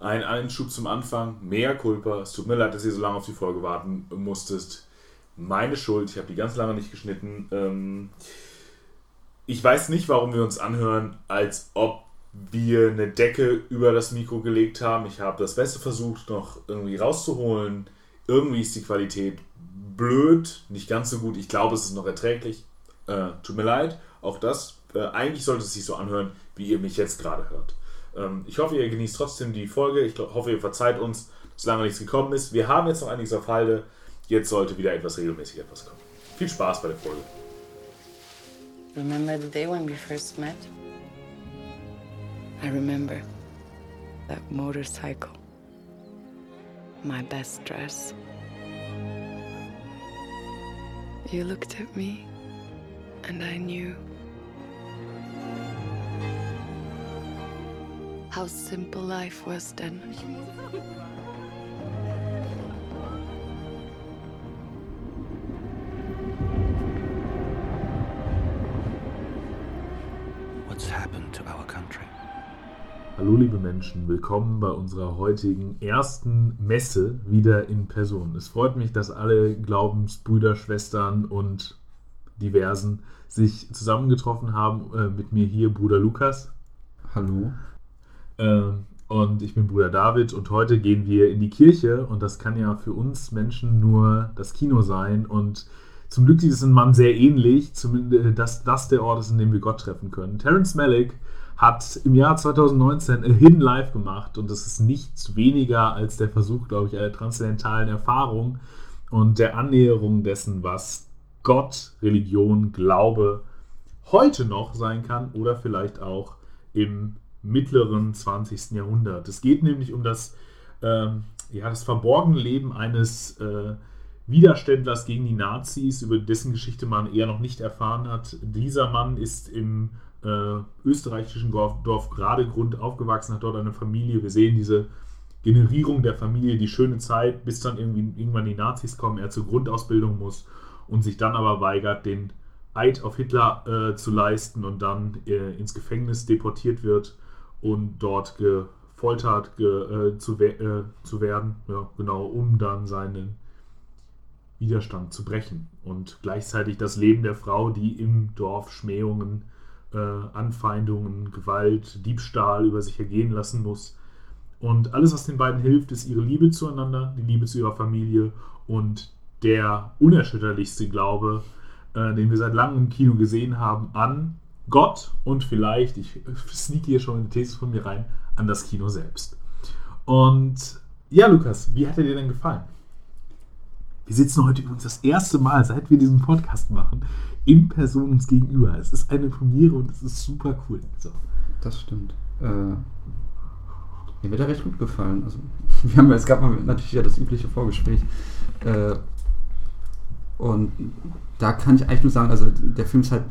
Ein Einschub zum Anfang, mehr Culpa. Es tut mir leid, dass ihr so lange auf die Folge warten musstest. Meine Schuld, ich habe die ganz lange nicht geschnitten. Ähm, ich weiß nicht, warum wir uns anhören, als ob wir eine Decke über das Mikro gelegt haben. Ich habe das Beste versucht, noch irgendwie rauszuholen. Irgendwie ist die Qualität blöd, nicht ganz so gut. Ich glaube, es ist noch erträglich. Äh, tut mir leid, auch das. Äh, eigentlich sollte es sich so anhören, wie ihr mich jetzt gerade hört. Ähm, ich hoffe, ihr genießt trotzdem die Folge. Ich hoffe, ihr verzeiht uns, dass lange nichts gekommen ist. Wir haben jetzt noch einiges auf Halde. Jetzt sollte wieder etwas regelmäßig etwas kommen. Viel Spaß bei der Folge. Remember the day when we first met? I remember that motorcycle, my best dress. You looked at me, and I knew how simple life was then. What's happened to our country? Hallo liebe Menschen, willkommen bei unserer heutigen ersten Messe wieder in Person. Es freut mich, dass alle Glaubensbrüder, Schwestern und diversen sich zusammengetroffen haben. Äh, mit mir hier Bruder Lukas. Hallo. Äh, und ich bin Bruder David und heute gehen wir in die Kirche und das kann ja für uns Menschen nur das Kino sein und zum Glück ist es ein Mann sehr ähnlich, zumindest dass das der Ort ist, in dem wir Gott treffen können. Terence Malick hat im Jahr 2019 A Hidden Life gemacht und das ist nichts weniger als der Versuch, glaube ich, einer transzendentalen Erfahrung und der Annäherung dessen, was Gott, Religion, Glaube heute noch sein kann oder vielleicht auch im mittleren 20. Jahrhundert. Es geht nämlich um das, ähm, ja, das verborgene Leben eines äh, Widerständlers gegen die Nazis, über dessen Geschichte man eher noch nicht erfahren hat. Dieser Mann ist im äh, österreichischen Dorf, Dorf Gradegrund aufgewachsen, hat dort eine Familie. Wir sehen diese Generierung der Familie, die schöne Zeit, bis dann irgendwie, irgendwann die Nazis kommen, er zur Grundausbildung muss und sich dann aber weigert, den Eid auf Hitler äh, zu leisten und dann äh, ins Gefängnis deportiert wird und dort gefoltert ge, äh, zu, we äh, zu werden, ja, genau, um dann seinen Widerstand zu brechen. Und gleichzeitig das Leben der Frau, die im Dorf Schmähungen, äh, Anfeindungen, Gewalt, Diebstahl über sich ergehen lassen muss. Und alles, was den beiden hilft, ist ihre Liebe zueinander, die Liebe zu ihrer Familie und der unerschütterlichste Glaube, äh, den wir seit langem im Kino gesehen haben, an Gott und vielleicht, ich sneak hier schon eine These von mir rein, an das Kino selbst. Und ja, Lukas, wie hat er dir denn gefallen? Wir sitzen heute übrigens das erste Mal, seit wir diesen Podcast machen, in Person uns gegenüber. Es ist eine Premiere und es ist super cool. So. Das stimmt. Äh, mir wird er recht gut gefallen. Also, wir haben, es gab natürlich ja das übliche Vorgespräch. Äh, und da kann ich eigentlich nur sagen, also der Film ist halt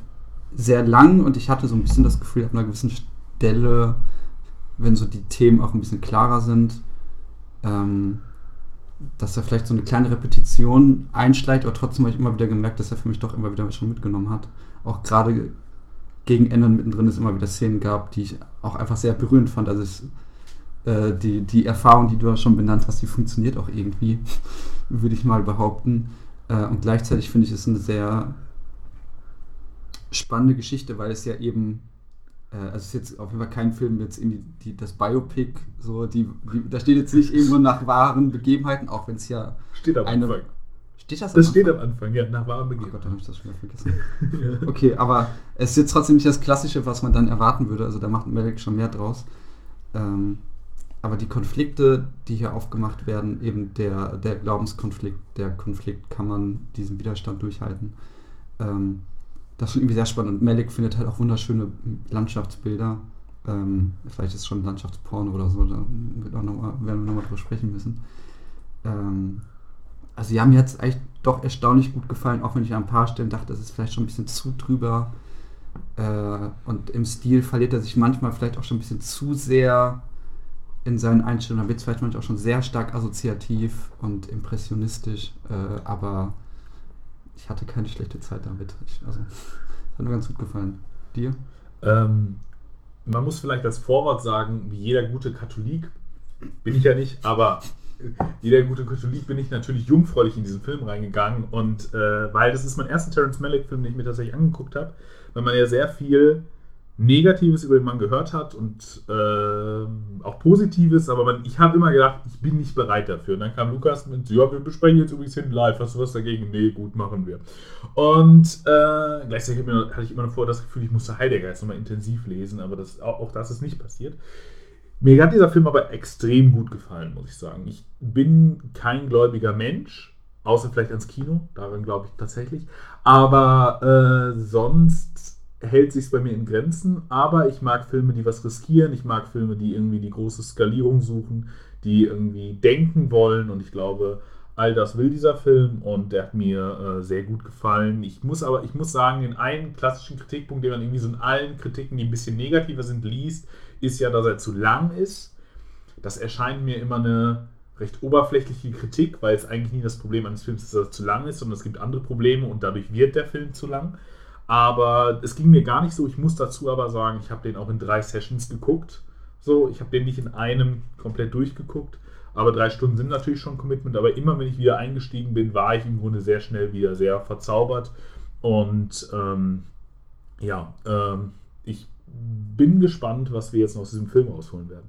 sehr lang und ich hatte so ein bisschen das Gefühl, ab einer gewissen Stelle, wenn so die Themen auch ein bisschen klarer sind, ähm, dass er vielleicht so eine kleine Repetition einschleicht, aber trotzdem habe ich immer wieder gemerkt, dass er für mich doch immer wieder schon mitgenommen hat. Auch gerade gegen Ende mittendrin es immer wieder Szenen gab, die ich auch einfach sehr berührend fand. Also es, äh, die, die Erfahrung, die du schon benannt hast, die funktioniert auch irgendwie, würde ich mal behaupten. Äh, und gleichzeitig finde ich es eine sehr spannende Geschichte, weil es ja eben äh, also es ist jetzt auf jeden Fall kein Film jetzt irgendwie die, das Biopic, so die, die, da steht jetzt nicht irgendwo nach wahren Begebenheiten, auch wenn es ja Steht am eine, Anfang. Steht das? Das am steht Anfang? am Anfang, ja, nach wahren Oh Begebenheiten. Gott, dann habe ich das schon wieder vergessen. Okay, aber es ist jetzt trotzdem nicht das Klassische, was man dann erwarten würde. Also da macht Merrick schon mehr draus. Ähm, aber die Konflikte, die hier aufgemacht werden, eben der, der Glaubenskonflikt, der Konflikt, kann man diesen Widerstand durchhalten. Ähm, das ist schon irgendwie sehr spannend. Und Malik findet halt auch wunderschöne Landschaftsbilder. Ähm, vielleicht ist es schon Landschaftsporno oder so, da wird auch noch mal, werden wir nochmal drüber sprechen müssen. Ähm, also ja, mir hat es eigentlich doch erstaunlich gut gefallen, auch wenn ich an ein paar Stellen dachte, das ist vielleicht schon ein bisschen zu drüber. Äh, und im Stil verliert er sich manchmal vielleicht auch schon ein bisschen zu sehr in seinen Einstellungen. Da wird es vielleicht manchmal auch schon sehr stark assoziativ und impressionistisch, äh, aber ich hatte keine schlechte Zeit damit. Ich, also, hat mir ganz gut gefallen. Dir? Ähm, man muss vielleicht als Vorwort sagen, wie jeder gute Katholik bin ich ja nicht, aber wie der gute Katholik bin ich natürlich jungfräulich in diesen Film reingegangen und äh, weil das ist mein erster Terrence Malick-Film, den ich mir tatsächlich angeguckt habe, weil man ja sehr viel Negatives über den Mann gehört hat und äh, auch Positives, aber man, ich habe immer gedacht, ich bin nicht bereit dafür. Und dann kam Lukas mit, ja, wir besprechen jetzt übrigens hin live, hast du was dagegen? Nee, gut, machen wir. Und äh, gleichzeitig hatte ich immer noch vor das Gefühl, ich musste Heidegger jetzt nochmal intensiv lesen, aber das, auch, auch das ist nicht passiert. Mir hat dieser Film aber extrem gut gefallen, muss ich sagen. Ich bin kein gläubiger Mensch, außer vielleicht ans Kino, daran glaube ich tatsächlich. Aber äh, sonst hält sich bei mir in Grenzen, aber ich mag Filme, die was riskieren, ich mag Filme, die irgendwie die große Skalierung suchen, die irgendwie denken wollen und ich glaube, all das will dieser Film und der hat mir äh, sehr gut gefallen. Ich muss aber, ich muss sagen, den einen klassischen Kritikpunkt, den man irgendwie so in allen Kritiken, die ein bisschen negativer sind, liest, ist ja, dass er zu lang ist. Das erscheint mir immer eine recht oberflächliche Kritik, weil es eigentlich nie das Problem eines Films ist, dass er zu lang ist, sondern es gibt andere Probleme und dadurch wird der Film zu lang. Aber es ging mir gar nicht so. Ich muss dazu aber sagen, ich habe den auch in drei Sessions geguckt. So, ich habe den nicht in einem komplett durchgeguckt. Aber drei Stunden sind natürlich schon Commitment. Aber immer wenn ich wieder eingestiegen bin, war ich im Grunde sehr schnell wieder sehr verzaubert. Und ähm, ja, ähm, ich bin gespannt, was wir jetzt noch aus diesem Film ausholen werden.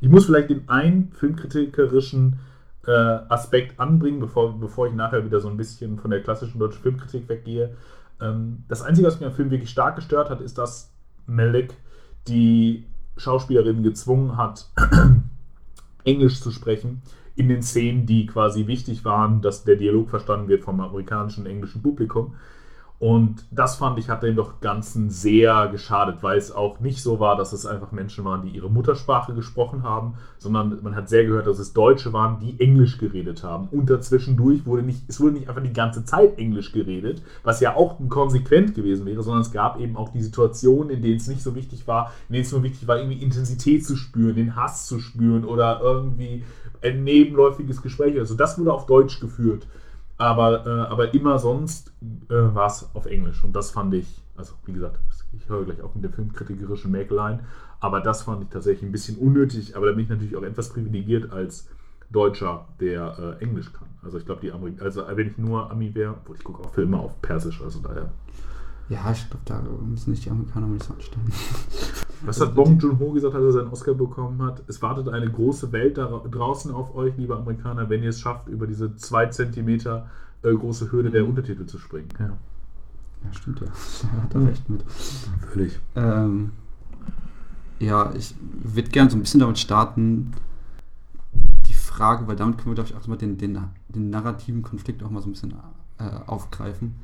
Ich muss vielleicht den einen filmkritikerischen äh, Aspekt anbringen, bevor, bevor ich nachher wieder so ein bisschen von der klassischen deutschen Filmkritik weggehe. Ähm, das Einzige, was mich am Film wirklich stark gestört hat, ist, dass Malik die Schauspielerin gezwungen hat, Englisch zu sprechen in den Szenen, die quasi wichtig waren, dass der Dialog verstanden wird vom amerikanischen englischen Publikum. Und das fand ich, hat dem doch Ganzen sehr geschadet, weil es auch nicht so war, dass es einfach Menschen waren, die ihre Muttersprache gesprochen haben, sondern man hat sehr gehört, dass es Deutsche waren, die Englisch geredet haben. Und dazwischendurch wurde nicht, es wurde nicht einfach die ganze Zeit Englisch geredet, was ja auch konsequent gewesen wäre, sondern es gab eben auch die Situationen, in denen es nicht so wichtig war, in denen es nur wichtig war, irgendwie Intensität zu spüren, den Hass zu spüren oder irgendwie ein nebenläufiges Gespräch. Also das wurde auf Deutsch geführt. Aber, äh, aber immer sonst äh, war es auf Englisch. Und das fand ich, also wie gesagt, ich höre gleich auch mit der filmkritikerischen Mäkeleien, aber das fand ich tatsächlich ein bisschen unnötig. Aber da bin ich natürlich auch etwas privilegiert als Deutscher, der äh, Englisch kann. Also ich glaube, die Amerikaner, also wenn ich nur Ami wäre, obwohl ich gucke auch Filme auf Persisch, also daher. Ja, ich glaube, da müssen nicht die Amerikaner mal so anstellen. Was hat Bong Joon-ho gesagt, als er seinen Oscar bekommen hat? Es wartet eine große Welt da draußen auf euch, liebe Amerikaner, wenn ihr es schafft, über diese zwei Zentimeter äh, große Hürde der Untertitel zu springen. Ja, ja stimmt ja. Er hat da recht mit. Völlig. Ähm, ja, ich würde gerne so ein bisschen damit starten, die Frage, weil damit können wir, glaube ich, auch mal den, den, den narrativen Konflikt auch mal so ein bisschen äh, aufgreifen.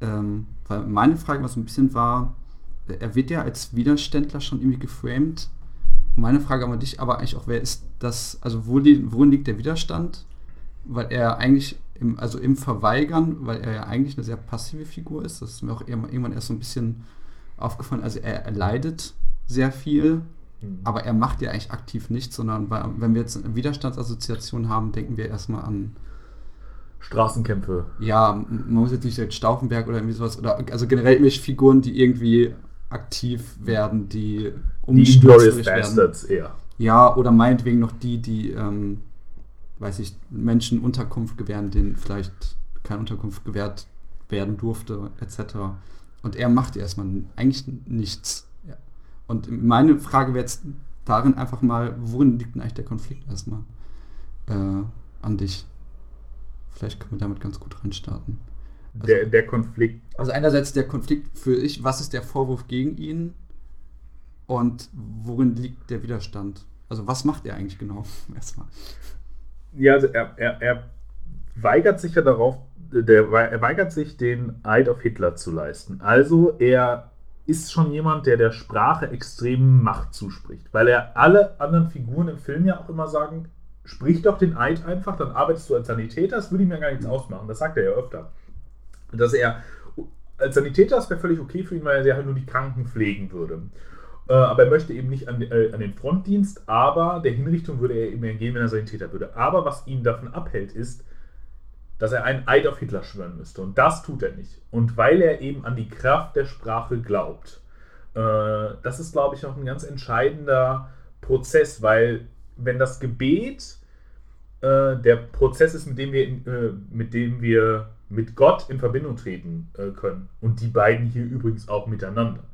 Ähm, weil meine Frage was so ein bisschen war, er wird ja als Widerständler schon irgendwie geframed. Meine Frage an dich aber eigentlich auch, wer ist das, also wo li worin liegt der Widerstand? Weil er eigentlich, im, also im Verweigern, weil er ja eigentlich eine sehr passive Figur ist, das ist mir auch irgendwann erst so ein bisschen aufgefallen, also er, er leidet sehr viel, mhm. aber er macht ja eigentlich aktiv nichts, sondern bei, wenn wir jetzt eine Widerstandsassoziation haben, denken wir erstmal an Straßenkämpfe. Ja, man muss jetzt nicht Stauffenberg oder irgendwie sowas, oder also generell irgendwelche Figuren, die irgendwie aktiv werden, die umstürzlich werden. eher. Ja, oder meinetwegen noch die, die, ähm, weiß ich, Menschen Unterkunft gewähren, denen vielleicht keine Unterkunft gewährt werden durfte, etc. Und er macht erstmal eigentlich nichts. Ja. Und meine Frage wäre jetzt darin einfach mal, worin liegt denn eigentlich der Konflikt erstmal äh, an dich? Vielleicht können wir damit ganz gut reinstarten. Also, der, der Konflikt. Also einerseits der Konflikt für ich, was ist der Vorwurf gegen ihn und worin liegt der Widerstand? Also was macht er eigentlich genau? Erstmal. Ja, also er, er, er weigert sich ja darauf, der, er weigert sich, den Eid auf Hitler zu leisten. Also er ist schon jemand, der der Sprache extrem Macht zuspricht, weil er alle anderen Figuren im Film ja auch immer sagen, sprich doch den Eid einfach, dann arbeitest du als Sanitäter, das würde ihm ja gar nichts ausmachen, das sagt er ja öfter dass er als Sanitäter, das wäre völlig okay für ihn, weil er halt nur die Kranken pflegen würde. Äh, aber er möchte eben nicht an, äh, an, den Frontdienst, aber der Hinrichtung würde er eben gehen, wenn er Sanitäter würde. Aber was ihn davon abhält, ist, dass er einen Eid auf Hitler schwören müsste. Und das tut er nicht. Und weil er eben an die Kraft der Sprache glaubt. Äh, das ist, glaube ich, auch ein ganz entscheidender Prozess, weil wenn das Gebet äh, der Prozess ist, mit dem wir, äh, mit dem wir mit Gott in Verbindung treten äh, können. Und die beiden hier übrigens auch miteinander.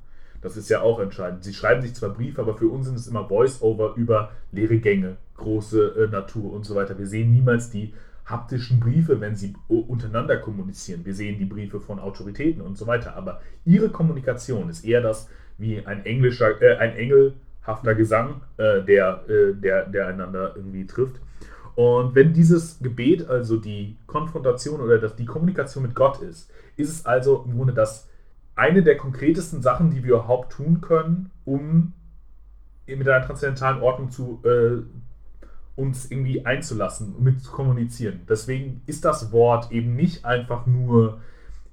Das ist ja auch entscheidend. Sie schreiben sich zwar Briefe, aber für uns sind es immer Voice-Over über leere Gänge, große äh, Natur und so weiter. Wir sehen niemals die haptischen Briefe, wenn sie untereinander kommunizieren. Wir sehen die Briefe von Autoritäten und so weiter. Aber ihre Kommunikation ist eher das wie ein englischer, äh, ein engelhafter Gesang, äh, der, äh, der, der einander irgendwie trifft. Und wenn dieses Gebet also die Konfrontation oder das, die Kommunikation mit Gott ist, ist es also im Grunde das eine der konkretesten Sachen, die wir überhaupt tun können, um mit einer transzendentalen Ordnung zu äh, uns irgendwie einzulassen, mit zu kommunizieren. Deswegen ist das Wort eben nicht einfach nur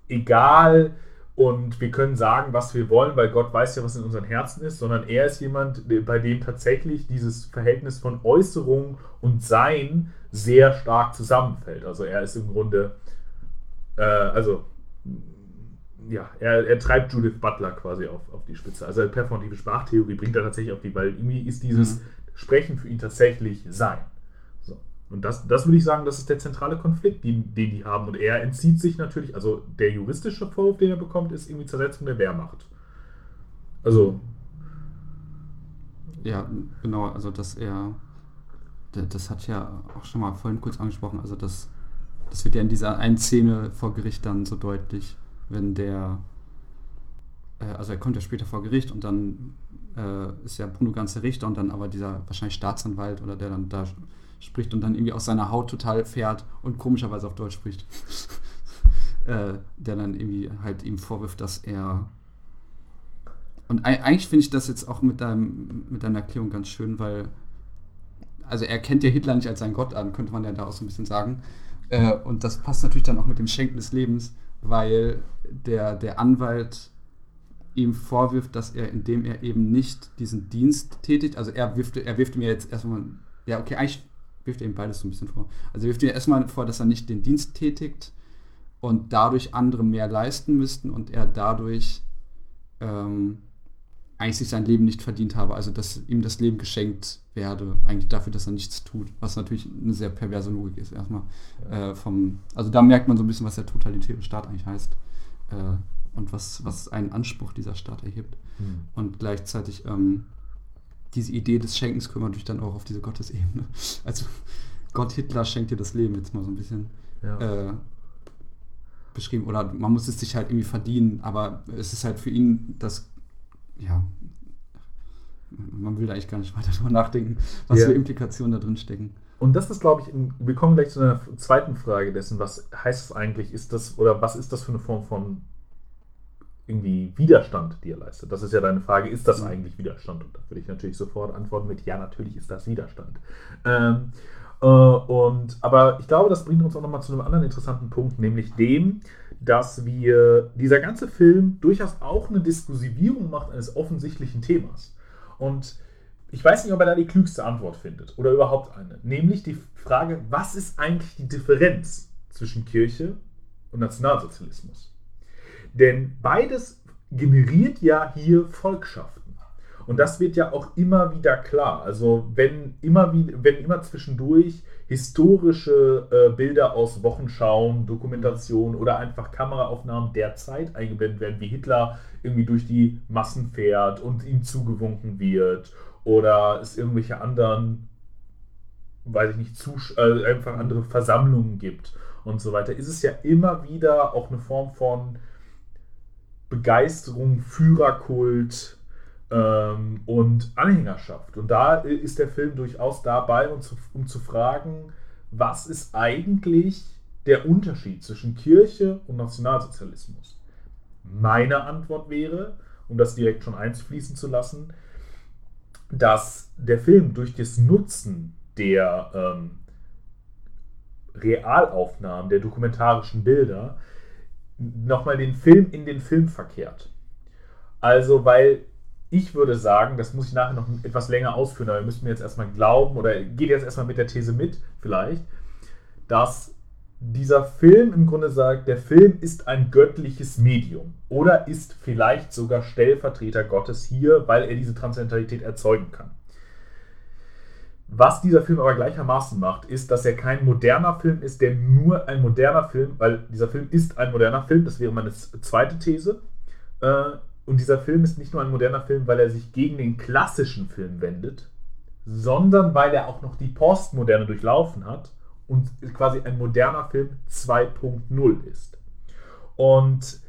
egal und wir können sagen, was wir wollen, weil Gott weiß ja, was in unseren Herzen ist, sondern er ist jemand, bei dem tatsächlich dieses Verhältnis von Äußerung und Sein sehr stark zusammenfällt. Also er ist im Grunde, äh, also ja, er, er, treibt Judith Butler quasi auf, auf die Spitze. Also performative Sprachtheorie bringt er tatsächlich auf die, weil irgendwie ist dieses mhm. Sprechen für ihn tatsächlich Sein. Und das, das würde ich sagen, das ist der zentrale Konflikt, den, den die haben. Und er entzieht sich natürlich, also der juristische Vorwurf, den er bekommt, ist irgendwie Zersetzung der Wehrmacht. Also. Ja, genau, also dass er, das hat ja auch schon mal vorhin kurz angesprochen, also das, das wird ja in dieser einen Szene vor Gericht dann so deutlich, wenn der, äh, also er kommt ja später vor Gericht und dann äh, ist ja Bruno ganz der Richter und dann aber dieser wahrscheinlich Staatsanwalt oder der dann da spricht und dann irgendwie aus seiner Haut total fährt und komischerweise auf Deutsch spricht. äh, der dann irgendwie halt ihm vorwirft, dass er und eigentlich finde ich das jetzt auch mit, deinem, mit deiner Erklärung ganz schön, weil also er kennt ja Hitler nicht als seinen Gott an, könnte man ja da auch so ein bisschen sagen. Äh, und das passt natürlich dann auch mit dem Schenken des Lebens, weil der, der Anwalt ihm vorwirft, dass er, indem er eben nicht diesen Dienst tätigt, also er wirft, er wirft mir jetzt erstmal, ja, okay, eigentlich wirft er ihm beides so ein bisschen vor. Also er wirft ihm erstmal vor, dass er nicht den Dienst tätigt und dadurch andere mehr leisten müssten und er dadurch ähm, eigentlich sich sein Leben nicht verdient habe, also dass ihm das Leben geschenkt werde, eigentlich dafür, dass er nichts tut, was natürlich eine sehr perverse Logik ist erstmal. Ja. Äh, vom, also da merkt man so ein bisschen, was der totalitäre Staat eigentlich heißt äh, und was, was einen Anspruch dieser Staat erhebt. Mhm. Und gleichzeitig ähm, diese Idee des Schenkens können wir natürlich dann auch auf diese Gottesebene. Also Gott Hitler schenkt dir das Leben jetzt mal so ein bisschen. Ja. Äh, beschrieben. Oder man muss es sich halt irgendwie verdienen, aber es ist halt für ihn das ja, man will da eigentlich gar nicht weiter drüber nachdenken, was ja. für Implikationen da drin stecken. Und das ist, glaube ich, wir kommen gleich zu einer zweiten Frage dessen, was heißt es eigentlich, ist das, oder was ist das für eine Form von irgendwie Widerstand, die er leistet? Das ist ja deine Frage, ist das eigentlich Widerstand? Und da würde ich natürlich sofort antworten mit, ja, natürlich ist das Widerstand. Ähm, äh, und, aber ich glaube, das bringt uns auch nochmal zu einem anderen interessanten Punkt, nämlich dem, dass wir dieser ganze Film durchaus auch eine Diskursivierung macht eines offensichtlichen Themas. Und ich weiß nicht, ob er da die klügste Antwort findet oder überhaupt eine. Nämlich die Frage, was ist eigentlich die Differenz zwischen Kirche und Nationalsozialismus? Denn beides generiert ja hier Volkschaften. Und das wird ja auch immer wieder klar. Also wenn immer, wenn immer zwischendurch historische äh, Bilder aus Wochenschauen, Dokumentationen oder einfach Kameraaufnahmen der Zeit eingeblendet werden, wie Hitler irgendwie durch die Massen fährt und ihm zugewunken wird oder es irgendwelche anderen, weiß ich nicht, Zus äh, einfach andere Versammlungen gibt und so weiter, ist es ja immer wieder auch eine Form von Begeisterung, Führerkult, ähm, und Anhängerschaft. Und da ist der Film durchaus dabei, um zu, um zu fragen, was ist eigentlich der Unterschied zwischen Kirche und Nationalsozialismus? Meine Antwort wäre, um das direkt schon einfließen zu lassen, dass der Film durch das Nutzen der ähm, Realaufnahmen, der dokumentarischen Bilder, nochmal den Film in den Film verkehrt. Also, weil ich würde sagen, das muss ich nachher noch etwas länger ausführen, aber wir müssen jetzt erstmal glauben, oder geht jetzt erstmal mit der These mit, vielleicht, dass dieser Film im Grunde sagt, der Film ist ein göttliches Medium oder ist vielleicht sogar Stellvertreter Gottes hier, weil er diese Transzendentalität erzeugen kann. Was dieser Film aber gleichermaßen macht, ist, dass er kein moderner Film ist, der nur ein moderner Film, weil dieser Film ist ein moderner Film, das wäre meine zweite These. Äh, und dieser Film ist nicht nur ein moderner Film, weil er sich gegen den klassischen Film wendet, sondern weil er auch noch die Postmoderne durchlaufen hat und quasi ein moderner Film 2.0 ist. Und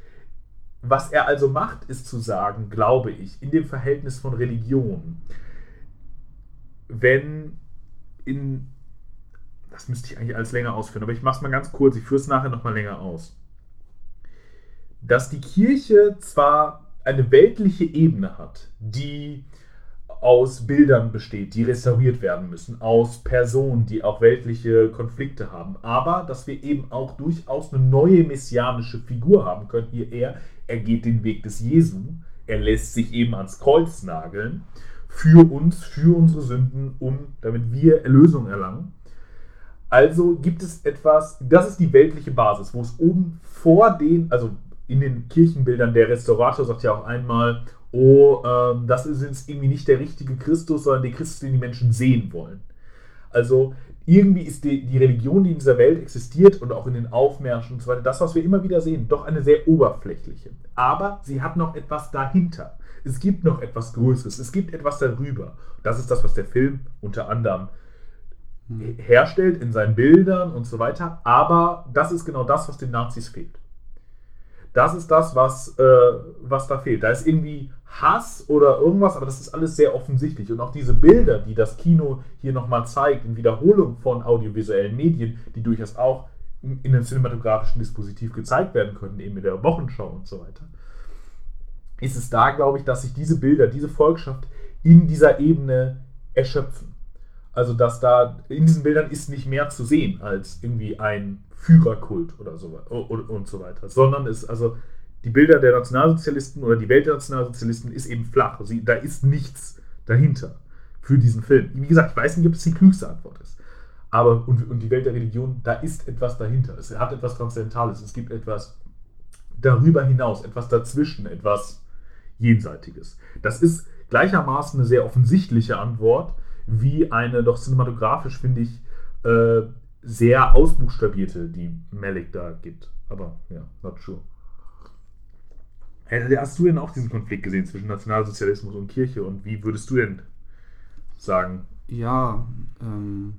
was er also macht, ist zu sagen, glaube ich, in dem Verhältnis von Religion, wenn in, das müsste ich eigentlich alles länger ausführen, aber ich mache es mal ganz kurz, ich führe es nachher nochmal länger aus, dass die Kirche zwar eine weltliche Ebene hat, die aus Bildern besteht, die restauriert werden müssen, aus Personen, die auch weltliche Konflikte haben, aber dass wir eben auch durchaus eine neue messianische Figur haben können. Hier er, er geht den Weg des Jesu, er lässt sich eben ans Kreuz nageln für uns, für unsere Sünden, um damit wir Erlösung erlangen. Also gibt es etwas, das ist die weltliche Basis, wo es oben vor den, also in den Kirchenbildern, der Restaurator sagt ja auch einmal, oh, ähm, das ist jetzt irgendwie nicht der richtige Christus, sondern der Christus, den die Menschen sehen wollen. Also irgendwie ist die, die Religion, die in dieser Welt existiert und auch in den Aufmärschen und so weiter, das, was wir immer wieder sehen, doch eine sehr oberflächliche. Aber sie hat noch etwas dahinter. Es gibt noch etwas Größeres, es gibt etwas darüber. Das ist das, was der Film unter anderem hm. herstellt in seinen Bildern und so weiter. Aber das ist genau das, was den Nazis fehlt. Das ist das, was, äh, was da fehlt. Da ist irgendwie Hass oder irgendwas, aber das ist alles sehr offensichtlich. Und auch diese Bilder, die das Kino hier nochmal zeigt, in Wiederholung von audiovisuellen Medien, die durchaus auch in einem cinematografischen Dispositiv gezeigt werden können, eben in der Wochenschau und so weiter, ist es da, glaube ich, dass sich diese Bilder, diese Volkschaft in dieser Ebene erschöpfen. Also, dass da in diesen Bildern ist nicht mehr zu sehen als irgendwie ein Führerkult oder so und, und so weiter, sondern es also die Bilder der Nationalsozialisten oder die Welt der Nationalsozialisten ist eben flach. Also da ist nichts dahinter für diesen Film. Wie gesagt, ich weiß nicht, ob es die klügste Antwort ist. Aber und, und die Welt der Religion, da ist etwas dahinter. Es hat etwas Transzendentales. Es gibt etwas darüber hinaus, etwas dazwischen, etwas Jenseitiges. Das ist gleichermaßen eine sehr offensichtliche Antwort, wie eine doch cinematografisch, finde ich, äh, sehr ausbuchstabierte, die Malik da gibt. Aber ja, not sure. Hast du denn auch diesen Konflikt gesehen zwischen Nationalsozialismus und Kirche und wie würdest du denn sagen? Ja, ähm,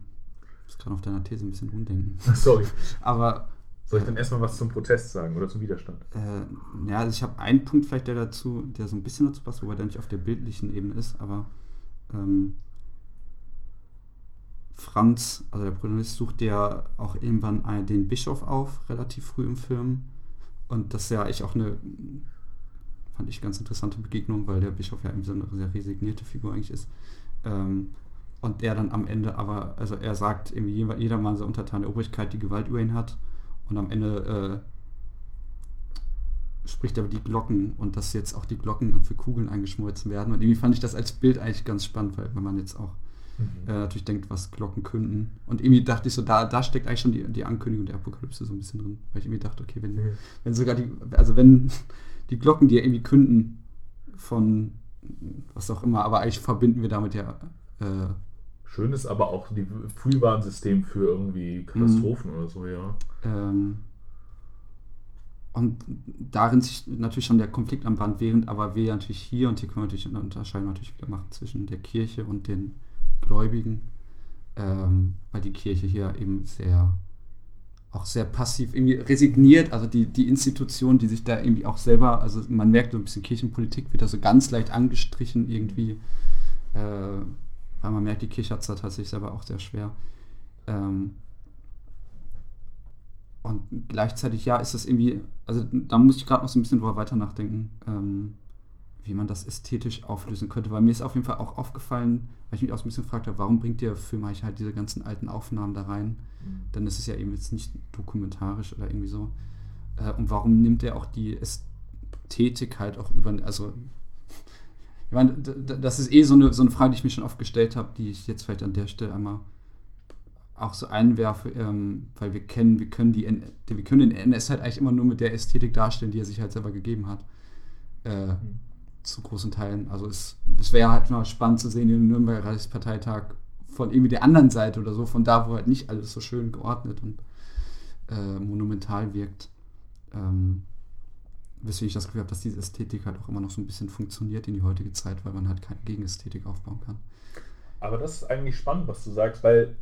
ich kann auf deiner These ein bisschen umdenken. Sorry. Aber. Soll ich dann erstmal was zum Protest sagen oder zum Widerstand? Äh, ja, also ich habe einen Punkt vielleicht, der dazu, der so ein bisschen dazu passt, wobei der nicht auf der bildlichen Ebene ist, aber ähm, Franz, also der Protagonist, sucht ja auch irgendwann einen, den Bischof auf, relativ früh im Film. Und das ist ja eigentlich auch eine fand ich ganz interessante Begegnung, weil der Bischof ja so eine sehr resignierte Figur eigentlich ist. Ähm, und er dann am Ende aber, also er sagt irgendwie jeder mal so untertan der Obrigkeit die Gewalt über ihn hat und am Ende äh, spricht aber die Glocken und dass jetzt auch die Glocken für Kugeln eingeschmolzen werden und irgendwie fand ich das als Bild eigentlich ganz spannend, weil wenn man jetzt auch mhm. äh, natürlich denkt, was Glocken künden und irgendwie dachte ich so, da, da steckt eigentlich schon die, die Ankündigung der Apokalypse so ein bisschen drin, weil ich irgendwie dachte, okay, wenn, mhm. wenn sogar die, also wenn die Glocken, die ja irgendwie künden von was auch immer, aber eigentlich verbinden wir damit ja. Äh, Schön ist aber auch die Frühwarnsystem für irgendwie Katastrophen oder so, ja. Ähm, und darin sich natürlich schon der Konflikt am Band während, aber wir natürlich hier, und hier können wir natürlich eine Unterscheidung natürlich wieder machen zwischen der Kirche und den Gläubigen, ähm, weil die Kirche hier eben sehr auch sehr passiv irgendwie resigniert, also die, die Institution, die sich da irgendwie auch selber, also man merkt so ein bisschen Kirchenpolitik wird da so ganz leicht angestrichen irgendwie, äh, weil man merkt, die Kirche hat es da tatsächlich selber auch sehr schwer. Ähm, und gleichzeitig, ja, ist das irgendwie, also da muss ich gerade noch so ein bisschen drüber weiter nachdenken, ähm, wie man das ästhetisch auflösen könnte, weil mir ist auf jeden Fall auch aufgefallen, weil ich mich auch so ein bisschen gefragt habe, warum bringt der Film eigentlich halt diese ganzen alten Aufnahmen da rein? Mhm. Dann ist es ja eben jetzt nicht dokumentarisch oder irgendwie so. Äh, und warum nimmt er auch die Ästhetik halt auch über, also ich meine, das ist eh so eine, so eine Frage, die ich mir schon oft gestellt habe, die ich jetzt vielleicht an der Stelle einmal auch so einwerfe, ähm, weil wir kennen, wir können die, wir können den NS halt eigentlich immer nur mit der Ästhetik darstellen, die er sich halt selber gegeben hat. Äh, mhm zu großen Teilen. Also es, es wäre halt mal spannend zu sehen, den Nürnberger Reichsparteitag von irgendwie der anderen Seite oder so, von da, wo halt nicht alles so schön geordnet und äh, monumental wirkt. Ähm, weswegen ich das Gefühl habe, dass diese Ästhetik halt auch immer noch so ein bisschen funktioniert in die heutige Zeit, weil man halt keine Gegenästhetik aufbauen kann. Aber das ist eigentlich spannend, was du sagst, weil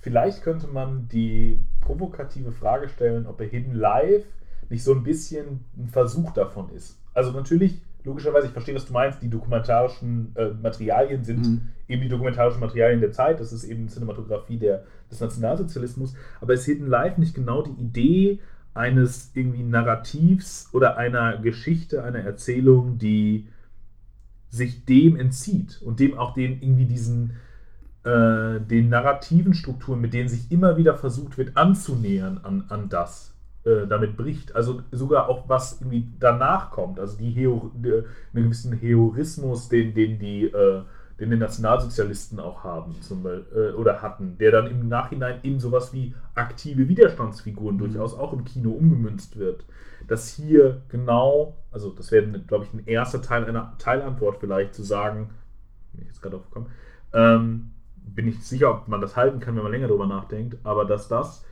vielleicht könnte man die provokative Frage stellen, ob er Hidden Live nicht so ein bisschen ein Versuch davon ist. Also natürlich, logischerweise, ich verstehe, was du meinst, die dokumentarischen äh, Materialien sind mhm. eben die dokumentarischen Materialien der Zeit, das ist eben Cinematografie der, des Nationalsozialismus, aber ist Hidden Live nicht genau die Idee eines irgendwie Narrativs oder einer Geschichte, einer Erzählung, die sich dem entzieht und dem auch den irgendwie diesen äh, den narrativen Strukturen, mit denen sich immer wieder versucht wird anzunähern an, an das, äh, damit bricht. Also sogar auch was irgendwie danach kommt, also die Heo, die, einen gewissen Heroismus, den, den die äh, den die Nationalsozialisten auch haben zum Beispiel, äh, oder hatten, der dann im Nachhinein in sowas wie aktive Widerstandsfiguren mhm. durchaus auch im Kino umgemünzt wird. Dass hier genau, also das wäre, glaube ich, ein erster Teil einer Teilantwort vielleicht zu sagen, bin ich jetzt gerade aufgekommen, ähm, bin ich sicher, ob man das halten kann, wenn man länger darüber nachdenkt, aber dass das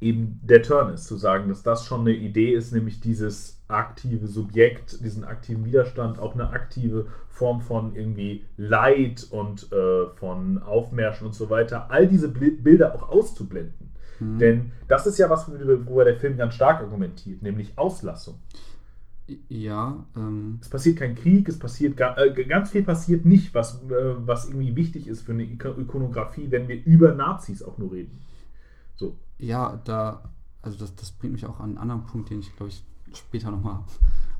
eben der Turn ist, zu sagen, dass das schon eine Idee ist, nämlich dieses aktive Subjekt, diesen aktiven Widerstand, auch eine aktive Form von irgendwie Leid und äh, von Aufmärschen und so weiter, all diese Bilder auch auszublenden. Mhm. Denn das ist ja was, worüber der Film ganz stark argumentiert, nämlich Auslassung. Ja. Ähm es passiert kein Krieg, es passiert äh, ganz viel passiert nicht, was, äh, was irgendwie wichtig ist für eine Ikonografie, wenn wir über Nazis auch nur reden. So. Ja, da, also das, das bringt mich auch an einen anderen Punkt, den ich glaube ich später nochmal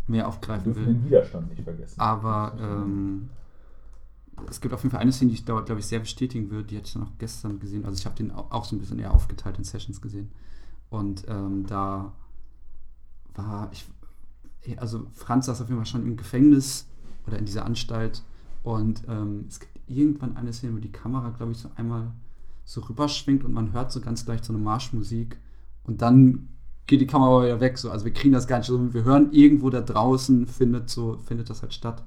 mehr aufgreifen will. den Widerstand nicht vergessen. Aber ähm, es gibt auf jeden Fall eine Szene, die ich glaube ich, sehr bestätigen würde. Die hatte ich dann auch gestern gesehen. Also ich habe den auch so ein bisschen eher aufgeteilt in Sessions gesehen. Und ähm, da war ich, also Franz saß auf jeden Fall schon im Gefängnis oder in dieser Anstalt. Und ähm, es gibt irgendwann eine Szene, wo die Kamera, glaube ich, so einmal so rüberschwingt und man hört so ganz leicht so eine Marschmusik. Und dann geht die Kamera wieder weg. So. Also wir kriegen das gar nicht so. Wir hören irgendwo da draußen, findet, so, findet das halt statt,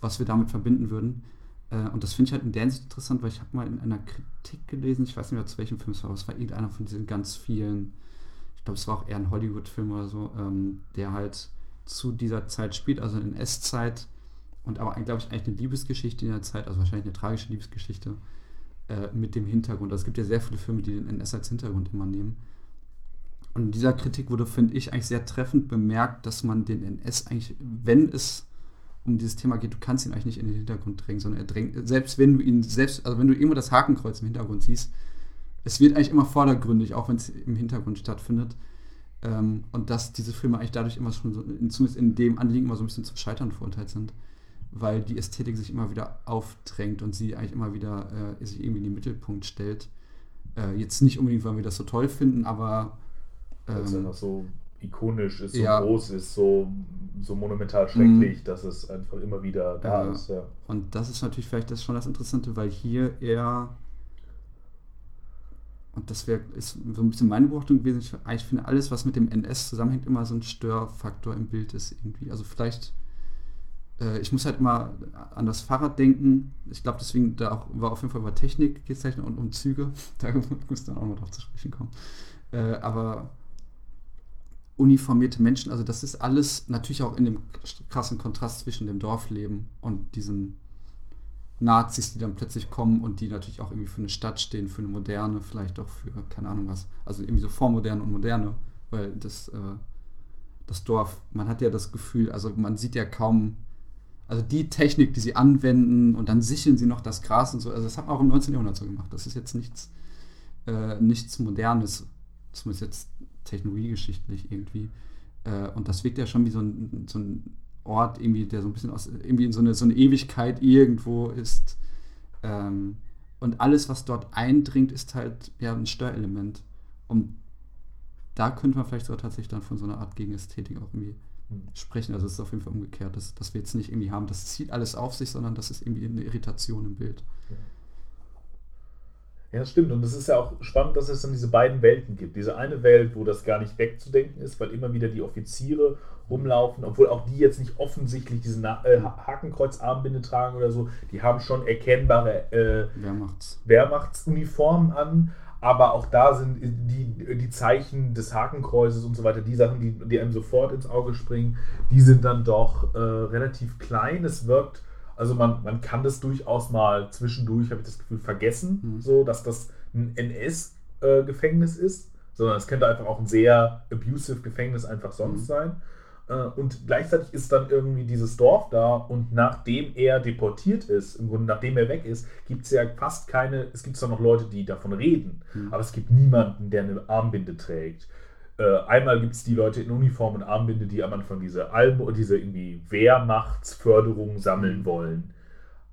was wir damit verbinden würden. Äh, und das finde ich halt in Hinsicht interessant, weil ich habe mal in einer Kritik gelesen, ich weiß nicht mehr zu welchem Film es war, aber es war irgendeiner von diesen ganz vielen, ich glaube, es war auch eher ein Hollywood-Film oder so, ähm, der halt zu dieser Zeit spielt, also in S-Zeit und aber, glaube ich, eigentlich eine Liebesgeschichte in der Zeit, also wahrscheinlich eine tragische Liebesgeschichte äh, mit dem Hintergrund. Also es gibt ja sehr viele Filme, die den NS als Hintergrund immer nehmen. Und in dieser Kritik wurde, finde ich, eigentlich sehr treffend bemerkt, dass man den NS eigentlich, wenn es um dieses Thema geht, du kannst ihn eigentlich nicht in den Hintergrund drängen, sondern er drängt, selbst wenn du ihn, selbst, also wenn du irgendwo das Hakenkreuz im Hintergrund siehst, es wird eigentlich immer vordergründig, auch wenn es im Hintergrund stattfindet. Ähm, und dass diese Filme eigentlich dadurch immer schon, so, zumindest in dem Anliegen, immer so ein bisschen zum Scheitern verurteilt sind, weil die Ästhetik sich immer wieder aufdrängt und sie eigentlich immer wieder äh, sich irgendwie in den Mittelpunkt stellt. Äh, jetzt nicht unbedingt, weil wir das so toll finden, aber weil es ähm, einfach so ikonisch ist, so ja. groß ist, so, so monumental schrecklich, mhm. dass es einfach immer wieder da ja. ist. Ja. Und das ist natürlich vielleicht das schon das Interessante, weil hier eher, und das wäre ist so ein bisschen meine Beobachtung gewesen, ich, ich finde alles, was mit dem NS zusammenhängt, immer so ein Störfaktor im Bild ist irgendwie. Also vielleicht äh, ich muss halt immer an das Fahrrad denken. Ich glaube, deswegen da auch, war auf jeden Fall über Technik gezeichnet und um Züge. Da muss dann auch noch drauf zu sprechen kommen. Äh, aber uniformierte Menschen. Also das ist alles natürlich auch in dem krassen Kontrast zwischen dem Dorfleben und diesen Nazis, die dann plötzlich kommen und die natürlich auch irgendwie für eine Stadt stehen, für eine moderne, vielleicht auch für keine Ahnung was. Also irgendwie so vormoderne und moderne, weil das, äh, das Dorf, man hat ja das Gefühl, also man sieht ja kaum, also die Technik, die sie anwenden und dann sichern sie noch das Gras und so, also das hat man auch im 19. Jahrhundert so gemacht. Das ist jetzt nichts, äh, nichts Modernes, zumindest jetzt technologiegeschichtlich irgendwie. Äh, und das wirkt ja schon wie so ein, so ein Ort, irgendwie, der so ein bisschen aus, irgendwie in so eine, so eine Ewigkeit irgendwo ist. Ähm, und alles, was dort eindringt, ist halt ja ein Störelement. Und da könnte man vielleicht sogar tatsächlich dann von so einer Art Gegenästhetik auch irgendwie hm. sprechen. Also es ist auf jeden Fall umgekehrt, dass, dass wir jetzt nicht irgendwie haben, das zieht alles auf sich, sondern das ist irgendwie eine Irritation im Bild. Ja, das stimmt. Und es ist ja auch spannend, dass es dann diese beiden Welten gibt. Diese eine Welt, wo das gar nicht wegzudenken ist, weil immer wieder die Offiziere rumlaufen, obwohl auch die jetzt nicht offensichtlich diese Na äh, Hakenkreuzarmbinde tragen oder so. Die haben schon erkennbare äh, Wehrmachts. Wehrmachtsuniformen an, aber auch da sind die, die Zeichen des Hakenkreuzes und so weiter, die Sachen, die, die einem sofort ins Auge springen, die sind dann doch äh, relativ klein. Es wirkt, also man, man kann das durchaus mal zwischendurch, habe ich das Gefühl, vergessen, Mhm. so dass das ein NS-Gefängnis ist, sondern es könnte einfach auch ein sehr abusive Gefängnis einfach sonst Mhm. sein. Äh, Und gleichzeitig ist dann irgendwie dieses Dorf da und nachdem er deportiert ist, im Grunde nachdem er weg ist, gibt es ja fast keine, es gibt zwar noch Leute, die davon reden, Mhm. aber es gibt niemanden, der eine Armbinde trägt. Äh, einmal gibt es die Leute in Uniform und Armbinde, die am Anfang diese Alben diese irgendwie Wehrmachtsförderung sammeln wollen.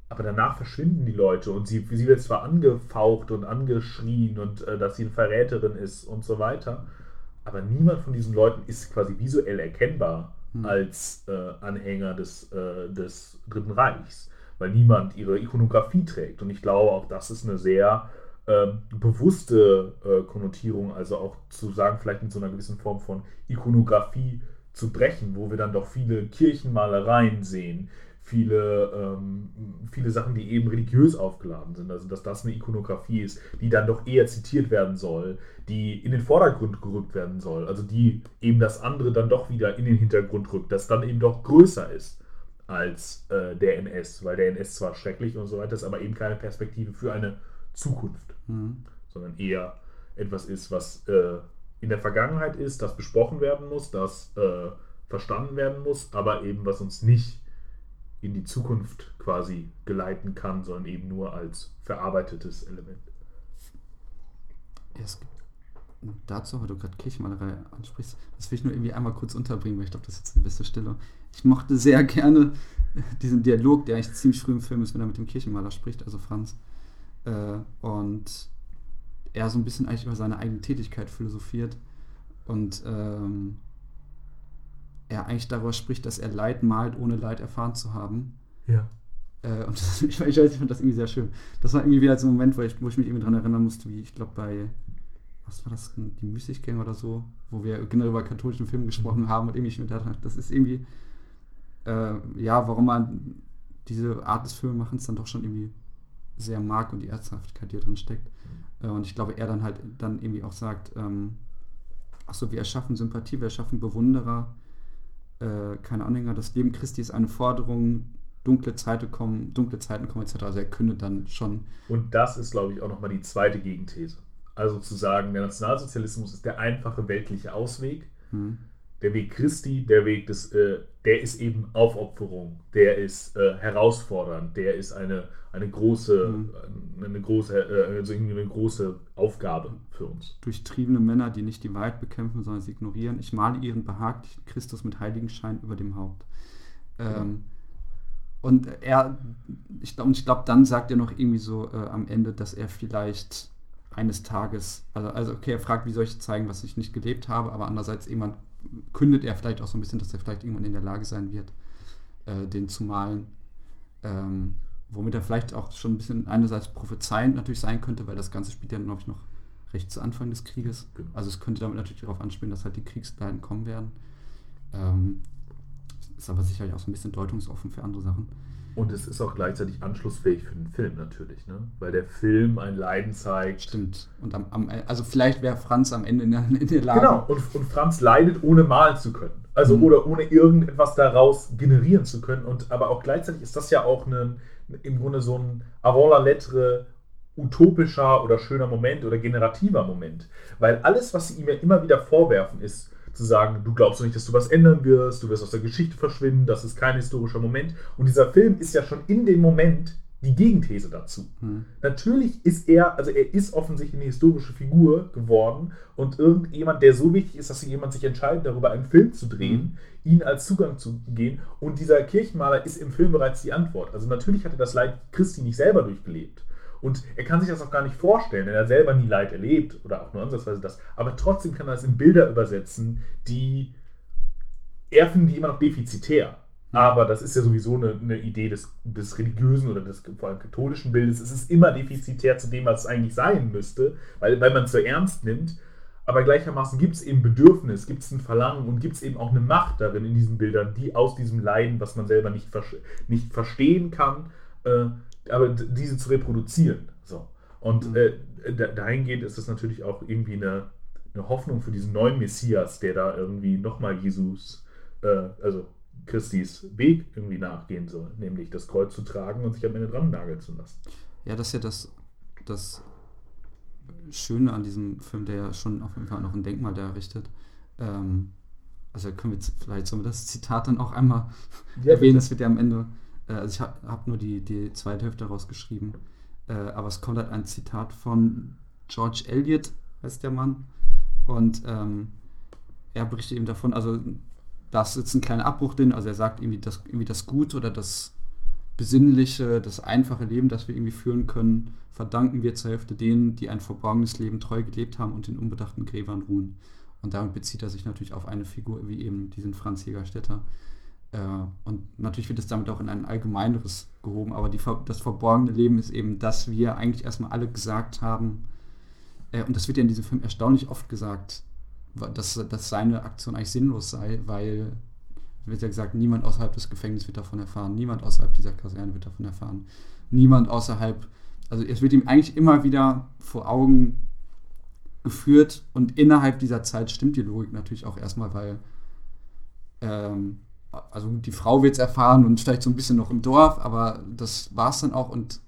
Aber danach verschwinden die Leute und sie, sie wird zwar angefaucht und angeschrien und äh, dass sie eine Verräterin ist und so weiter, aber niemand von diesen Leuten ist quasi visuell erkennbar Hm. als äh, Anhänger des, äh, des Dritten Reichs, weil niemand ihre Ikonografie trägt. Und ich glaube, auch das ist eine sehr ähm, bewusste äh, Konnotierung, also auch zu sagen, vielleicht mit so einer gewissen Form von Ikonografie zu brechen, wo wir dann doch viele Kirchenmalereien sehen, viele, ähm, viele Sachen, die eben religiös aufgeladen sind. Also dass das eine Ikonografie ist, die dann doch eher zitiert werden soll, die in den Vordergrund gerückt werden soll. Also die eben das andere dann doch wieder in den Hintergrund rückt, das dann eben doch größer ist als äh, der NS, weil der NS zwar schrecklich und so weiter ist, aber eben keine Perspektive für eine Zukunft, Mhm. sondern eher etwas ist, was äh, in der Vergangenheit ist, das besprochen werden muss, das äh, verstanden werden muss, aber eben was uns nicht in die Zukunft quasi geleiten kann, sondern eben nur als verarbeitetes Element. Es gibt dazu, weil du gerade Kirchenmalerei ansprichst, das will ich nur irgendwie einmal kurz unterbringen, weil ich glaube, das ist jetzt die beste Stelle. Ich mochte sehr gerne diesen Dialog, der eigentlich ziemlich früh im Film ist, wenn er mit dem Kirchenmaler spricht, also Franz. Äh, und er so ein bisschen eigentlich über seine eigene Tätigkeit philosophiert und ähm, er eigentlich darüber spricht, dass er Leid malt, ohne Leid erfahren zu haben. Ja. Äh, und das, ich, weiß, ich fand das irgendwie sehr schön. Das war irgendwie wieder so ein Moment, wo ich, wo ich mich irgendwie daran erinnern musste, wie ich glaube bei, was war das, die Müßiggänge oder so, wo wir generell über katholischen Film gesprochen haben und irgendwie ich mir dachte, das ist irgendwie, äh, ja, warum man diese Art des Filmemachens dann doch schon irgendwie sehr mag und die Ernsthaftigkeit, die da drin steckt. Äh, und ich glaube, er dann halt dann irgendwie auch sagt, ähm, achso, wir erschaffen Sympathie, wir erschaffen Bewunderer, äh, keine Anhänger, das Leben Christi ist eine Forderung, dunkle Zeiten kommen, dunkle Zeiten kommen etc. Also er kündet dann schon. Und das ist, glaube ich, auch nochmal die zweite Gegenthese. Also zu sagen, der Nationalsozialismus ist der einfache weltliche Ausweg. Hm, Der Weg Christi, der Weg des, äh, der ist eben Aufopferung, der ist äh, herausfordernd, der ist eine, eine große, Mhm. eine große, äh, also irgendwie eine große Aufgabe für uns. durchtriebene Männer, die nicht die Wahrheit bekämpfen, sondern sie ignorieren. Ich male ihren behaglichen Christus mit Heiligenschein über dem Haupt. Ähm, und er, ich glaube, glaub, dann sagt er noch irgendwie so äh, am Ende, dass er vielleicht eines Tages, also, also okay, er fragt, wie soll ich zeigen, was ich nicht gelebt habe, aber andererseits irgendwann kündet er vielleicht auch so ein bisschen, dass er vielleicht irgendwann in der Lage sein wird, äh, den zu malen. Ähm, womit er vielleicht auch schon ein bisschen einerseits prophezeiend natürlich sein könnte, weil das Ganze spielt ja, glaube ich, noch recht zu Anfang des Krieges. Genau. Also es könnte damit natürlich darauf anspielen, dass halt die Kriegsleiden kommen werden. Ähm, ist aber sicherlich auch so ein bisschen deutungsoffen für andere Sachen. Und es ist auch gleichzeitig anschlussfähig für den Film natürlich, ne? weil der Film ein Leiden zeigt. Stimmt. Und am, am, also vielleicht wäre Franz am Ende in der, in der Lage. Genau, und, und Franz leidet, ohne malen zu können. Also Mhm. oder ohne irgendetwas daraus generieren zu können. Und aber auch gleichzeitig ist das ja auch ein, im Grunde so ein avant la lettre utopischer oder schöner Moment oder generativer Moment. Weil alles, was sie ihm ja immer wieder vorwerfen, ist zu sagen, du glaubst doch nicht, dass du was ändern wirst, du wirst aus der Geschichte verschwinden, das ist kein historischer Moment. Und dieser Film ist ja schon in dem Moment die Gegenthese dazu. Hm. Natürlich ist er, also er ist offensichtlich eine historische Figur geworden und irgendjemand, der so wichtig ist, dass jemand sich entscheidet, darüber einen Film zu drehen, ihn als Zugang zu gehen. Und dieser Kirchenmaler ist im Film bereits die Antwort. Also natürlich hat er das Leid Christi nicht selber durchgelebt. Und er kann sich das auch gar nicht vorstellen, denn er hat selber nie Leid erlebt oder auch nur ansatzweise das. Aber trotzdem kann er es in Bilder übersetzen, die er findet die immer noch defizitär. Aber das ist ja sowieso eine, eine Idee des, des religiösen oder des vor allem katholischen Bildes. Es ist immer defizitär zu dem, was es eigentlich sein müsste, weil, weil man es so ernst nimmt. Aber gleichermaßen gibt es eben Bedürfnis, gibt es ein Verlangen und gibt es eben auch eine Macht darin in diesen Bildern, die aus diesem Leiden, was man selber nicht, nicht verstehen kann, äh, aber diese zu reproduzieren. So. Und mhm. äh, dahingehend ist es natürlich auch irgendwie eine, eine Hoffnung für diesen neuen Messias, der da irgendwie nochmal Jesus, äh, also Christis Weg irgendwie nachgehen soll, nämlich das Kreuz zu tragen und sich am Ende dran nageln zu lassen. Ja, das ist ja das, das Schöne an diesem Film, der ja schon auf jeden Fall noch ein Denkmal da errichtet. Ähm, also können wir vielleicht so das Zitat dann auch einmal ja, erwähnen, das wird ja am Ende, also ich habe hab nur die, die zweite Hälfte rausgeschrieben, äh, aber es kommt halt ein Zitat von George Eliot, heißt der Mann, und ähm, er berichtet eben davon, also das ist ein kleiner Abbruch drin, also er sagt irgendwie das, irgendwie das Gut oder das besinnliche, das einfache Leben, das wir irgendwie führen können, verdanken wir zur Hälfte denen, die ein verborgenes Leben treu gelebt haben und in unbedachten Gräbern ruhen. Und damit bezieht er sich natürlich auf eine Figur wie eben diesen Franz Jägerstätter. Äh, und natürlich wird es damit auch in ein allgemeineres gehoben, aber die, das verborgene Leben ist eben, dass wir eigentlich erstmal alle gesagt haben, äh, und das wird ja in diesem Film erstaunlich oft gesagt, dass, dass seine Aktion eigentlich sinnlos sei, weil wird ja gesagt, niemand außerhalb des Gefängnisses wird davon erfahren, niemand außerhalb dieser Kaserne wird davon erfahren, niemand außerhalb, also es wird ihm eigentlich immer wieder vor Augen geführt und innerhalb dieser Zeit stimmt die Logik natürlich auch erstmal, weil ähm, also die Frau wird es erfahren und vielleicht so ein bisschen noch im Dorf, aber das war es dann auch und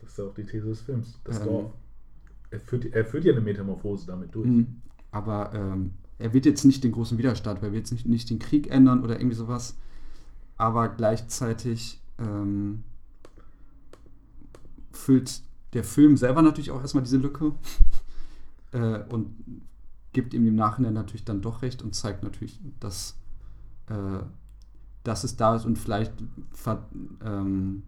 das ist ja auch die These des Films, das ähm, Dorf. Er führt, er führt ja eine Metamorphose damit durch. Mhm. Aber ähm, er wird jetzt nicht den großen Widerstand, er wird jetzt nicht, nicht den Krieg ändern oder irgendwie sowas. Aber gleichzeitig ähm, füllt der Film selber natürlich auch erstmal diese Lücke äh, und gibt ihm im Nachhinein natürlich dann doch recht und zeigt natürlich, dass, äh, dass es da ist und vielleicht ver, ähm,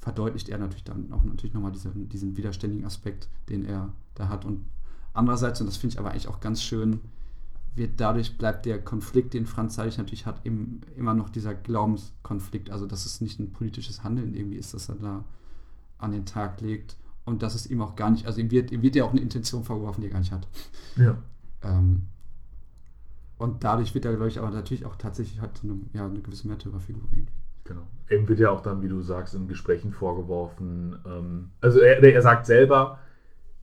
verdeutlicht er natürlich dann auch natürlich nochmal diesen, diesen widerständigen Aspekt, den er da hat und Andererseits, und das finde ich aber eigentlich auch ganz schön, wird dadurch bleibt der Konflikt, den Franz Seidig natürlich hat, im, immer noch dieser Glaubenskonflikt. Also, dass es nicht ein politisches Handeln irgendwie ist, das er da an den Tag legt. Und dass es ihm auch gar nicht, also ihm wird, ihm wird ja auch eine Intention vorgeworfen, die er gar nicht hat. Ja. Ähm, und dadurch wird er, glaube ich, aber natürlich auch tatsächlich halt so eine, ja, eine gewisse Märtyrerfigur irgendwie. Genau. Ihm wird ja auch dann, wie du sagst, in Gesprächen vorgeworfen. Ähm, also er, er sagt selber,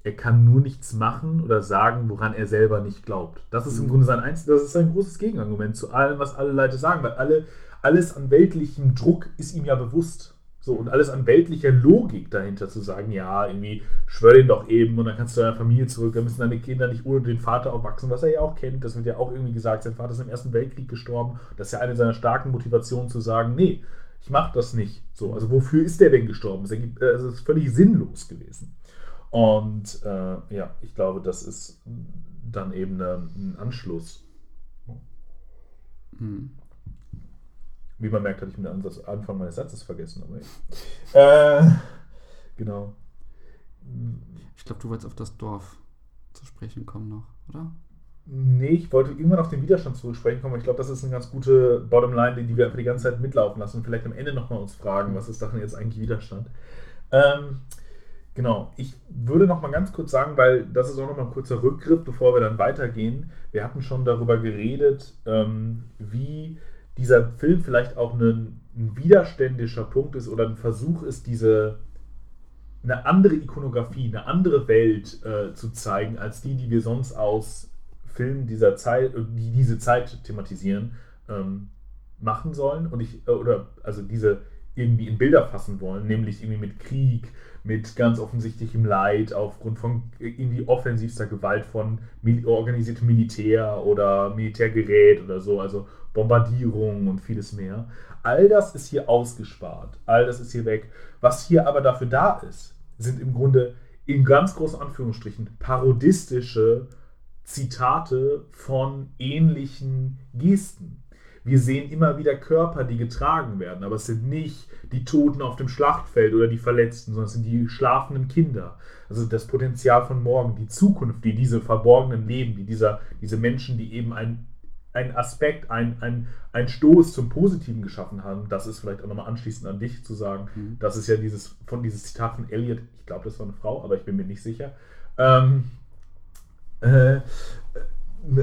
er kann nur nichts machen oder sagen, woran er selber nicht glaubt. Das ist im mhm. Grunde sein einziges, das ist sein großes Gegenargument zu allem, was alle Leute sagen, weil alle, alles an weltlichem Druck ist ihm ja bewusst. So, und alles an weltlicher Logik dahinter zu sagen, ja, irgendwie schwör den doch eben und dann kannst du deiner Familie zurück, dann müssen deine Kinder nicht ohne den Vater aufwachsen, was er ja auch kennt. Das wird ja auch irgendwie gesagt, sein Vater ist im Ersten Weltkrieg gestorben. Das ist ja eine seiner starken Motivationen zu sagen, nee, ich mach das nicht. So, also wofür ist der denn gestorben? Es also ist völlig sinnlos gewesen. Und äh, ja, ich glaube, das ist dann eben eine, ein Anschluss. Hm. Wie man merkt, hatte ich mit dem Anfang meines Satzes vergessen. Aber äh, genau. Ich glaube, du wolltest auf das Dorf zu sprechen kommen noch, oder? Nee, ich wollte irgendwann auf den Widerstand zu sprechen kommen. Ich glaube, das ist eine ganz gute Bottomline, die wir einfach die ganze Zeit mitlaufen lassen und vielleicht am Ende nochmal uns fragen, was ist darin jetzt eigentlich Widerstand. Ähm, Genau, ich würde noch mal ganz kurz sagen, weil das ist auch noch mal ein kurzer Rückgriff, bevor wir dann weitergehen. Wir hatten schon darüber geredet, ähm, wie dieser Film vielleicht auch ein, ein, widerständischer Punkt ist oder ein Versuch ist, diese eine andere Ikonografie, eine andere Welt äh, zu zeigen, als die, die wir sonst aus Filmen dieser Zeit, die diese Zeit thematisieren, ähm, machen sollen. Und ich, äh, oder also diese irgendwie in Bilder fassen wollen, nämlich irgendwie mit Krieg, mit ganz offensichtlichem Leid aufgrund von irgendwie offensivster Gewalt von organisiertem Militär oder Militärgerät oder so, also Bombardierungen und vieles mehr. All das ist hier ausgespart, all das ist hier weg. Was hier aber dafür da ist, sind im Grunde in ganz großen Anführungsstrichen parodistische Zitate von ähnlichen Gesten. Wir sehen immer wieder Körper, die getragen werden, aber es sind nicht die Toten auf dem Schlachtfeld oder die Verletzten, sondern es sind die schlafenden Kinder. Also das Potenzial von morgen, die Zukunft, die diese verborgenen Leben, die dieser, diese Menschen, die eben ein einen Aspekt, ein, ein, ein Stoß zum Positiven geschaffen haben, das ist vielleicht auch nochmal anschließend an dich zu sagen, Mhm. das ist ja dieses, von dieses Zitat von Elliot, ich glaube, das war eine Frau, aber ich bin mir nicht sicher. Ähm, äh, äh,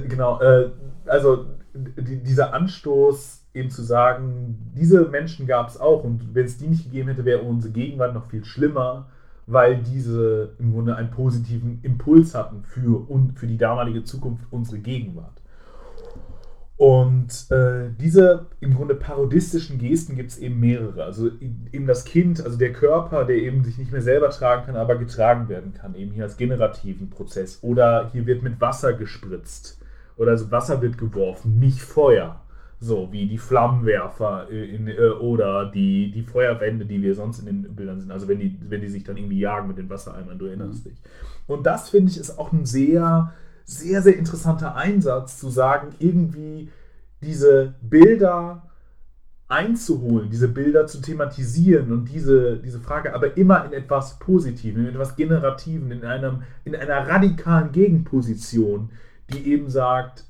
genau, äh, also die, dieser Anstoß eben zu sagen, diese Menschen gab es auch und wenn es die nicht gegeben hätte, wäre unsere Gegenwart noch viel schlimmer, weil diese im Grunde einen positiven Impuls hatten für, und für die damalige Zukunft unsere Gegenwart. Und äh, diese im Grunde parodistischen Gesten gibt es eben mehrere. Also eben das Kind, also der Körper, der eben sich nicht mehr selber tragen kann, aber getragen werden kann, eben hier als generativen Prozess. Oder hier wird mit Wasser gespritzt. Oder also Wasser wird geworfen, nicht Feuer. So wie die Flammenwerfer äh, in, äh, oder die, die Feuerwände, die wir sonst in den Bildern sind. Also wenn die, wenn die sich dann irgendwie jagen mit den Wassereimern, du erinnerst dich. Und das finde ich ist auch ein sehr, sehr, sehr interessanter Einsatz, zu sagen, irgendwie diese Bilder einzuholen, diese Bilder zu thematisieren und diese, diese Frage aber immer in etwas Positiven, in etwas Generativen, in, einem, in einer radikalen Gegenposition, die eben sagt,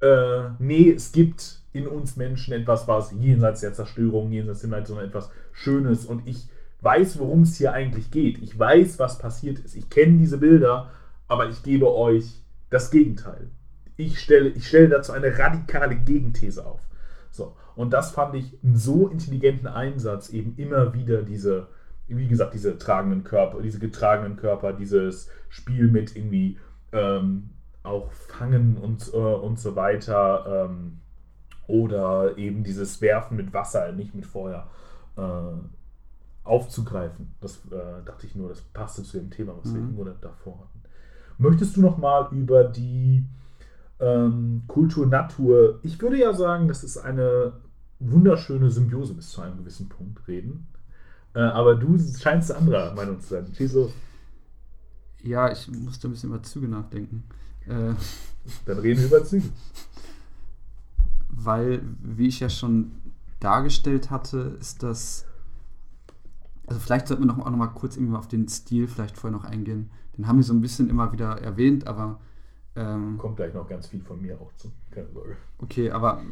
äh, nee, es gibt in uns Menschen etwas, was jenseits der Zerstörung, jenseits der Leid, sondern etwas Schönes und ich weiß, worum es hier eigentlich geht. Ich weiß, was passiert ist. Ich kenne diese Bilder, aber ich gebe euch das Gegenteil. Ich stelle, ich stelle dazu eine radikale Gegenthese auf. So. Und das fand ich einen so intelligenten Einsatz, eben immer wieder diese, wie gesagt, diese tragenden Körper, diese getragenen Körper, dieses Spiel mit irgendwie ähm, auch Fangen und, äh, und so weiter. Ähm, oder eben dieses Werfen mit Wasser, nicht mit Feuer, äh, aufzugreifen. Das äh, dachte ich nur, das passte zu dem Thema, was wir Mhm. Grunde davor hatten. Möchtest du noch mal über die ähm, Kultur Natur, ich würde ja sagen, das ist eine wunderschöne Symbiose bis zu einem gewissen Punkt reden. Äh, aber du scheinst anderer Meinung zu sein. Schieß los. Ja, ich musste ein bisschen über Züge nachdenken. Äh, Dann reden wir über Züge. weil, wie ich ja schon dargestellt hatte, ist das. Also vielleicht sollten wir noch, auch noch mal kurz irgendwie auf den Stil vielleicht vorher noch eingehen. Den haben wir so ein bisschen immer wieder erwähnt, aber ähm, Kommt gleich noch ganz viel von mir auch zu. Keine Sorge. okay, aber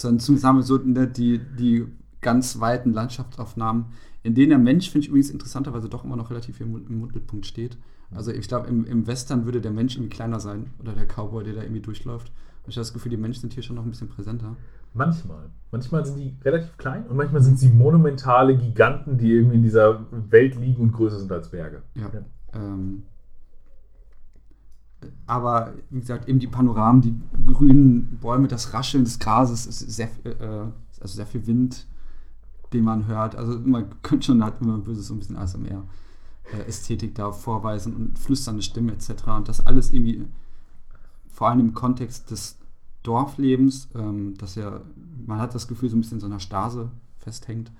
dann zusammen so ne, die, die ganz weiten Landschaftsaufnahmen, in denen der Mensch, finde ich übrigens interessanterweise doch immer noch relativ im, im Mittelpunkt steht. Also ich glaube, im, im Western würde der Mensch irgendwie kleiner sein oder der Cowboy, der da irgendwie durchläuft. Und ich habe das Gefühl, die Menschen sind hier schon noch ein bisschen präsenter. Manchmal. Manchmal sind die relativ klein und manchmal sind sie monumentale Giganten, die irgendwie in dieser Welt liegen und größer sind als Berge. Ja. Ähm, aber wie gesagt, eben die Panoramen, die grünen Bäume, das Rascheln des Grases, ist sehr, äh, also sehr viel Wind, den man hört. Also man könnte schon wenn man böse ist, so ein bisschen ASMR äh, Ästhetik da vorweisen und flüsternde Stimme etc. Und das alles irgendwie vor allem im Kontext des Dorflebens, ähm, das ja, man hat das Gefühl, so ein bisschen in so einer Stase festhängt.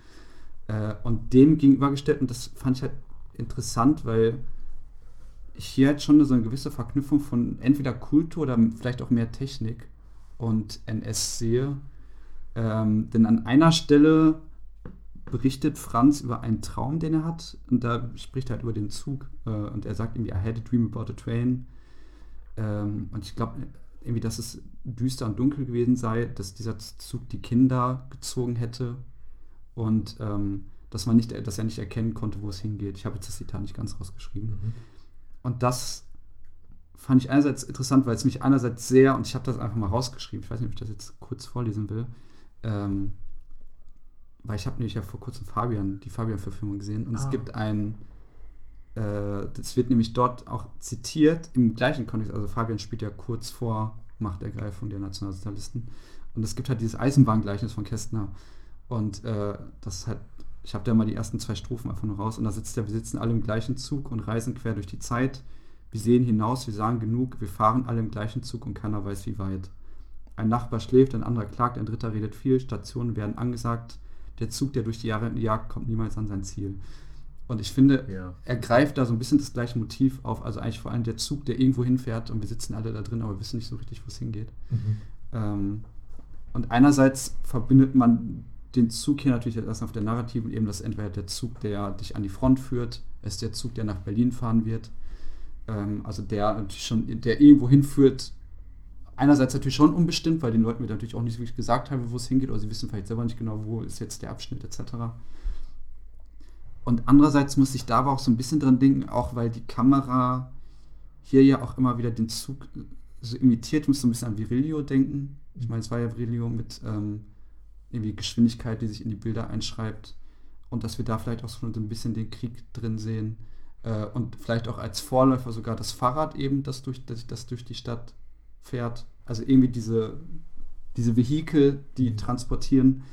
Äh, und dem gegenübergestellt, und das fand ich halt interessant, weil ich hier halt schon so eine gewisse Verknüpfung von entweder Kultur oder vielleicht auch mehr Technik und NS sehe. Ähm, denn an einer Stelle berichtet Franz über einen Traum, den er hat. Und da spricht er halt über den Zug. Äh, und er sagt irgendwie, I had a dream about a train. Ähm, und ich glaube, irgendwie, dass es düster und dunkel gewesen sei, dass dieser Zug die Kinder gezogen hätte. Und ähm, dass man nicht, dass er nicht erkennen konnte, wo es hingeht. Ich habe jetzt das Zitat nicht ganz rausgeschrieben. Mhm. Und das fand ich einerseits interessant, weil es mich einerseits sehr, und ich habe das einfach mal rausgeschrieben, ich weiß nicht, ob ich das jetzt kurz vorlesen will, ähm, weil ich habe nämlich ja vor kurzem Fabian, die Fabian-Verfilmung gesehen und Ah. es gibt ein, äh, das wird nämlich dort auch zitiert im gleichen Kontext, also Fabian spielt ja kurz vor Machtergreifung der Nationalsozialisten. Und es gibt halt dieses Eisenbahngleichnis von Kästner. Und äh, das halt, ich habe da mal die ersten zwei Strophen einfach nur raus. Und da sitzt ja, wir sitzen alle im gleichen Zug und reisen quer durch die Zeit, wir sehen hinaus, wir sagen genug, wir fahren alle im gleichen Zug und keiner weiß wie weit. Ein Nachbar schläft, ein anderer klagt, ein dritter redet viel, Stationen werden angesagt, der Zug, der durch die Jahre jagt, kommt niemals an sein Ziel. Und ich finde, Ja. er greift da so ein bisschen das gleiche Motiv auf, also eigentlich vor allem der Zug, der irgendwo hinfährt und wir sitzen alle da drin, aber wissen nicht so richtig, wo es hingeht. Mhm. Ähm, und einerseits verbindet man den Zug hier natürlich erst auf der narrativen Ebene, dass entweder der Zug, der dich an die Front führt, ist der Zug, der nach Berlin fahren wird. Ähm, also der natürlich schon, der irgendwo hinführt, einerseits natürlich schon unbestimmt, weil den Leuten wir natürlich auch nicht wirklich gesagt haben, wo es hingeht, oder sie wissen vielleicht selber nicht genau, wo ist jetzt der Abschnitt etc. Und andererseits muss ich da aber auch so ein bisschen dran denken, auch weil die Kamera hier ja auch immer wieder den Zug so imitiert, muss so ein bisschen an Virilio denken. Ich meine, es war ja Virilio mit ähm, irgendwie Geschwindigkeit, die sich in die Bilder einschreibt. Und dass wir da vielleicht auch so ein bisschen den Krieg drin sehen. Äh, und vielleicht auch als Vorläufer sogar das Fahrrad eben, das durch, das, das durch die Stadt fährt. Also irgendwie diese, diese Vehikel, die transportieren.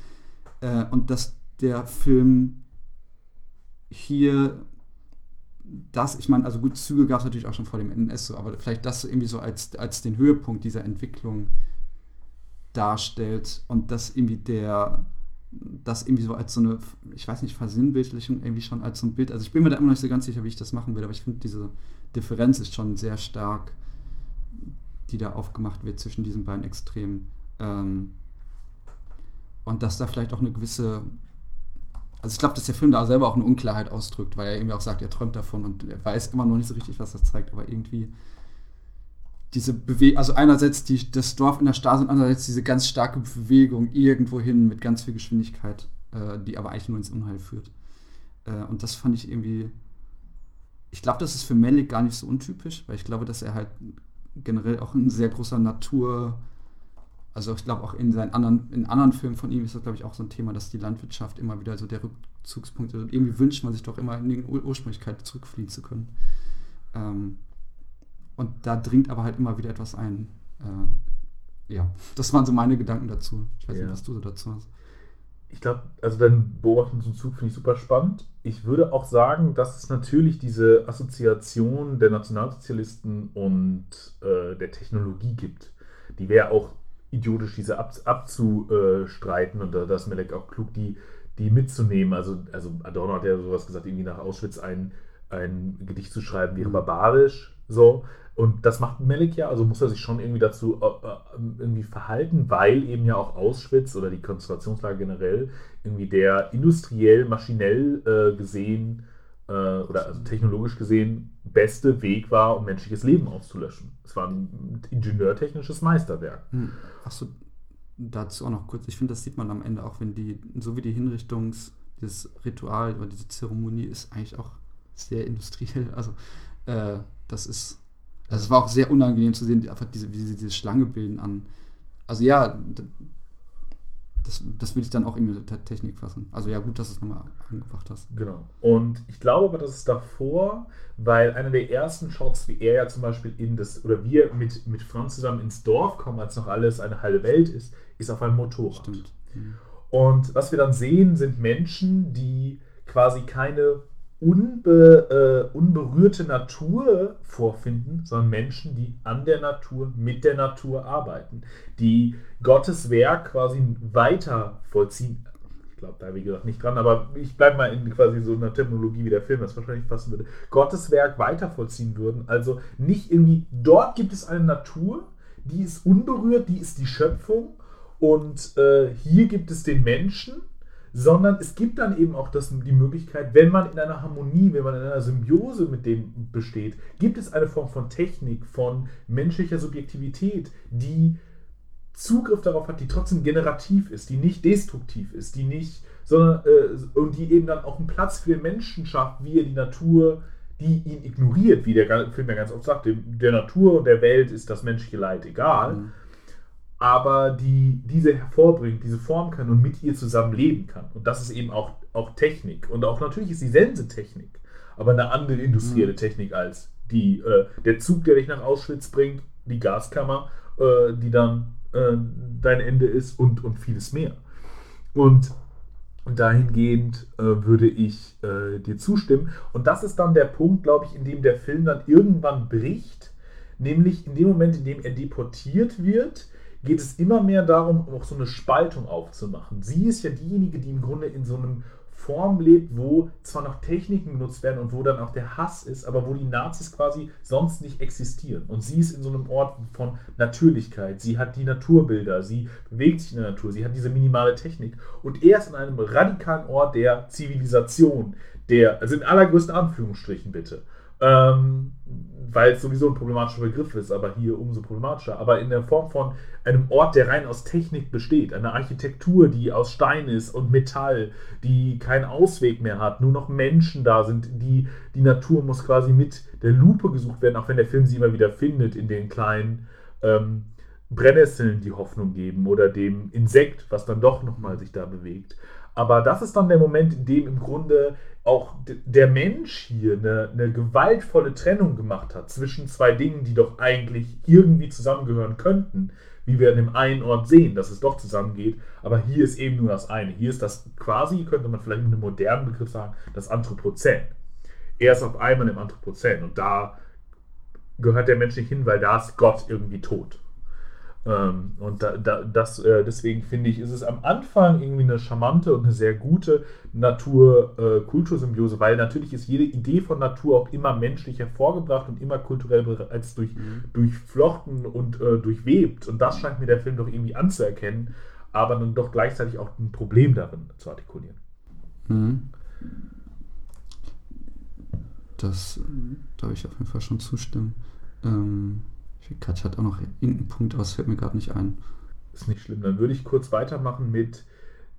Äh, und dass der Film hier das, ich meine, also gut, Züge gab es natürlich auch schon vor dem NS so, aber vielleicht das irgendwie so als, als den Höhepunkt dieser Entwicklung darstellt und das irgendwie der, das irgendwie so als so eine, ich weiß nicht, Versinnbildlichung irgendwie schon als so ein Bild. Also ich bin mir da immer noch nicht so ganz sicher, wie ich das machen will, aber ich finde, diese Differenz ist schon sehr stark, die da aufgemacht wird zwischen diesen beiden Extremen. Ähm, und dass da vielleicht auch eine gewisse also ich glaube, dass der Film da selber auch eine Unklarheit ausdrückt, weil er irgendwie auch sagt, er träumt davon und er weiß immer noch nicht so richtig, was das zeigt, aber irgendwie diese Bewegung, also einerseits die, das Dorf in der Stasi und andererseits diese ganz starke Bewegung irgendwo hin mit ganz viel Geschwindigkeit, äh, die aber eigentlich nur ins Unheil führt. Äh, und das fand ich irgendwie, ich glaube, das ist für Malik gar nicht so untypisch, weil ich glaube, dass er halt generell auch ein sehr großer Natur- also ich glaube auch in seinen anderen, in anderen Filmen von ihm ist das, glaube ich, auch so ein Thema, dass die Landwirtschaft immer wieder so der Rückzugspunkt ist. Und irgendwie wünscht man sich doch immer in die Ur Ursprünglichkeit zurückfliehen zu können. Ähm, und da dringt aber halt immer wieder etwas ein. Äh, ja, das waren so meine Gedanken dazu. Ich weiß ja. nicht, was du so dazu hast. Ich glaube, also dein Beobachten zum Zug finde ich super spannend. Ich würde auch sagen, dass es natürlich diese Assoziation der Nationalsozialisten und äh, der Technologie gibt. Die wäre auch idiotisch, diese ab, abzustreiten und da ist Melek auch klug, die, die mitzunehmen. Also, also Adorno hat ja sowas gesagt, irgendwie nach Auschwitz ein, ein Gedicht zu schreiben wäre mhm. barbarisch. So. Und das macht Melek ja, also muss er sich schon irgendwie dazu äh, äh, irgendwie verhalten, weil eben ja auch Auschwitz oder die Konzentrationslage generell irgendwie der industriell, maschinell äh, gesehen äh, oder also technologisch gesehen beste Weg war, um menschliches Leben auszulöschen. Es war ein ingenieurtechnisches Meisterwerk. Hm. Achso, dazu auch noch kurz. Ich finde, das sieht man am Ende auch, wenn die, so wie die Hinrichtungs, dieses Ritual oder diese Zeremonie ist eigentlich auch sehr industriell. Also, äh, das ist, also es war auch sehr unangenehm zu sehen, einfach diese, wie sie diese Schlange bilden an. Also ja, das, das will ich dann auch in der Technik fassen. Also ja, gut, dass du es nochmal angebracht hast. Genau. Und ich glaube aber, dass es davor, weil einer der ersten Shots, wie er ja zum Beispiel in das, oder wir mit, mit Franz zusammen ins Dorf kommen, als noch alles eine heile Welt ist, ist auf einem Motorrad. Stimmt. Mhm. Und was wir dann sehen, sind Menschen, die quasi keine unbe, äh, unberührte Natur vorfinden, sondern Menschen, die an der Natur, mit der Natur arbeiten, die Gottes Werk quasi weiter vollziehen. Ich glaube da, wie gesagt, nicht dran, aber ich bleibe mal in quasi so einer Terminologie, wie der Film das wahrscheinlich passen würde. Gottes Werk weiter vollziehen würden. Also nicht irgendwie, dort gibt es eine Natur, die ist unberührt, die ist die Schöpfung und äh, hier gibt es den Menschen sondern es gibt dann eben auch das, die Möglichkeit, wenn man in einer Harmonie, wenn man in einer Symbiose mit dem besteht, gibt es eine Form von Technik, von menschlicher Subjektivität, die Zugriff darauf hat, die trotzdem generativ ist, die nicht destruktiv ist, die nicht, sondern äh, und die eben dann auch einen Platz für den Menschen schafft, wie er die Natur, die ihn ignoriert, wie der Film ja ganz oft sagt, der Natur und der Welt ist das menschliche Leid egal. Mhm aber die diese hervorbringt, diese formen kann und mit ihr zusammen leben kann. Und das ist eben auch, auch Technik. Und auch natürlich ist die Sense-Technik, aber eine andere industrielle mhm. Technik als die, äh, der Zug, der dich nach Auschwitz bringt, die Gaskammer, äh, die dann äh, dein Ende ist und, und vieles mehr. Und dahingehend äh, würde ich äh, dir zustimmen. Und das ist dann der Punkt, glaube ich, in dem der Film dann irgendwann bricht, nämlich in dem Moment, in dem er deportiert wird, geht es immer mehr darum, auch so eine Spaltung aufzumachen. Sie ist ja diejenige, die im Grunde in so einem Form lebt, wo zwar noch Techniken genutzt werden und wo dann auch der Hass ist, aber wo die Nazis quasi sonst nicht existieren. Und sie ist in so einem Ort von Natürlichkeit. Sie hat die Naturbilder, sie bewegt sich in der Natur, sie hat diese minimale Technik. Und er ist in einem radikalen Ort der Zivilisation, der, also in allergrößten Anführungsstrichen bitte, ähm, weil es sowieso ein problematischer Begriff ist, aber hier umso problematischer, aber in der Form von einem Ort, der rein aus Technik besteht, eine Architektur, die aus Stein ist und Metall, die keinen Ausweg mehr hat, nur noch Menschen da sind, die, die Natur muss quasi mit der Lupe gesucht werden, auch wenn der Film sie immer wieder findet in den kleinen ähm, Brennnesseln, die Hoffnung geben oder dem Insekt, was dann doch nochmal sich da bewegt. Aber das ist dann der Moment, in dem im Grunde auch der Mensch hier eine, eine, gewaltvolle Trennung gemacht hat zwischen zwei Dingen, die doch eigentlich irgendwie zusammengehören könnten, wie wir an dem einen Ort sehen, dass es doch zusammengeht. Aber hier ist eben nur das eine. Hier ist das quasi, könnte man vielleicht mit einem modernen Begriff sagen, das Anthropozän. Er ist auf einmal im Anthropozän und da gehört der Mensch nicht hin, weil da ist Gott irgendwie tot. Ähm, und da, da, das, äh, deswegen finde ich, ist es am Anfang irgendwie eine charmante und eine sehr gute Natur-Kultursymbiose, äh, weil natürlich ist jede Idee von Natur auch immer menschlich hervorgebracht und immer kulturell als durch, mhm. durchflochten und äh, durchwebt. Und das scheint mir der Film doch irgendwie anzuerkennen, aber dann doch gleichzeitig auch ein Problem darin zu artikulieren. Mhm. Das darf ich auf jeden Fall schon zustimmen. Ähm Katja hat auch noch irgendeinen Punkt, aber es fällt mir gerade nicht ein. Ist nicht schlimm. Dann würde ich kurz weitermachen mit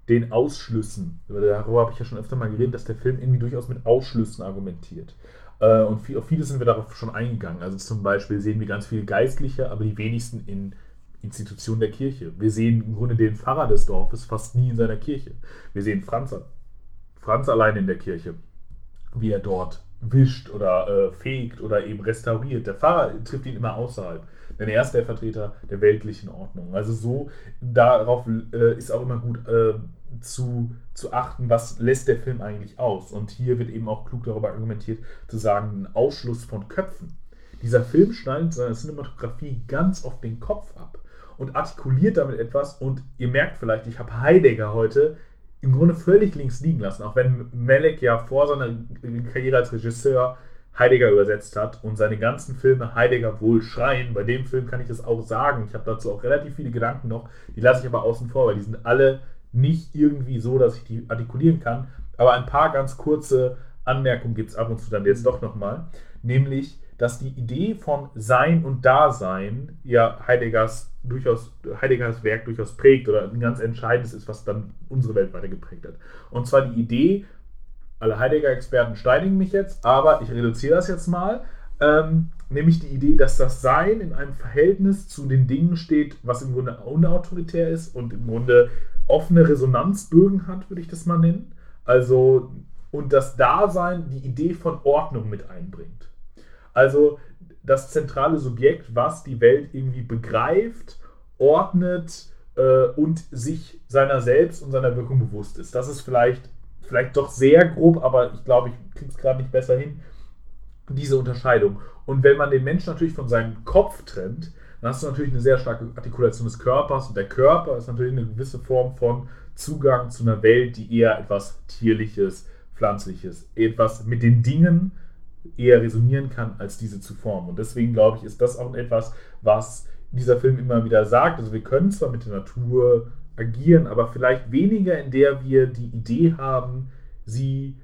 den Ausschlüssen. Darüber habe ich ja schon öfter mal geredet, dass der Film irgendwie durchaus mit Ausschlüssen argumentiert. Äh, und auf viele sind wir darauf schon eingegangen. Also zum Beispiel sehen wir ganz viele Geistliche, aber die wenigsten in Institutionen der Kirche. Wir sehen im Grunde den Pfarrer des Dorfes fast nie in seiner Kirche. Wir sehen Franz, Franz allein in der Kirche, wie er dort wischt oder äh, fegt oder eben restauriert. Der Pfarrer trifft ihn immer außerhalb, denn er ist der Vertreter der weltlichen Ordnung. Also so darauf äh, ist auch immer gut äh, zu, zu achten, was lässt der Film eigentlich aus. Und hier wird eben auch klug darüber argumentiert, zu sagen, ein Ausschluss von Köpfen. Dieser Film schneidet seine Cinematografie ganz auf den Kopf ab und artikuliert damit etwas. Und ihr merkt vielleicht, ich habe Heidegger heute im Grunde völlig links liegen lassen, auch wenn Melek ja vor seiner Karriere als Regisseur Heidegger übersetzt hat und seine ganzen Filme Heidegger wohl schreien. Bei dem Film kann ich das auch sagen. Ich habe dazu auch relativ viele Gedanken noch, die lasse ich aber außen vor, weil die sind alle nicht irgendwie so, dass ich die artikulieren kann. Aber ein paar ganz kurze Anmerkungen gibt es ab und zu dann jetzt doch nochmal. Nämlich, dass die Idee von Sein und Dasein ja Heideggers durchaus Heideggers Werk durchaus prägt oder ein ganz entscheidendes ist, was dann unsere Welt weiter geprägt hat. Und zwar die Idee, alle Heidegger-Experten steinigen mich jetzt, aber ich reduziere das jetzt mal, ähm, nämlich die Idee, dass das Sein in einem Verhältnis zu den Dingen steht, was im Grunde unautoritär ist und im Grunde offene Resonanzbögen hat, würde ich das mal nennen. Also, und das Dasein die Idee von Ordnung mit einbringt. Also das zentrale Subjekt, was die Welt irgendwie begreift, ordnet äh, und sich seiner selbst und seiner Wirkung bewusst ist. Das ist vielleicht, vielleicht doch sehr grob, aber ich glaube, ich kriege es gerade nicht besser hin, diese Unterscheidung. Und wenn man den Menschen natürlich von seinem Kopf trennt, dann hast du natürlich eine sehr starke Artikulation des Körpers und der Körper ist natürlich eine gewisse Form von Zugang zu einer Welt, die eher etwas Tierliches, Pflanzliches, etwas mit den Dingen eher resonieren kann, als diese zu formen. Und deswegen glaube ich, ist das auch etwas, was dieser Film immer wieder sagt. Also wir können zwar mit der Natur agieren, aber vielleicht weniger, in der wir die Idee haben, sie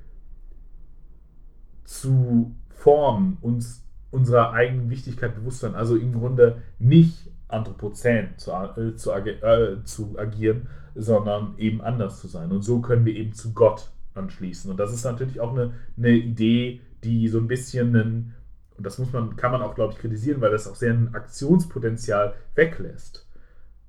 zu formen, uns unserer eigenen Wichtigkeit bewusst sein. Also im Grunde nicht Anthropozän zu, äh, zu, äh, zu agieren, sondern eben anders zu sein. Und so können wir eben zu Gott anschließen. Und das ist natürlich auch eine, eine Idee, die so ein bisschen einen, und das muss man, kann man auch, glaube ich, kritisieren, weil das auch sehr ein Aktionspotenzial weglässt.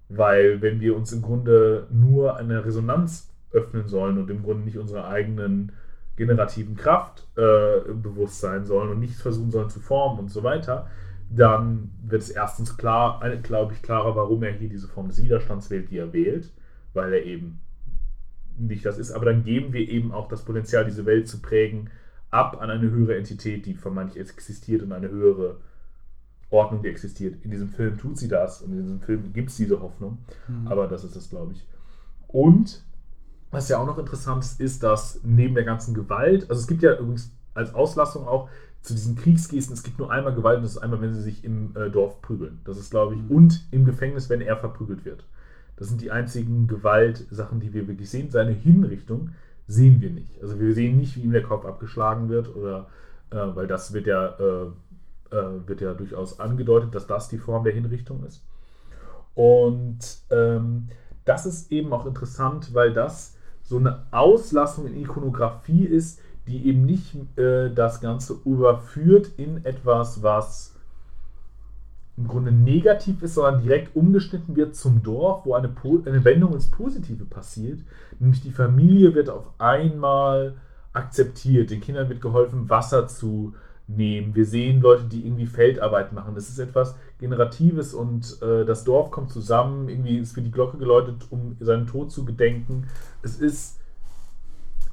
Weil wenn wir uns im Grunde nur eine Resonanz öffnen sollen und im Grunde nicht unserer eigenen generativen Kraft äh, bewusst sein sollen und nichts versuchen sollen zu formen und so weiter, dann wird es erstens klar, glaube ich, klarer, warum er hier diese Form des Widerstands wählt, die er wählt, weil er eben nicht das ist. Aber dann geben wir eben auch das Potenzial, diese Welt zu prägen, ab an eine höhere Entität, die vermeintlich existiert und eine höhere Ordnung, die existiert. In diesem Film tut sie das und in diesem Film gibt es diese Hoffnung. Mhm. Aber das ist das, glaube ich. Und was ja auch noch interessant ist, ist, dass neben der ganzen Gewalt, also es gibt ja übrigens als Auslassung auch zu diesen Kriegsgesten, es gibt nur einmal Gewalt und das ist einmal, wenn sie sich im äh, Dorf prügeln. Das ist, glaube ich, mhm. und im Gefängnis, wenn er verprügelt wird. Das sind die einzigen Gewaltsachen, die wir wirklich sehen. Seine Hinrichtung sehen wir nicht. Also wir sehen nicht, wie ihm der Kopf abgeschlagen wird oder äh, weil das wird ja, äh, äh, wird ja durchaus angedeutet, dass das die Form der Hinrichtung ist. Und ähm, das ist eben auch interessant, weil das so eine Auslassung in Ikonografie ist, die eben nicht äh, das Ganze überführt in etwas, was im Grunde negativ ist, sondern direkt umgeschnitten wird zum Dorf, wo eine, eine Wendung ins Positive passiert. Nämlich die Familie wird auf einmal akzeptiert. Den Kindern wird geholfen, Wasser zu nehmen. Wir sehen Leute, die irgendwie Feldarbeit machen. Das ist etwas Generatives und äh, das Dorf kommt zusammen. Irgendwie ist für die Glocke geläutet, um seinen Tod zu gedenken. Es ist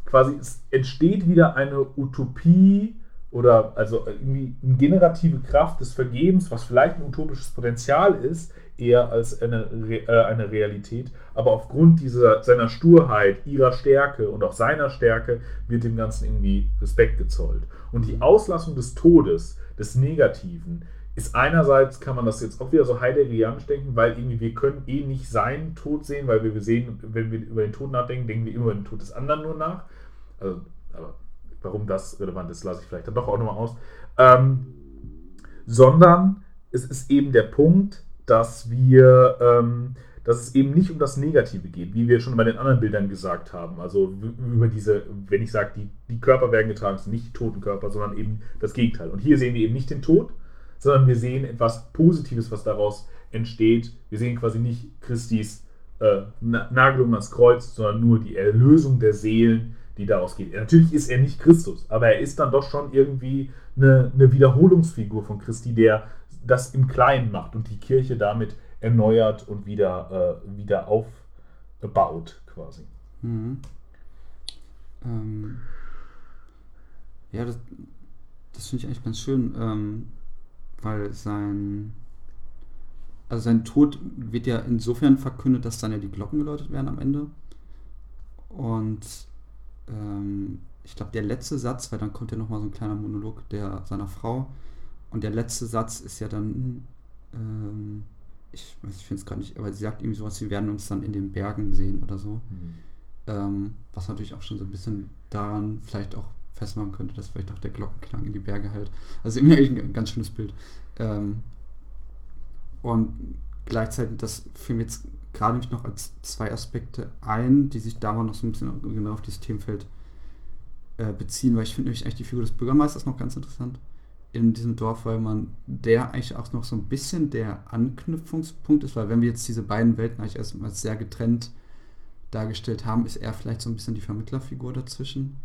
quasi, es entsteht wieder eine Utopie oder also irgendwie eine generative Kraft des Vergebens, was vielleicht ein utopisches Potenzial ist, eher als eine, äh, eine Realität. Aber aufgrund dieser, seiner Sturheit, ihrer Stärke und auch seiner Stärke wird dem Ganzen irgendwie Respekt gezollt. Und die Auslassung des Todes, des Negativen, ist einerseits, kann man das jetzt auch wieder so heideggerianisch denken, weil irgendwie wir können eh nicht seinen Tod sehen, weil wir sehen, wenn wir über den Tod nachdenken, denken wir immer über den Tod des anderen nur nach. Also, aber warum das relevant ist, lasse ich vielleicht dann doch auch nochmal aus. Ähm, sondern es ist eben der Punkt, dass wir, ähm, dass es eben nicht um das Negative geht, wie wir schon bei den anderen Bildern gesagt haben. Also über diese, wenn ich sage, die, die Körper werden getragen, sind nicht die toten Körper, sondern eben das Gegenteil. Und hier sehen wir eben nicht den Tod, sondern wir sehen etwas Positives, was daraus entsteht. Wir sehen quasi nicht Christis äh, Nagelung ans Kreuz, sondern nur die Erlösung der Seelen, die daraus geht. Natürlich ist er nicht Christus, aber er ist dann doch schon irgendwie eine, eine Wiederholungsfigur von Christi, der das im Kleinen macht und die Kirche damit erneuert und wieder, äh, wieder aufbaut, quasi. Mhm. Ähm, ja, das, das finde ich eigentlich ganz schön, ähm, weil sein, also sein Tod wird ja insofern verkündet, dass dann ja die Glocken geläutet werden am Ende. Und ähm, ich glaube, der letzte Satz, weil dann kommt ja nochmal so ein kleiner Monolog der seiner Frau, und der letzte Satz ist ja dann, ähm, ich, ich finde es gerade nicht, aber sie sagt irgendwie sowas, wir werden uns dann in den Bergen sehen oder so. Mhm. Ähm, was natürlich auch schon so ein bisschen daran vielleicht auch festmachen könnte, dass vielleicht auch der Glockenklang in die Berge hält. Also irgendwie ein ganz schönes Bild. Ähm, und gleichzeitig, das fiel mir jetzt gerade nicht noch als zwei Aspekte ein, die sich da mal noch so ein bisschen genau auf dieses Themenfeld äh, beziehen, weil ich finde nämlich eigentlich die Figur des Bürgermeisters noch ganz interessant in diesem Dorf, weil man der eigentlich auch noch so ein bisschen der Anknüpfungspunkt ist, weil wenn wir jetzt diese beiden Welten eigentlich erstmal sehr getrennt dargestellt haben, ist er vielleicht so ein bisschen die Vermittlerfigur dazwischen,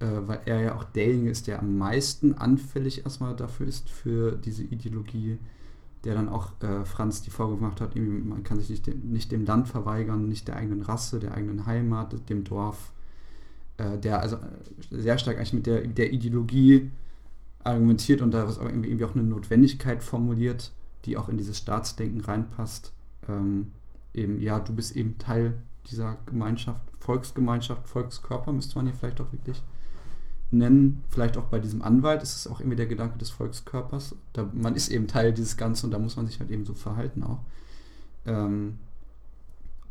äh, weil er ja auch derjenige ist, der am meisten anfällig erstmal dafür ist, für diese Ideologie, der dann auch äh, Franz die Vorwurf gemacht hat, man kann sich nicht dem, nicht dem Land verweigern, nicht der eigenen Rasse, der eigenen Heimat, dem Dorf, äh, der also sehr stark eigentlich mit der, der Ideologie argumentiert und da ist auch irgendwie, irgendwie auch eine Notwendigkeit formuliert, die auch in dieses Staatsdenken reinpasst. Ähm, eben, ja, du bist eben Teil dieser Gemeinschaft, Volksgemeinschaft, Volkskörper müsste man hier vielleicht auch wirklich nennen. Vielleicht auch bei diesem Anwalt ist es auch irgendwie der Gedanke des Volkskörpers. Da, man ist eben Teil dieses Ganzen und da muss man sich halt eben so verhalten auch. Ähm,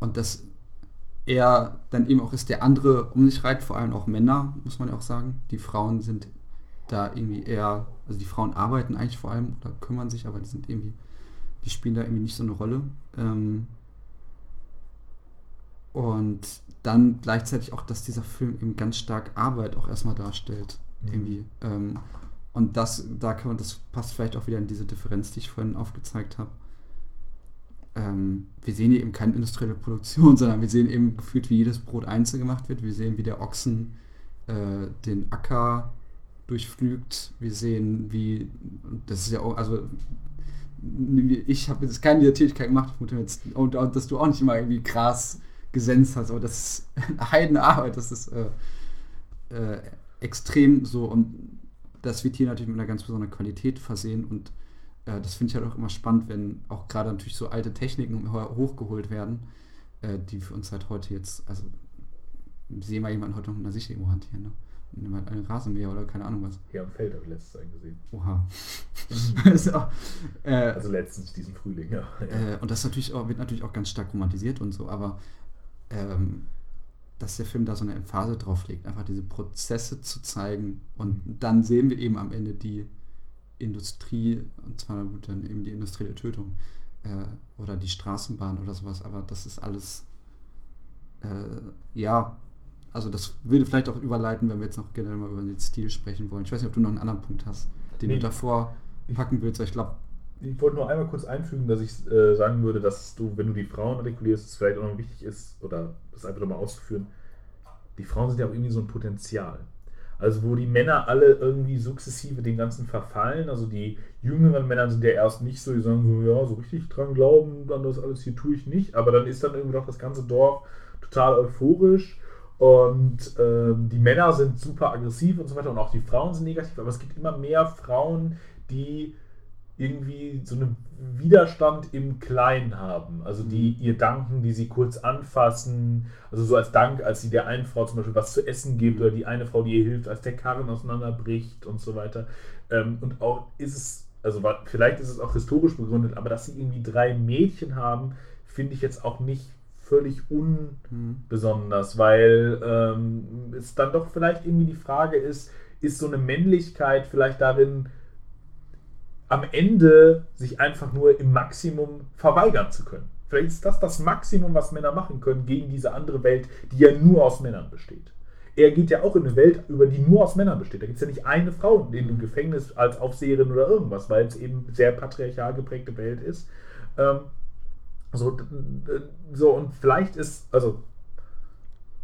und dass er dann eben auch ist, der andere um sich reiht, vor allem auch Männer, muss man ja auch sagen. Die Frauen sind da irgendwie eher, also die Frauen arbeiten eigentlich vor allem oder kümmern sich, aber die sind irgendwie, die spielen da irgendwie nicht so eine Rolle. Ähm, und dann gleichzeitig auch, dass dieser Film eben ganz stark Arbeit auch erstmal darstellt. Mhm. Irgendwie. Ähm, und das, da kann man, das passt vielleicht auch wieder in diese Differenz, die ich vorhin aufgezeigt habe. Ähm, wir sehen hier eben keine industrielle Produktion, sondern wir sehen eben gefühlt, wie jedes Brot einzeln gemacht wird. Wir sehen, wie der Ochsen äh, den Acker durchflügt. Wir sehen, wie, das ist ja auch, also ich habe jetzt keine Tätigkeit gemacht, jetzt, und, und, dass du auch nicht immer irgendwie Gras gesenzt hast, aber das ist Heidenarbeit, das ist äh, äh, extrem so und das wird hier natürlich mit einer ganz besonderen Qualität versehen und äh, das finde ich halt auch immer spannend, wenn auch gerade natürlich so alte Techniken hochgeholt werden, äh, die für uns halt heute jetzt, also sehen wir jemanden heute noch in der Sicht irgendwo hantieren, ne? Nimm halt einen Rasenmäher oder keine Ahnung was. Ja, am Feld habe ich letztens einen gesehen. Oha. auch, äh, also letztens diesen Frühling, ja. Äh, und das natürlich auch, wird natürlich auch ganz stark romantisiert und so, aber ähm, dass der Film da so eine Emphase drauf legt, einfach diese Prozesse zu zeigen und dann sehen wir eben am Ende die Industrie, und zwar dann eben die industrielle Tötung äh, oder die Straßenbahn oder sowas, aber das ist alles, äh, ja, also das würde vielleicht auch überleiten, wenn wir jetzt noch generell mal über den Stil sprechen wollen. Ich weiß nicht, ob du noch einen anderen Punkt hast, den Nee. du davor packen willst, weil ich glaube, Ich wollte nur einmal kurz einfügen, dass ich äh, sagen würde, dass du, wenn du die Frauen artikulierst, es vielleicht auch noch wichtig ist, oder das einfach nochmal auszuführen, die Frauen sind ja auch irgendwie so ein Potenzial. Also wo die Männer alle irgendwie sukzessive dem Ganzen verfallen, also die jüngeren Männer sind ja erst nicht so, die sagen so, ja, so richtig dran glauben, an das alles hier tue ich nicht, aber dann ist dann irgendwie doch das ganze Dorf total euphorisch und ähm, die Männer sind super aggressiv und so weiter und auch die Frauen sind negativ, aber es gibt immer mehr Frauen, die irgendwie so einen Widerstand im Kleinen haben. Also die ihr danken, die sie kurz anfassen. Also so als Dank, als sie der einen Frau zum Beispiel was zu essen gibt oder die eine Frau, die ihr hilft, als der Karren auseinanderbricht und so weiter. Ähm, und auch ist es, also vielleicht ist es auch historisch begründet, aber dass sie irgendwie drei Mädchen haben, finde ich jetzt auch nicht völlig unbesonders, weil ähm, es dann doch vielleicht irgendwie die Frage ist, ist so eine Männlichkeit vielleicht darin, am Ende sich einfach nur im Maximum verweigern zu können. Vielleicht ist das das Maximum, was Männer machen können gegen diese andere Welt, die ja nur aus Männern besteht. Er geht ja auch in eine Welt, über die nur aus Männern besteht. Da gibt es ja nicht eine Frau in dem Gefängnis als Aufseherin oder irgendwas, weil es eben sehr patriarchal geprägte Welt ist. Ähm, so, so, und vielleicht ist, also,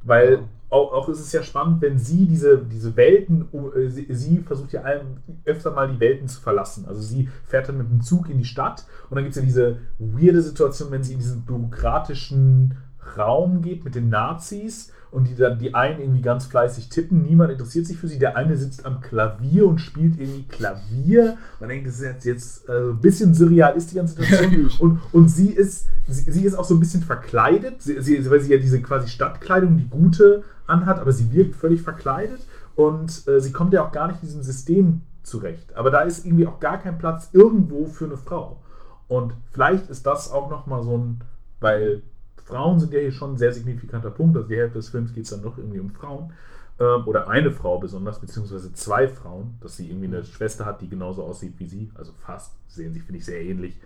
weil. Auch, auch ist es ja spannend, wenn sie diese, diese Welten, äh, sie, sie versucht ja allem öfter mal die Welten zu verlassen. Also sie fährt dann mit dem Zug in die Stadt und dann gibt es ja diese weirde Situation, wenn sie in diesen bürokratischen Raum geht mit den Nazis und die dann die einen irgendwie ganz fleißig tippen, niemand interessiert sich für sie, der eine sitzt am Klavier und spielt irgendwie Klavier. Man denkt, das ist jetzt, jetzt äh, ein bisschen surreal ist die ganze Situation. und, und sie ist, sie, sie ist auch so ein bisschen verkleidet, sie, sie, weil sie ja diese quasi Stadtkleidung, die gute anhat, aber sie wirkt völlig verkleidet und äh, sie kommt ja auch gar nicht in diesem System zurecht. Aber da ist irgendwie auch gar kein Platz irgendwo für eine Frau. Und vielleicht ist das auch nochmal so ein, weil Frauen sind ja hier schon ein sehr signifikanter Punkt, also die Hälfte des Films geht es dann noch irgendwie um Frauen. Ähm, oder eine Frau besonders, beziehungsweise zwei Frauen, dass sie irgendwie eine Schwester hat, die genauso aussieht wie sie, also fast, sehen sich, finde ich, sehr ähnlich.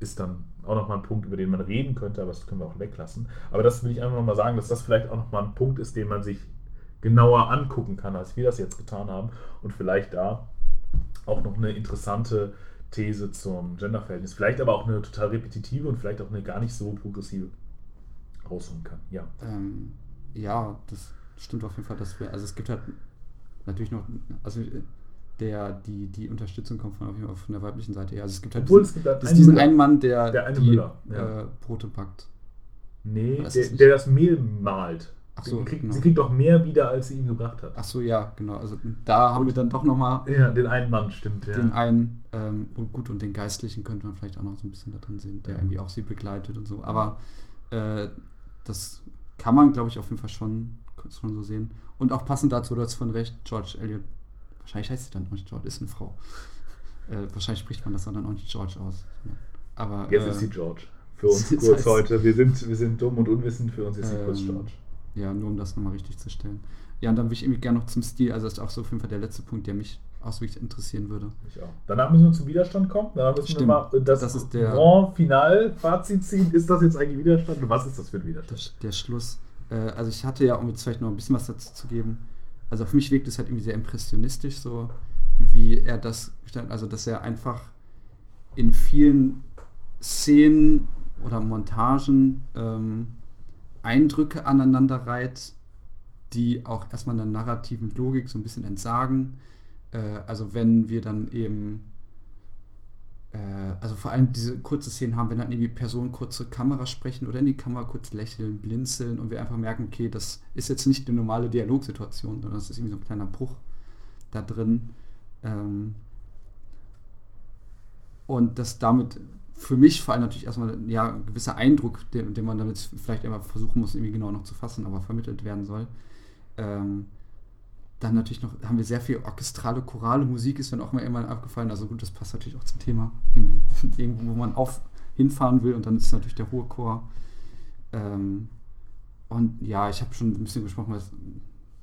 Ist dann auch nochmal ein Punkt, über den man reden könnte, aber das können wir auch weglassen. Aber das will ich einfach nochmal sagen, dass das vielleicht auch nochmal ein Punkt ist, den man sich genauer angucken kann, als wir das jetzt getan haben und vielleicht da auch noch eine interessante These zum Genderverhältnis, vielleicht aber auch eine total repetitive und vielleicht auch eine gar nicht so progressive rausholen kann. Ja. Ähm, ja, das stimmt auf jeden Fall, dass wir, also es gibt halt natürlich noch, also äh, der, die, die Unterstützung kommt von, von der weiblichen Seite her. Also es gibt halt Obwohl diesen, es gibt halt einen diesen Müller. einen Mann, der, Der eine die Müller, ja. äh, Brote backt. Nee, der, der das Mehl malt. Ach so, sie, kriegt, genau. sie kriegt doch mehr wieder, als sie ihm gebracht hat. Ach so, ja, genau. Also da haben wir dann doch nochmal Ja, den einen Mann, stimmt. Ja. den einen, ähm, und gut, und den Geistlichen könnte man vielleicht auch noch so ein bisschen da drin sehen, der Ja. irgendwie auch sie begleitet und so. Aber äh, das kann man, glaube ich, auf jeden Fall schon, schon so sehen. Und auch passend dazu, du hast von recht, George Eliot, wahrscheinlich heißt sie dann auch nicht George, ist eine Frau. Äh, wahrscheinlich spricht man das dann auch nicht George aus. Aber, Jetzt äh, ist sie George. Für uns das kurz heißt- heute. Wir sind, wir sind dumm und unwissend, für uns ist sie kurz Ähm, George. Ja, nur um das nochmal richtig zu stellen. Ja, und dann würde ich irgendwie gerne noch zum Stil, also das ist auch so auf jeden Fall der letzte Punkt, der mich wirklich interessieren würde. Ich auch. Danach müssen wir zum Widerstand kommen. Danach müssen Stimmt. wir mal das, Das ist der- Grand Final-Fazit ziehen. Ist das jetzt eigentlich Widerstand? Und was ist das für ein Widerstand? Der, der Schluss. Äh, also ich hatte ja, um jetzt vielleicht noch ein bisschen was dazu zu geben, also auf mich wirkt es halt irgendwie sehr impressionistisch, so wie er das also dass er einfach in vielen Szenen oder Montagen ähm, Eindrücke aneinander reiht, die auch erstmal einer narrativen Logik so ein bisschen entsagen. Äh, also wenn wir dann eben also vor allem diese kurze Szenen haben, wenn dann irgendwie Personen kurz zur Kamera sprechen oder in die Kamera kurz lächeln, blinzeln und wir einfach merken, okay, das ist jetzt nicht eine normale Dialogsituation, sondern das ist irgendwie so ein kleiner Bruch da drin. Ähm, und das damit für mich vor allem natürlich erstmal ja, ein gewisser Eindruck, den, den man damit vielleicht immer versuchen muss, irgendwie genau noch zu fassen, aber vermittelt werden soll. Ähm, dann natürlich noch, haben wir sehr viel orchestrale, chorale Musik, ist dann auch mal irgendwann abgefallen. Also gut, das passt natürlich auch zum Thema. Irgendwo, wo man auf hinfahren will und dann ist natürlich der hohe Chor. Ähm, und ja, ich habe schon ein bisschen gesprochen,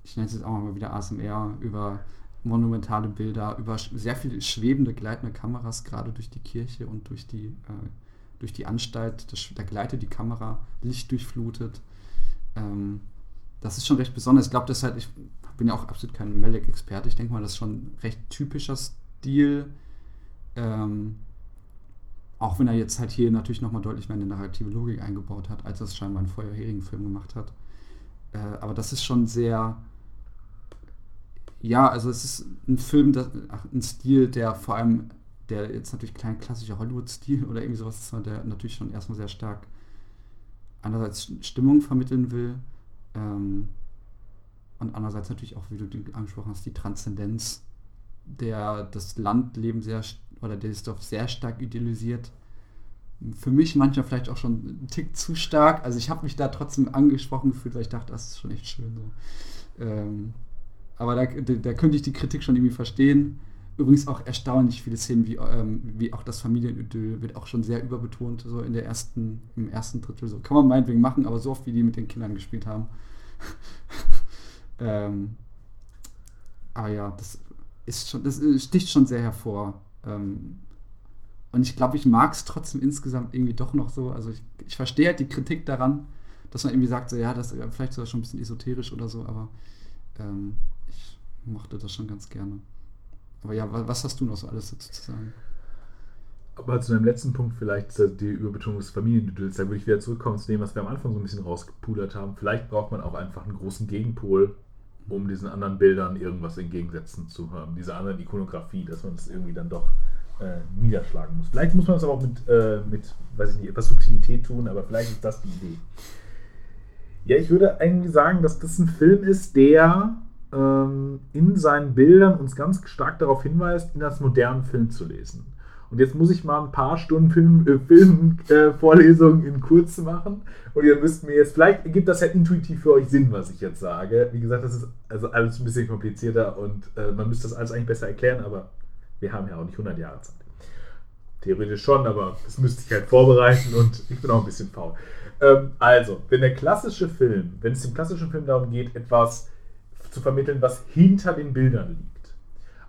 ich nenne es jetzt auch mal wieder ASMR, über monumentale Bilder, über sehr viele schwebende, gleitende Kameras, gerade durch die Kirche und durch die, äh, durch die Anstalt. Das, da gleitet die Kamera, Licht durchflutet. Ähm, das ist schon recht besonders. Ich glaube, das halt, ich bin ja auch absolut kein Melek-Experte. Ich denke mal, das ist schon ein recht typischer Stil. Ähm, auch wenn er jetzt halt hier natürlich nochmal deutlich mehr eine narrative Logik eingebaut hat, als er es scheinbar in vorherigen Film gemacht hat. Äh, aber das ist schon sehr. Ja, also es ist ein Film, das, ach, ein Stil, der vor allem, der jetzt natürlich kein klassischer Hollywood-Stil oder irgendwie sowas ist, der natürlich schon erstmal sehr stark einerseits Stimmung vermitteln will ähm, und andererseits natürlich auch, wie du angesprochen hast, die Transzendenz, der das Landleben sehr oder der ist doch sehr stark idealisiert. Für mich manchmal vielleicht auch schon ein Tick zu stark. Also ich habe mich da trotzdem angesprochen gefühlt, weil ich dachte, das ist schon echt schön so. Ähm, aber da, da, da, könnte ich die Kritik schon irgendwie verstehen. Übrigens auch erstaunlich viele Szenen, wie, ähm, wie auch das Familienidyll wird auch schon sehr überbetont, so in der ersten, im ersten Drittel. So kann man meinetwegen machen, aber so oft wie die mit den Kindern gespielt haben. Ähm, aber ja, das ist schon, das sticht schon sehr hervor. Ähm, und ich glaube, ich mag es trotzdem insgesamt irgendwie doch noch so. Also ich, ich verstehe halt die Kritik daran, dass man irgendwie sagt, so, ja, das ist vielleicht sogar schon ein bisschen esoterisch oder so, aber ähm, ich mochte das schon ganz gerne. Aber ja, was hast du noch so alles dazu zu sagen? Aber zu deinem letzten Punkt vielleicht die Überbetonung des Familienidylls, da würde ich wieder zurückkommen zu dem, was wir am Anfang so ein bisschen rausgepudert haben. Vielleicht braucht man auch einfach einen großen Gegenpol, um diesen anderen Bildern irgendwas entgegensetzen zu haben. Diese anderen Ikonografie, dass man das irgendwie dann doch äh, niederschlagen muss. Vielleicht muss man das aber auch mit, äh, mit, weiß ich nicht, etwas Subtilität tun, aber vielleicht ist das die Idee. Ja, ich würde eigentlich sagen, dass das ein Film ist, der ähm, in seinen Bildern uns ganz stark darauf hinweist, ihn als modernen Film zu lesen. Und jetzt muss ich mal ein paar Stunden Filmvorlesungen Film, äh, in kurz machen. Und ihr müsst mir jetzt, vielleicht ergibt das ja intuitiv für euch Sinn, was ich jetzt sage. Wie gesagt, das ist also alles ein bisschen komplizierter und äh, man müsste das alles eigentlich besser erklären, aber wir haben ja auch nicht 100 Jahre Zeit. Theoretisch schon, aber das müsste ich halt vorbereiten und ich bin auch ein bisschen faul. Ähm, also, wenn der klassische Film, wenn es im klassischen Film darum geht, etwas zu vermitteln, was hinter den Bildern liegt,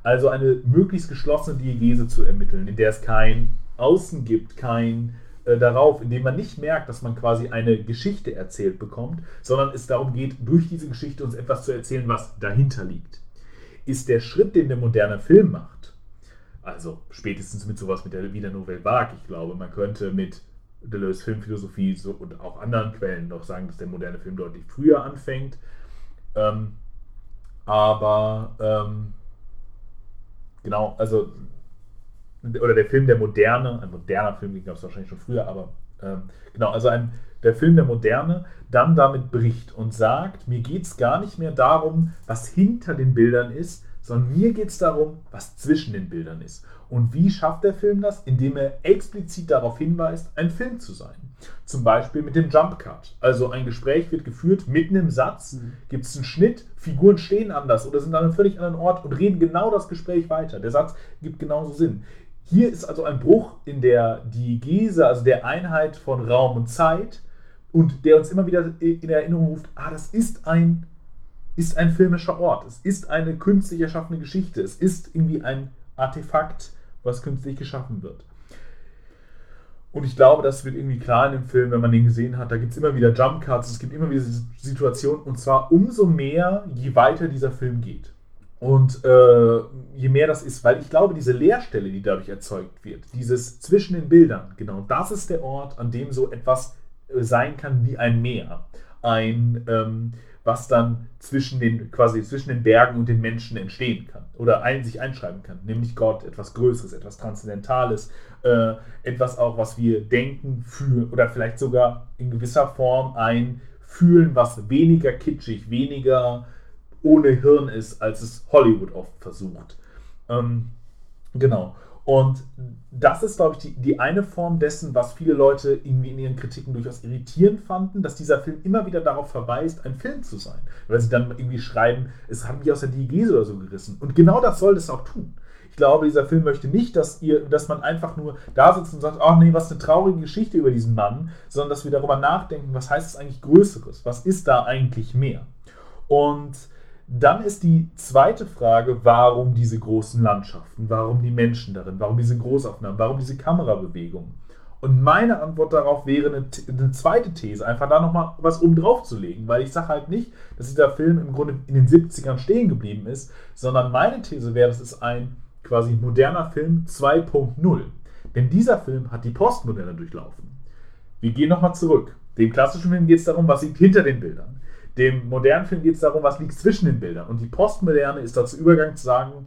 also eine möglichst geschlossene Diegese zu ermitteln, in der es kein Außen gibt, kein äh, darauf, in dem man nicht merkt, dass man quasi eine Geschichte erzählt bekommt, sondern es darum geht, durch diese Geschichte uns etwas zu erzählen, was dahinter liegt. Ist der Schritt, den der moderne Film macht, also spätestens mit sowas mit der, wie der Nouvelle Vague, ich glaube, man könnte mit Deleuze Filmphilosophie so, und auch anderen Quellen noch sagen, dass der moderne Film deutlich früher anfängt. Ähm, aber ähm, Genau, also oder der Film der Moderne, ein moderner Film, den gab es wahrscheinlich schon früher, aber ähm, genau, also ein, der Film der Moderne dann damit bricht und sagt, mir geht es gar nicht mehr darum, was hinter den Bildern ist, sondern mir geht es darum, was zwischen den Bildern ist. Und wie schafft der Film das? Indem er explizit darauf hinweist, ein Film zu sein. Zum Beispiel mit dem Jump Cut. Also ein Gespräch wird geführt, mitten im Satz mhm. gibt es einen Schnitt, Figuren stehen anders oder sind an einem völlig anderen Ort und reden genau das Gespräch weiter. Der Satz gibt genauso Sinn. Hier ist also ein Bruch in der Diegese, also der Einheit von Raum und Zeit und der uns immer wieder in Erinnerung ruft, ah, das ist ein, ist ein filmischer Ort, es ist eine künstlich erschaffene Geschichte, es ist irgendwie ein Artefakt, was künstlich geschaffen wird. Und ich glaube, das wird irgendwie klar in dem Film, wenn man den gesehen hat. Da gibt es immer wieder Jump Cuts, es gibt immer wieder Situationen und zwar umso mehr, je weiter dieser Film geht. Und äh, je mehr das ist, weil ich glaube, diese Leerstelle, die dadurch erzeugt wird, dieses zwischen den Bildern, genau, das ist der Ort, an dem so etwas äh, sein kann wie ein Meer. Ein, ähm, was dann zwischen den, quasi zwischen den Bergen und den Menschen entstehen kann oder ein, sich einschreiben kann, nämlich Gott, etwas Größeres, etwas Transzendentales, äh, etwas auch, was wir denken, fühlen oder vielleicht sogar in gewisser Form ein Fühlen, was weniger kitschig, weniger ohne Hirn ist, als es Hollywood oft versucht. Ähm, genau. Und das ist, glaube ich, die, die eine Form dessen, was viele Leute irgendwie in ihren Kritiken durchaus irritierend fanden, dass dieser Film immer wieder darauf verweist, ein Film zu sein. Weil sie dann irgendwie schreiben, es hat mich aus der Diegese oder so gerissen. Und genau das soll es auch tun. Ich glaube, dieser Film möchte nicht, dass, ihr, dass man einfach nur da sitzt und sagt, ach nee, was eine traurige Geschichte über diesen Mann, sondern dass wir darüber nachdenken, was heißt es eigentlich Größeres? Was ist da eigentlich mehr? Und Dann ist die zweite Frage, warum diese großen Landschaften, warum die Menschen darin, warum diese Großaufnahmen, warum diese Kamerabewegung. Und meine Antwort darauf wäre eine, eine zweite These, einfach da nochmal was oben drauf zu legen, weil ich sage halt nicht, dass dieser Film im Grunde in den 70ern stehen geblieben ist, sondern meine These wäre, das ist ein quasi moderner Film 2.0. Denn dieser Film hat die Postmoderne durchlaufen. Wir gehen nochmal zurück. Dem klassischen Film geht es darum, was liegt hinter den Bildern. Dem modernen Film geht es darum, was liegt zwischen den Bildern. Und die Postmoderne ist dazu übergegangen zu sagen,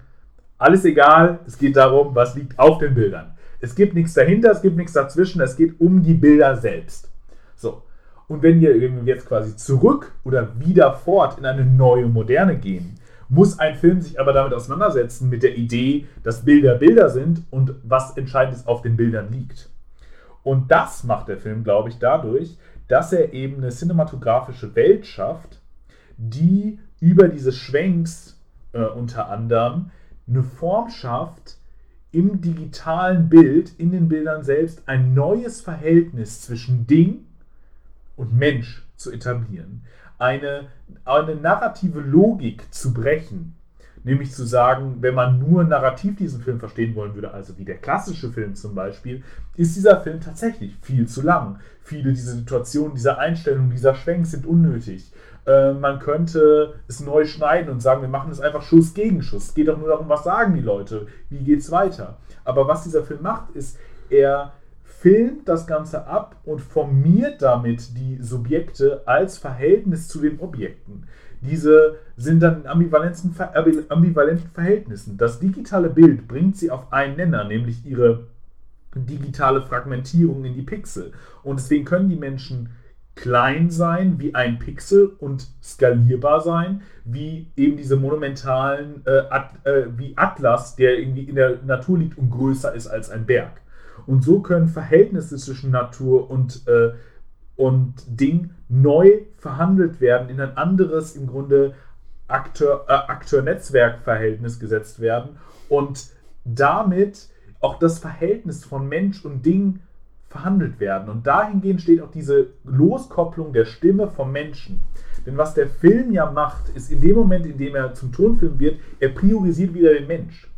alles egal, es geht darum, was liegt auf den Bildern. Es gibt nichts dahinter, es gibt nichts dazwischen, es geht um die Bilder selbst. So. Und wenn wir jetzt quasi zurück oder wieder fort in eine neue Moderne gehen, muss ein Film sich aber damit auseinandersetzen mit der Idee, dass Bilder Bilder sind und was Entscheidendes auf den Bildern liegt. Und das macht der Film, glaube ich, dadurch, dass er eben eine cinematografische Welt schafft, die über diese Schwenks äh, unter anderem eine Form schafft, im digitalen Bild, in den Bildern selbst, ein neues Verhältnis zwischen Ding und Mensch zu etablieren. Eine, eine narrative Logik zu brechen. Nämlich zu sagen, wenn man nur narrativ diesen Film verstehen wollen würde, also wie der klassische Film zum Beispiel, ist dieser Film tatsächlich viel zu lang. Viele dieser Situationen, dieser Einstellungen, dieser Schwenk sind unnötig. Äh, man könnte es neu schneiden und sagen, wir machen es einfach Schuss gegen Schuss. Es geht doch nur darum, was sagen die Leute, wie geht es weiter. Aber was dieser Film macht, ist, er filmt das Ganze ab und formiert damit die Subjekte als Verhältnis zu den Objekten. Diese sind dann in ambivalenten, ambivalenten Verhältnissen. Das digitale Bild bringt sie auf einen Nenner, nämlich ihre digitale Fragmentierung in die Pixel. Und deswegen können die Menschen klein sein wie ein Pixel und skalierbar sein, wie eben diese monumentalen, äh, At äh, wie Atlas, der irgendwie in der Natur liegt und größer ist als ein Berg. Und so können Verhältnisse zwischen Natur und, äh, und Ding neu verhandelt werden, in ein anderes, im Grunde Akteur, äh, Akteur-Netzwerk-Verhältnis gesetzt werden und damit auch das Verhältnis von Mensch und Ding verhandelt werden. Und dahingehend steht auch diese Loskopplung der Stimme vom Menschen. Denn was der Film ja macht, ist in dem Moment, in dem er zum Tonfilm wird, er priorisiert wieder den Mensch.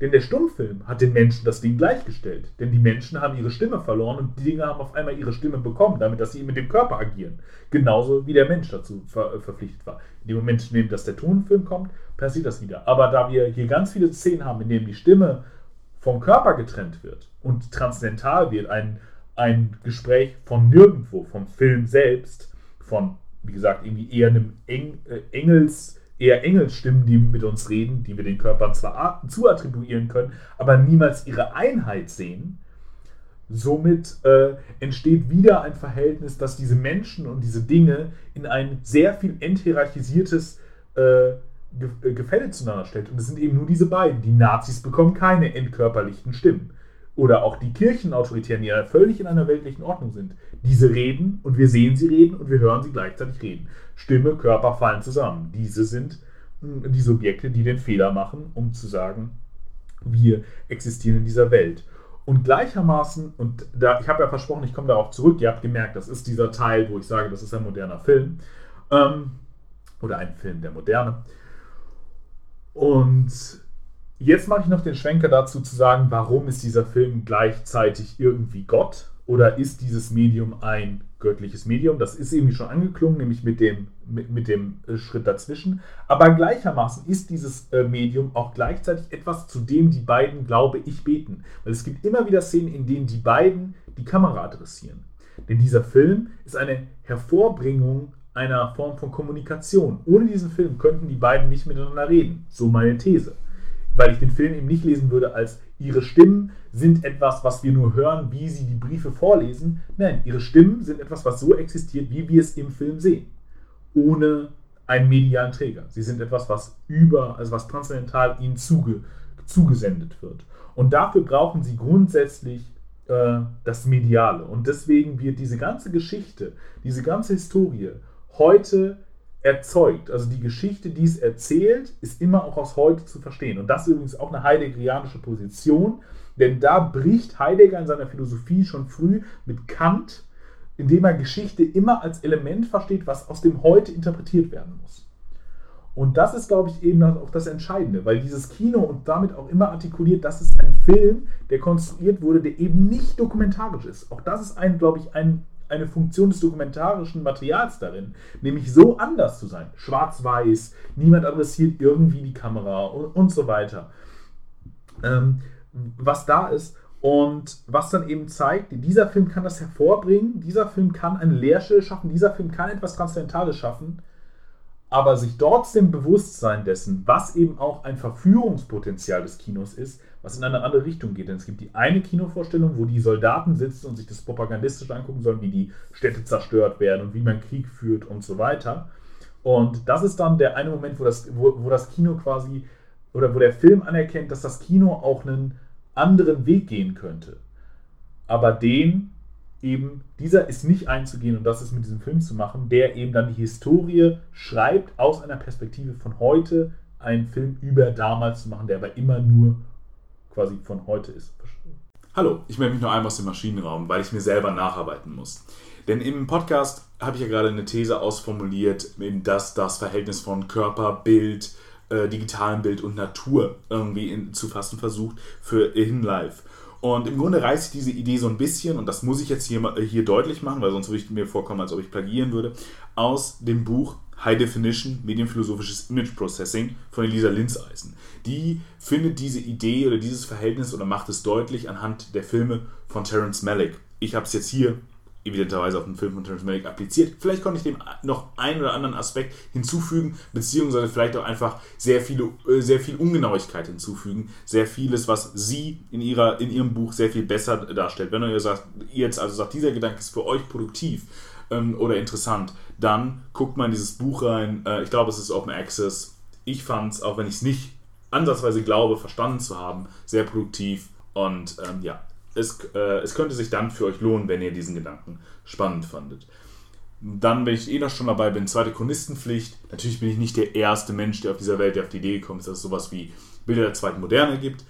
Denn der Stummfilm hat den Menschen das Ding gleichgestellt. Denn die Menschen haben ihre Stimme verloren und die Dinge haben auf einmal ihre Stimme bekommen, damit dass sie mit dem Körper agieren. Genauso wie der Mensch dazu ver verpflichtet war. In dem Moment, in dem dass der Tonfilm kommt, passiert das wieder. Aber da wir hier ganz viele Szenen haben, in denen die Stimme vom Körper getrennt wird und transzendental wird, ein, ein Gespräch von nirgendwo, vom Film selbst, von, wie gesagt, irgendwie eher einem Eng, äh, Engels, eher Engelsstimmen, die mit uns reden, die wir den Körpern zwar zuattribuieren können, aber niemals ihre Einheit sehen. Somit äh, entsteht wieder ein Verhältnis, dass diese Menschen und diese Dinge in ein sehr viel enthierarchisiertes äh, äh, Gefälle zueinander stellt. Und es sind eben nur diese beiden. Die Nazis bekommen keine entkörperlichten Stimmen. Oder auch die Kirchenautoritären, die ja völlig in einer weltlichen Ordnung sind. Diese reden und wir sehen sie reden und wir hören sie gleichzeitig reden. Stimme, Körper fallen zusammen. Diese sind hm, die Subjekte, die den Fehler machen, um zu sagen, wir existieren in dieser Welt. Und gleichermaßen, und da, ich habe ja versprochen, ich komme darauf zurück, ihr habt gemerkt, das ist dieser Teil, wo ich sage, das ist ein moderner Film. Ähm, oder ein Film der Moderne. Und jetzt mache ich noch den Schwenker dazu zu sagen, warum ist dieser Film gleichzeitig irgendwie Gott oder ist dieses Medium ein göttliches Medium? Das ist irgendwie schon angeklungen, nämlich mit dem, mit, mit dem äh, Schritt dazwischen. Aber gleichermaßen ist dieses äh, Medium auch gleichzeitig etwas, zu dem die beiden, glaube ich, beten. Weil es gibt immer wieder Szenen, in denen die beiden die Kamera adressieren. Denn dieser Film ist eine Hervorbringung einer Form von Kommunikation. Ohne diesen Film könnten die beiden nicht miteinander reden. So meine These. Weil ich den Film eben nicht lesen würde als ihre Stimmen sind etwas, was wir nur hören, wie sie die Briefe vorlesen. Nein, ihre Stimmen sind etwas, was so existiert, wie wir es im Film sehen. Ohne einen medialen Träger. Sie sind etwas, was über, also was transzendental ihnen zuge, zugesendet wird. Und dafür brauchen sie grundsätzlich äh, das Mediale. Und deswegen wird diese ganze Geschichte, diese ganze Historie heute erzeugt. Also die Geschichte, die es erzählt, ist immer auch aus heute zu verstehen. Und das ist übrigens auch eine heideggerianische Position, denn da bricht Heidegger in seiner Philosophie schon früh mit Kant, indem er Geschichte immer als Element versteht, was aus dem Heute interpretiert werden muss. Und das ist, glaube ich, eben auch das Entscheidende, weil dieses Kino und damit auch immer artikuliert, das ist ein Film, der konstruiert wurde, der eben nicht dokumentarisch ist. Auch das ist, ein, glaube ich, ein, eine Funktion des dokumentarischen Materials darin, nämlich so anders zu sein. Schwarz-Weiß, niemand adressiert irgendwie die Kamera und, und so weiter. Ähm, was da ist und was dann eben zeigt, dieser Film kann das hervorbringen, dieser Film kann eine Leerstelle schaffen, dieser Film kann etwas Transzendentales schaffen aber sich trotzdem bewusst sein dessen, was eben auch ein Verführungspotenzial des Kinos ist, was in eine andere Richtung geht. Denn es gibt die eine Kinovorstellung, wo die Soldaten sitzen und sich das propagandistisch angucken sollen, wie die Städte zerstört werden und wie man Krieg führt und so weiter. Und das ist dann der eine Moment, wo das, wo, wo das Kino quasi oder wo der Film anerkennt, dass das Kino auch einen anderen Weg gehen könnte. Aber den eben, dieser ist nicht einzugehen und das ist mit diesem Film zu machen, der eben dann die Historie schreibt aus einer Perspektive von heute, einen Film über damals zu machen, der aber immer nur quasi von heute ist. Hallo, ich melde mich noch einmal aus dem Maschinenraum, weil ich mir selber nacharbeiten muss. Denn im Podcast habe ich ja gerade eine These ausformuliert, dass das Verhältnis von Körper, Bild, äh, digitalem Bild und Natur irgendwie in, zu fassen versucht für In Life. Und im Grunde reißt diese Idee so ein bisschen, und das muss ich jetzt hier, hier deutlich machen, weil sonst würde ich mir vorkommen, als ob ich plagieren würde, aus dem Buch High Definition Medienphilosophisches Image Processing von Elisa Linzeisen. Die findet diese Idee oder dieses Verhältnis oder macht es deutlich anhand der Filme von Terence Malick. Ich habe es jetzt hier evidenterweise auf den Film von Terrence Malick appliziert. Vielleicht konnte ich dem noch einen oder anderen Aspekt hinzufügen, beziehungsweise vielleicht auch einfach sehr, viele, äh, sehr viel Ungenauigkeit hinzufügen. Sehr vieles, was sie in, ihrer, in ihrem Buch sehr viel besser darstellt. Wenn ihr sagt, ihr jetzt also sagt, dieser Gedanke ist für euch produktiv ähm, oder interessant, dann guckt mal in dieses Buch rein. Äh, ich glaube, es ist Open Access. Ich fand es, auch wenn ich es nicht ansatzweise glaube, verstanden zu haben, sehr produktiv. Und ähm, ja, es, äh, es könnte sich dann für euch lohnen, wenn ihr diesen Gedanken spannend fandet. Dann, wenn ich eh noch schon dabei bin, zweite Chronistenpflicht. Natürlich bin ich nicht der erste Mensch, der auf dieser Welt, der auf die Idee gekommen ist, dass es sowas wie Bilder der zweiten Moderne gibt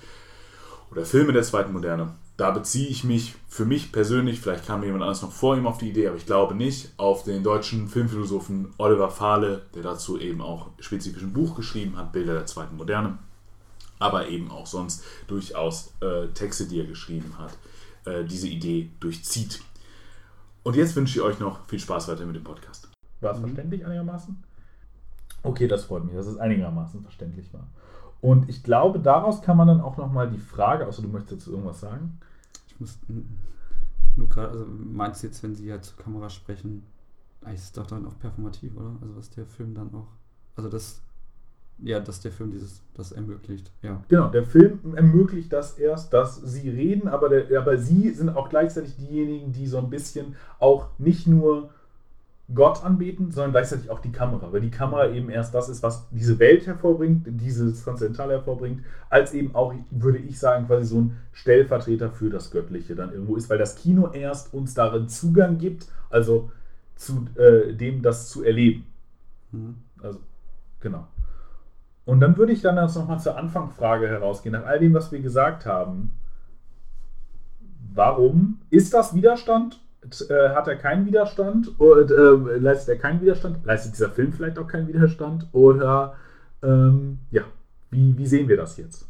oder Filme der zweiten Moderne. Da beziehe ich mich für mich persönlich, vielleicht kam jemand anders noch vor ihm auf die Idee, aber ich glaube nicht, auf den deutschen Filmphilosophen Oliver Fahle, der dazu eben auch spezifisch ein Buch geschrieben hat, Bilder der zweiten Moderne aber eben auch sonst durchaus äh, Texte, die er geschrieben hat, äh, diese Idee durchzieht. Und jetzt wünsche ich euch noch viel Spaß weiter mit dem Podcast. War es verständlich einigermaßen? Okay, das freut mich, dass es einigermaßen verständlich war. Und ich glaube, daraus kann man dann auch nochmal die Frage, außer du möchtest dazu irgendwas sagen? Ich muss nur gerade, also meinst du jetzt, wenn sie ja zur Kamera sprechen, eigentlich ist es doch dann auch performativ, oder? Also was der Film dann auch, also das ja, dass der Film dieses, das ermöglicht, ja. Genau, der Film ermöglicht das erst, dass sie reden, aber, der, aber sie sind auch gleichzeitig diejenigen, die so ein bisschen auch nicht nur Gott anbeten, sondern gleichzeitig auch die Kamera, weil die Kamera eben erst das ist, was diese Welt hervorbringt, dieses Transzendental hervorbringt, als eben auch, würde ich sagen, quasi so ein Stellvertreter für das Göttliche dann irgendwo ist, weil das Kino erst uns darin Zugang gibt, also zu äh, dem das zu erleben. Mhm. Also, genau. Und dann würde ich dann jetzt nochmal zur Anfangsfrage herausgehen, nach all dem, was wir gesagt haben. Warum ist das Widerstand? Äh, hat er keinen Widerstand? Oder äh, leistet er keinen Widerstand? Leistet dieser Film vielleicht auch keinen Widerstand? Oder ähm, ja, wie, wie sehen wir das jetzt?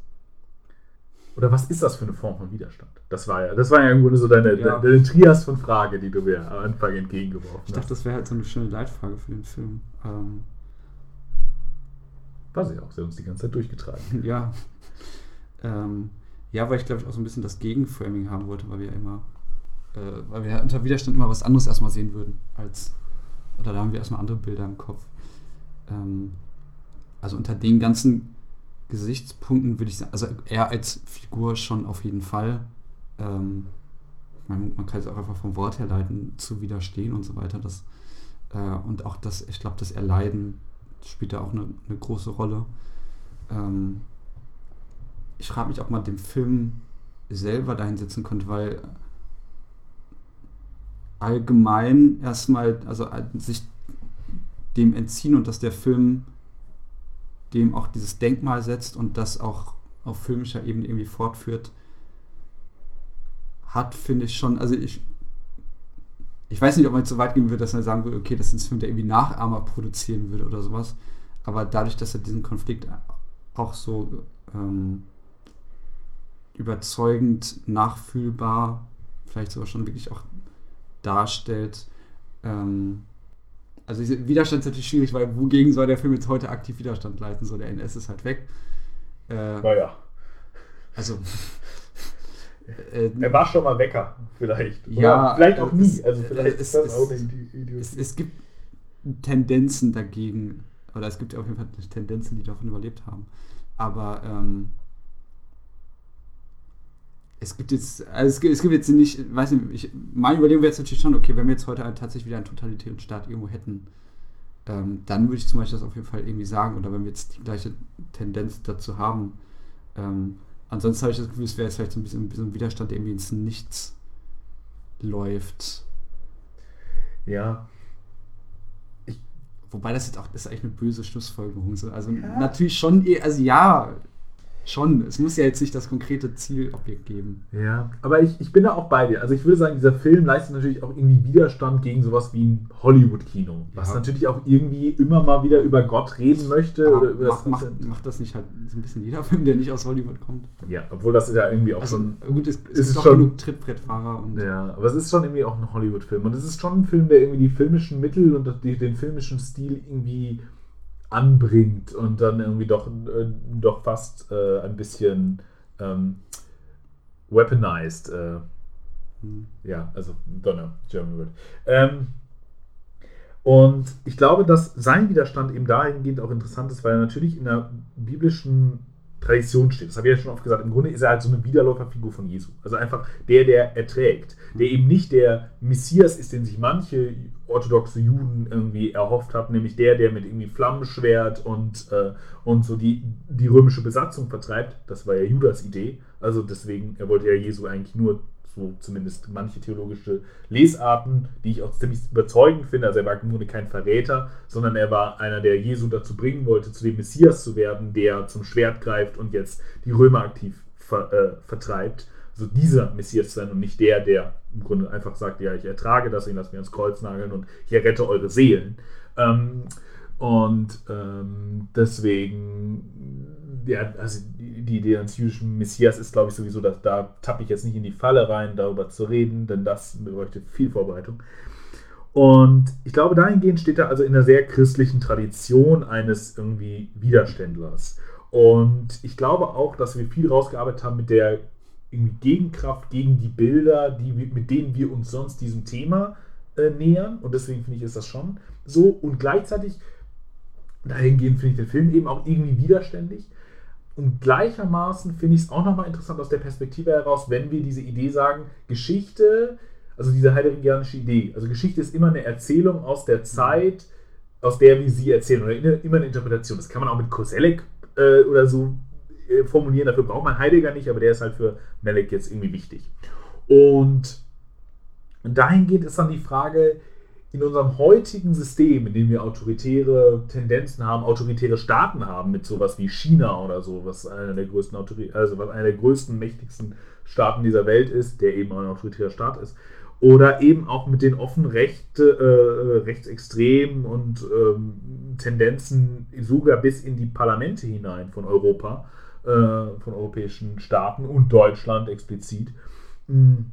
Oder was ist das für eine Form von Widerstand? Das war ja, das war ja im Grunde so deine, ja. deine Trias von Frage, die du mir am Anfang entgegengeworfen hast. Ich dachte, das wäre halt so eine schöne Leitfrage für den Film. Ähm, war sie auch. Sie hat uns die ganze Zeit durchgetragen. Ja. Ähm, ja, weil ich glaube ich auch so ein bisschen das Gegenframing haben wollte, weil wir ja immer, äh, weil wir unter Widerstand immer was anderes erstmal sehen würden als, oder da haben wir erstmal andere Bilder im Kopf. Ähm, also unter den ganzen Gesichtspunkten würde ich sagen, also er als Figur schon auf jeden Fall. Ähm, man, man, kann es auch einfach vom Wort her leiten, zu widerstehen und so weiter. Das, äh, und auch das, ich glaube, das Erleiden spielt da auch eine, eine große Rolle. Ähm, ich frage mich, ob man dem Film selber dahin setzen konnte, weil allgemein erstmal, also sich dem entziehen und dass der Film dem auch dieses Denkmal setzt und das auch auf filmischer Ebene irgendwie fortführt, hat, finde ich schon, also ich, ich weiß nicht, ob man so weit gehen würde, dass man sagen würde, okay, das ist ein Film, der irgendwie Nachahmer produzieren würde oder sowas. aber dadurch, dass er diesen Konflikt auch so ähm, überzeugend, nachfühlbar, vielleicht sogar schon wirklich auch darstellt, ähm, also Widerstand ist natürlich schwierig, weil wogegen soll der Film jetzt heute aktiv Widerstand leisten? So, der NS ist halt weg. Äh, Naja. also. äh, Er war schon mal Wecker, vielleicht. Oder Ja, vielleicht auch nie. es- Also vielleicht es- ist das es- auch eine es, es gibt Tendenzen dagegen, oder es gibt auf jeden Fall Tendenzen, die davon überlebt haben. Aber ähm, es gibt jetzt, also es gibt, es gibt jetzt nicht, weiß nicht, ich, meine Überlegung wäre jetzt natürlich schon, okay, wenn wir jetzt heute halt tatsächlich wieder einen totalitären Staat irgendwo hätten, ähm, dann würde ich zum Beispiel das auf jeden Fall irgendwie sagen, oder wenn wir jetzt die gleiche Tendenz dazu haben. Ähm, ansonsten habe ich das Gefühl, es wäre jetzt vielleicht so ein bisschen, so ein Widerstand, der irgendwie ins Nichts läuft. Ja. Wobei das jetzt auch, das ist eigentlich eine böse Schlussfolgerung. so. Also natürlich schon, eh- also ja, schon. Es muss ja jetzt nicht das konkrete Zielobjekt geben. Ja, aber ich, ich bin da auch bei dir. Also ich würde sagen, dieser Film leistet natürlich auch irgendwie Widerstand gegen sowas wie ein Hollywood-Kino, was Ja. natürlich auch irgendwie immer mal wieder über Gott reden möchte. Aber oder über macht, das macht, macht das nicht halt so ein bisschen jeder Film, der nicht aus Hollywood kommt? Ja, obwohl das ja irgendwie auch Also schon. gut, es, es ist schon- genug Trittbrettfahrer und Ja, aber es ist schon irgendwie auch ein Hollywood-Film. Und es ist schon ein Film, der irgendwie die filmischen Mittel und den filmischen Stil irgendwie anbringt und dann irgendwie doch, äh, doch fast äh, ein bisschen ähm, weaponized. Äh, Hm. ja, also Donner, German Word. Ähm, und ich glaube, dass sein Widerstand eben dahingehend auch interessant ist, weil er natürlich in der biblischen Tradition steht. Das habe ich ja schon oft gesagt. Im Grunde ist er halt so eine Widerläuferfigur von Jesu. Also einfach der, der erträgt. Der eben nicht der Messias ist, den sich manche orthodoxe Juden irgendwie erhofft haben, nämlich der, der mit irgendwie Flammenschwert und, äh, und so die, die römische Besatzung vertreibt. Das war ja Judas Idee. Also deswegen, er wollte ja Jesu eigentlich nur so zumindest manche theologische Lesarten, die ich auch ziemlich überzeugend finde. Also er war Grunde kein Verräter, sondern er war einer, der Jesu dazu bringen wollte, zu dem Messias zu werden, der zum Schwert greift und jetzt die Römer aktiv ver, äh, vertreibt. Also dieser Messias zu sein und nicht der, der im Grunde einfach sagt, ja, ich ertrage das, ich lasse mich ans Kreuz nageln und ich errette eure Seelen. Ähm, und ähm, deswegen, ja, also die die Idee eines jüdischen Messias ist, glaube ich, sowieso, dass da tappe ich jetzt nicht in die Falle rein, darüber zu reden, denn das bräuchte viel Vorbereitung. Und ich glaube, dahingehend steht er also in einer sehr christlichen Tradition eines irgendwie Widerständlers. Und ich glaube auch, dass wir viel rausgearbeitet haben mit der irgendwie Gegenkraft gegen die Bilder, die, mit denen wir uns sonst diesem Thema äh, nähern. Und deswegen finde ich, ist das schon so. Und gleichzeitig, dahingehend finde ich den Film eben auch irgendwie widerständig. Und gleichermaßen finde ich es auch nochmal interessant aus der Perspektive heraus, wenn wir diese Idee sagen, Geschichte, also diese heideggerianische Idee, also Geschichte ist immer eine Erzählung aus der Zeit, aus der wir sie erzählen, oder immer eine Interpretation. Das kann man auch mit Koselleck äh, oder so formulieren, dafür braucht man Heidegger nicht, aber der ist halt für Melek jetzt irgendwie wichtig. Und dahingehend ist dann die Frage, in unserem heutigen System, in dem wir autoritäre Tendenzen haben, autoritäre Staaten haben, mit sowas wie China oder so, was einer der größten Autori also was einer der größten, mächtigsten Staaten dieser Welt ist, der eben ein autoritärer Staat ist, oder eben auch mit den offen rechte, äh, rechtsextremen und ähm, Tendenzen sogar bis in die Parlamente hinein von Europa, äh, von europäischen Staaten und Deutschland explizit. Mh,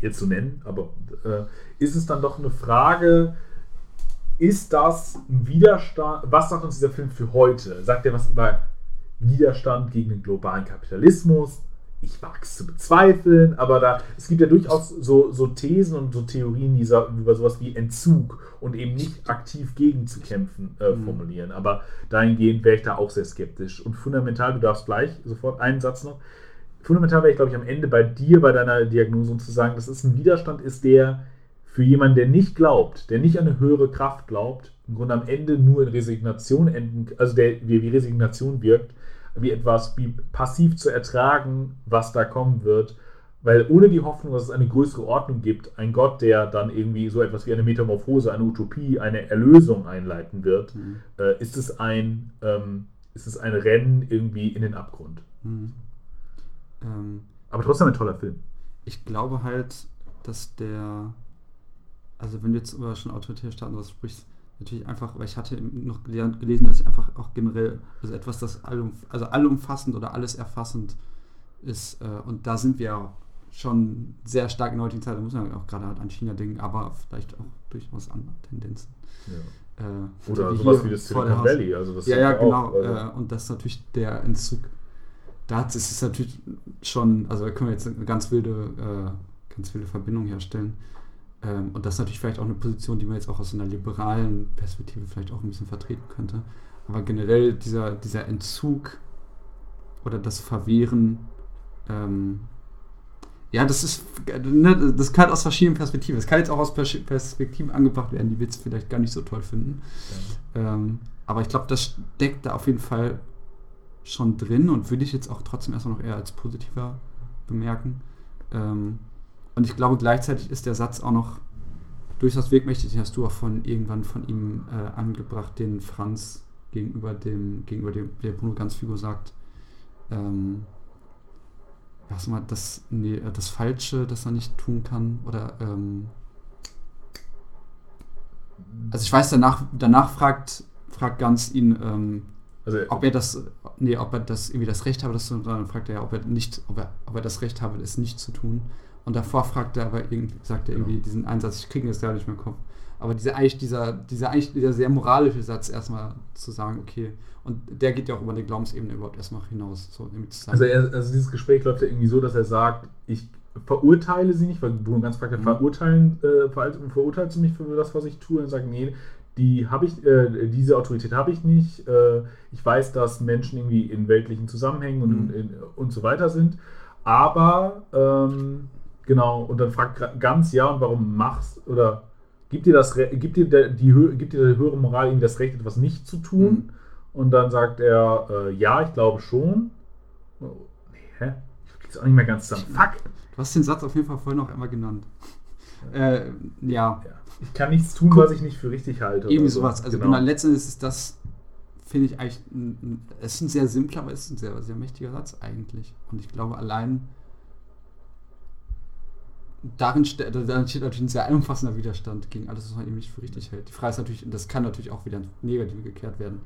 hier zu nennen, aber äh, ist es dann doch eine Frage, ist das ein Widerstand, was sagt uns dieser Film für heute? Sagt er was über Widerstand gegen den globalen Kapitalismus? Ich wage es zu bezweifeln, aber da, es gibt ja durchaus so, so Thesen und so Theorien, die sa- über sowas wie Entzug und eben nicht aktiv gegenzukämpfen äh, Mhm. formulieren. Aber dahingehend wäre ich da auch sehr skeptisch. Und fundamental, du darfst gleich sofort einen Satz noch, fundamental wäre ich, glaube ich, am Ende bei dir, bei deiner Diagnose, um zu sagen, dass es ein Widerstand ist, der für jemanden, der nicht glaubt, der nicht an eine höhere Kraft glaubt, im Grunde am Ende nur in Resignation enden, also der, wie Resignation wirkt, wie etwas wie passiv zu ertragen, was da kommen wird, weil ohne die Hoffnung, dass es eine größere Ordnung gibt, ein Gott, der dann irgendwie so etwas wie eine Metamorphose, eine Utopie, eine Erlösung einleiten wird, Mhm. äh, ist, es ein, ähm, ist es ein Rennen irgendwie in den Abgrund. Mhm. Ähm, Aber trotzdem ein toller Film. ich glaube halt, dass der, also wenn du jetzt über schon autoritäre Staaten was sprichst, natürlich einfach, weil ich hatte noch gelesen, dass ich einfach auch generell, also etwas, das allum, also allumfassend oder alles erfassend ist. Äh, und da sind wir ja schon sehr stark in der heutigen Zeit, da muss man auch gerade halt an China denken, aber vielleicht auch durchaus andere Tendenzen. Ja. Äh, Oder sowas wie das Silicon Valley. Also das ja, ja, auch, genau. also- äh, und das ist natürlich der Entzug. Da ist es natürlich schon, also da können wir jetzt eine ganz wilde, äh, ganz wilde Verbindung herstellen. Ähm, und das ist natürlich vielleicht auch eine Position, die man jetzt auch aus einer liberalen Perspektive vielleicht auch ein bisschen vertreten könnte. Aber generell dieser, dieser Entzug oder das Verwehren, ähm, ja, das ist, ne, das kann aus verschiedenen Perspektiven. Das kann jetzt auch aus Pers- Perspektiven angebracht werden, die wir jetzt vielleicht gar nicht so toll finden. Ähm, aber ich glaube, das steckt da auf jeden Fall schon drin und würde ich jetzt auch trotzdem erstmal noch eher als positiver bemerken. Ähm, und ich glaube, gleichzeitig ist der Satz auch noch durchaus wirkmächtig, den hast du auch von irgendwann von ihm äh, angebracht, den Franz gegenüber dem, gegenüber dem, der Bruno Ganzfigur sagt, ähm, was mal, das, nee, äh, das Falsche, das er nicht tun kann, oder ähm, also ich weiß, danach, danach fragt, fragt Ganz ihn, ähm, also, ob er das, nee, ob er das irgendwie das Recht habe, das zu tun, dann fragt er, ob er nicht, ob er, ob er das Recht habe, es nicht zu tun. Und davor fragt er aber irgendwie, sagt er irgendwie diesen Einsatz, ich kriege jetzt gar nicht mehr im Kopf. Aber dieser eigentlich, dieser, dieser eigentlich dieser sehr moralische Satz erstmal zu sagen, okay, und der geht ja auch über die Glaubensebene überhaupt erstmal hinaus. So, irgendwie zu sagen, Also, er, also dieses Gespräch läuft ja irgendwie so, dass er sagt, ich verurteile sie nicht, weil Bruno ganz fragt, ja, Mhm. verurteilen, äh, ver verurteilst du mich für das, was ich tue? Und er sagt, nee, die habe ich, äh, diese Autorität habe ich nicht. Äh, ich weiß, dass Menschen irgendwie in weltlichen Zusammenhängen und, Mhm. in, und so weiter sind. Aber ähm, genau, und dann fragt ganz, ja, und warum machst oder gibt dir das gibt dir der, die gibt dir die höhere Moral irgendwie das Recht, etwas nicht zu tun? Mhm. Und dann sagt er, äh, ja, ich glaube schon. Oh, nee, hä? Ich krieg's auch nicht mehr ganz zusammen. Fuck! du hast den Satz auf jeden Fall vorhin noch einmal genannt. Äh, ja, Ja. Ich kann nichts tun, Guck. was ich nicht für richtig halte. So. sowas. Also genau. letztendlich ist das, finde ich eigentlich, ein, ein, es ist ein sehr simpler, aber es ist ein sehr, sehr mächtiger Satz eigentlich. Und ich glaube, allein darin, ste also darin steht natürlich ein sehr umfassender Widerstand gegen alles, was man eben nicht für richtig hält. Die Frage ist natürlich, das kann natürlich auch wieder negativ gekehrt werden,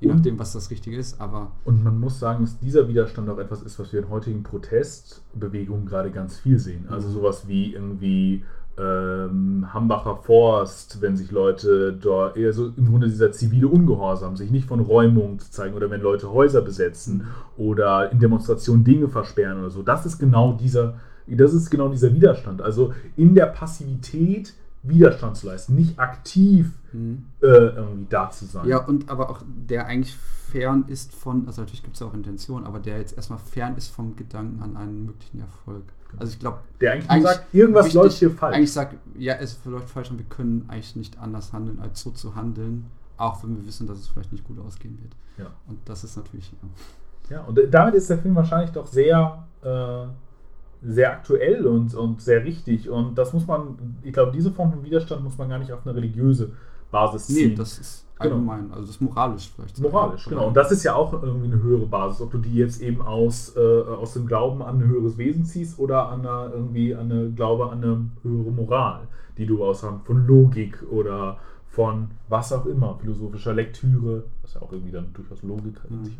je nachdem, was das Richtige ist, aber Und man muss sagen, dass dieser Widerstand auch etwas ist, was wir in heutigen Protestbewegungen gerade ganz viel sehen. Also Mhm. sowas wie irgendwie ähm, Hambacher Forst, wenn sich Leute dort, eher so im Grunde dieser zivile Ungehorsam, sich nicht von Räumung zu zeigen oder wenn Leute Häuser besetzen oder in Demonstrationen Dinge versperren oder so. Das ist genau dieser, das ist genau dieser Widerstand. Also in der Passivität Widerstand zu leisten, nicht aktiv äh, irgendwie da zu sein. Ja, und aber auch der eigentlich fern ist von, also natürlich gibt es auch Intention, aber der jetzt erstmal fern ist vom Gedanken an einen möglichen Erfolg. Also ich glaube, Der eigentlich, nur sagt, irgendwas wichtig- läuft hier falsch. Eigentlich sagt, ja, es läuft falsch und wir können eigentlich nicht anders handeln, als so zu handeln, auch wenn wir wissen, dass es vielleicht nicht gut ausgehen wird. Ja. Und das ist natürlich, ja. Ja, und damit ist der Film wahrscheinlich doch sehr, äh, sehr aktuell und, und sehr richtig. Und das muss man, ich glaube, diese Form von Widerstand muss man gar nicht auf eine religiöse Basis ziehen. Nee, das ist Genau. allgemein, also das ist moralisch vielleicht. Moralisch, genau. Und das ist ja auch irgendwie eine höhere Basis, ob du die jetzt eben aus, äh, aus dem Glauben an ein höheres Wesen ziehst oder an eine, irgendwie an eine Glaube an eine höhere Moral, die du aus von Logik oder von was auch immer, philosophischer Lektüre, was ja auch irgendwie dann durchaus Logik Mhm.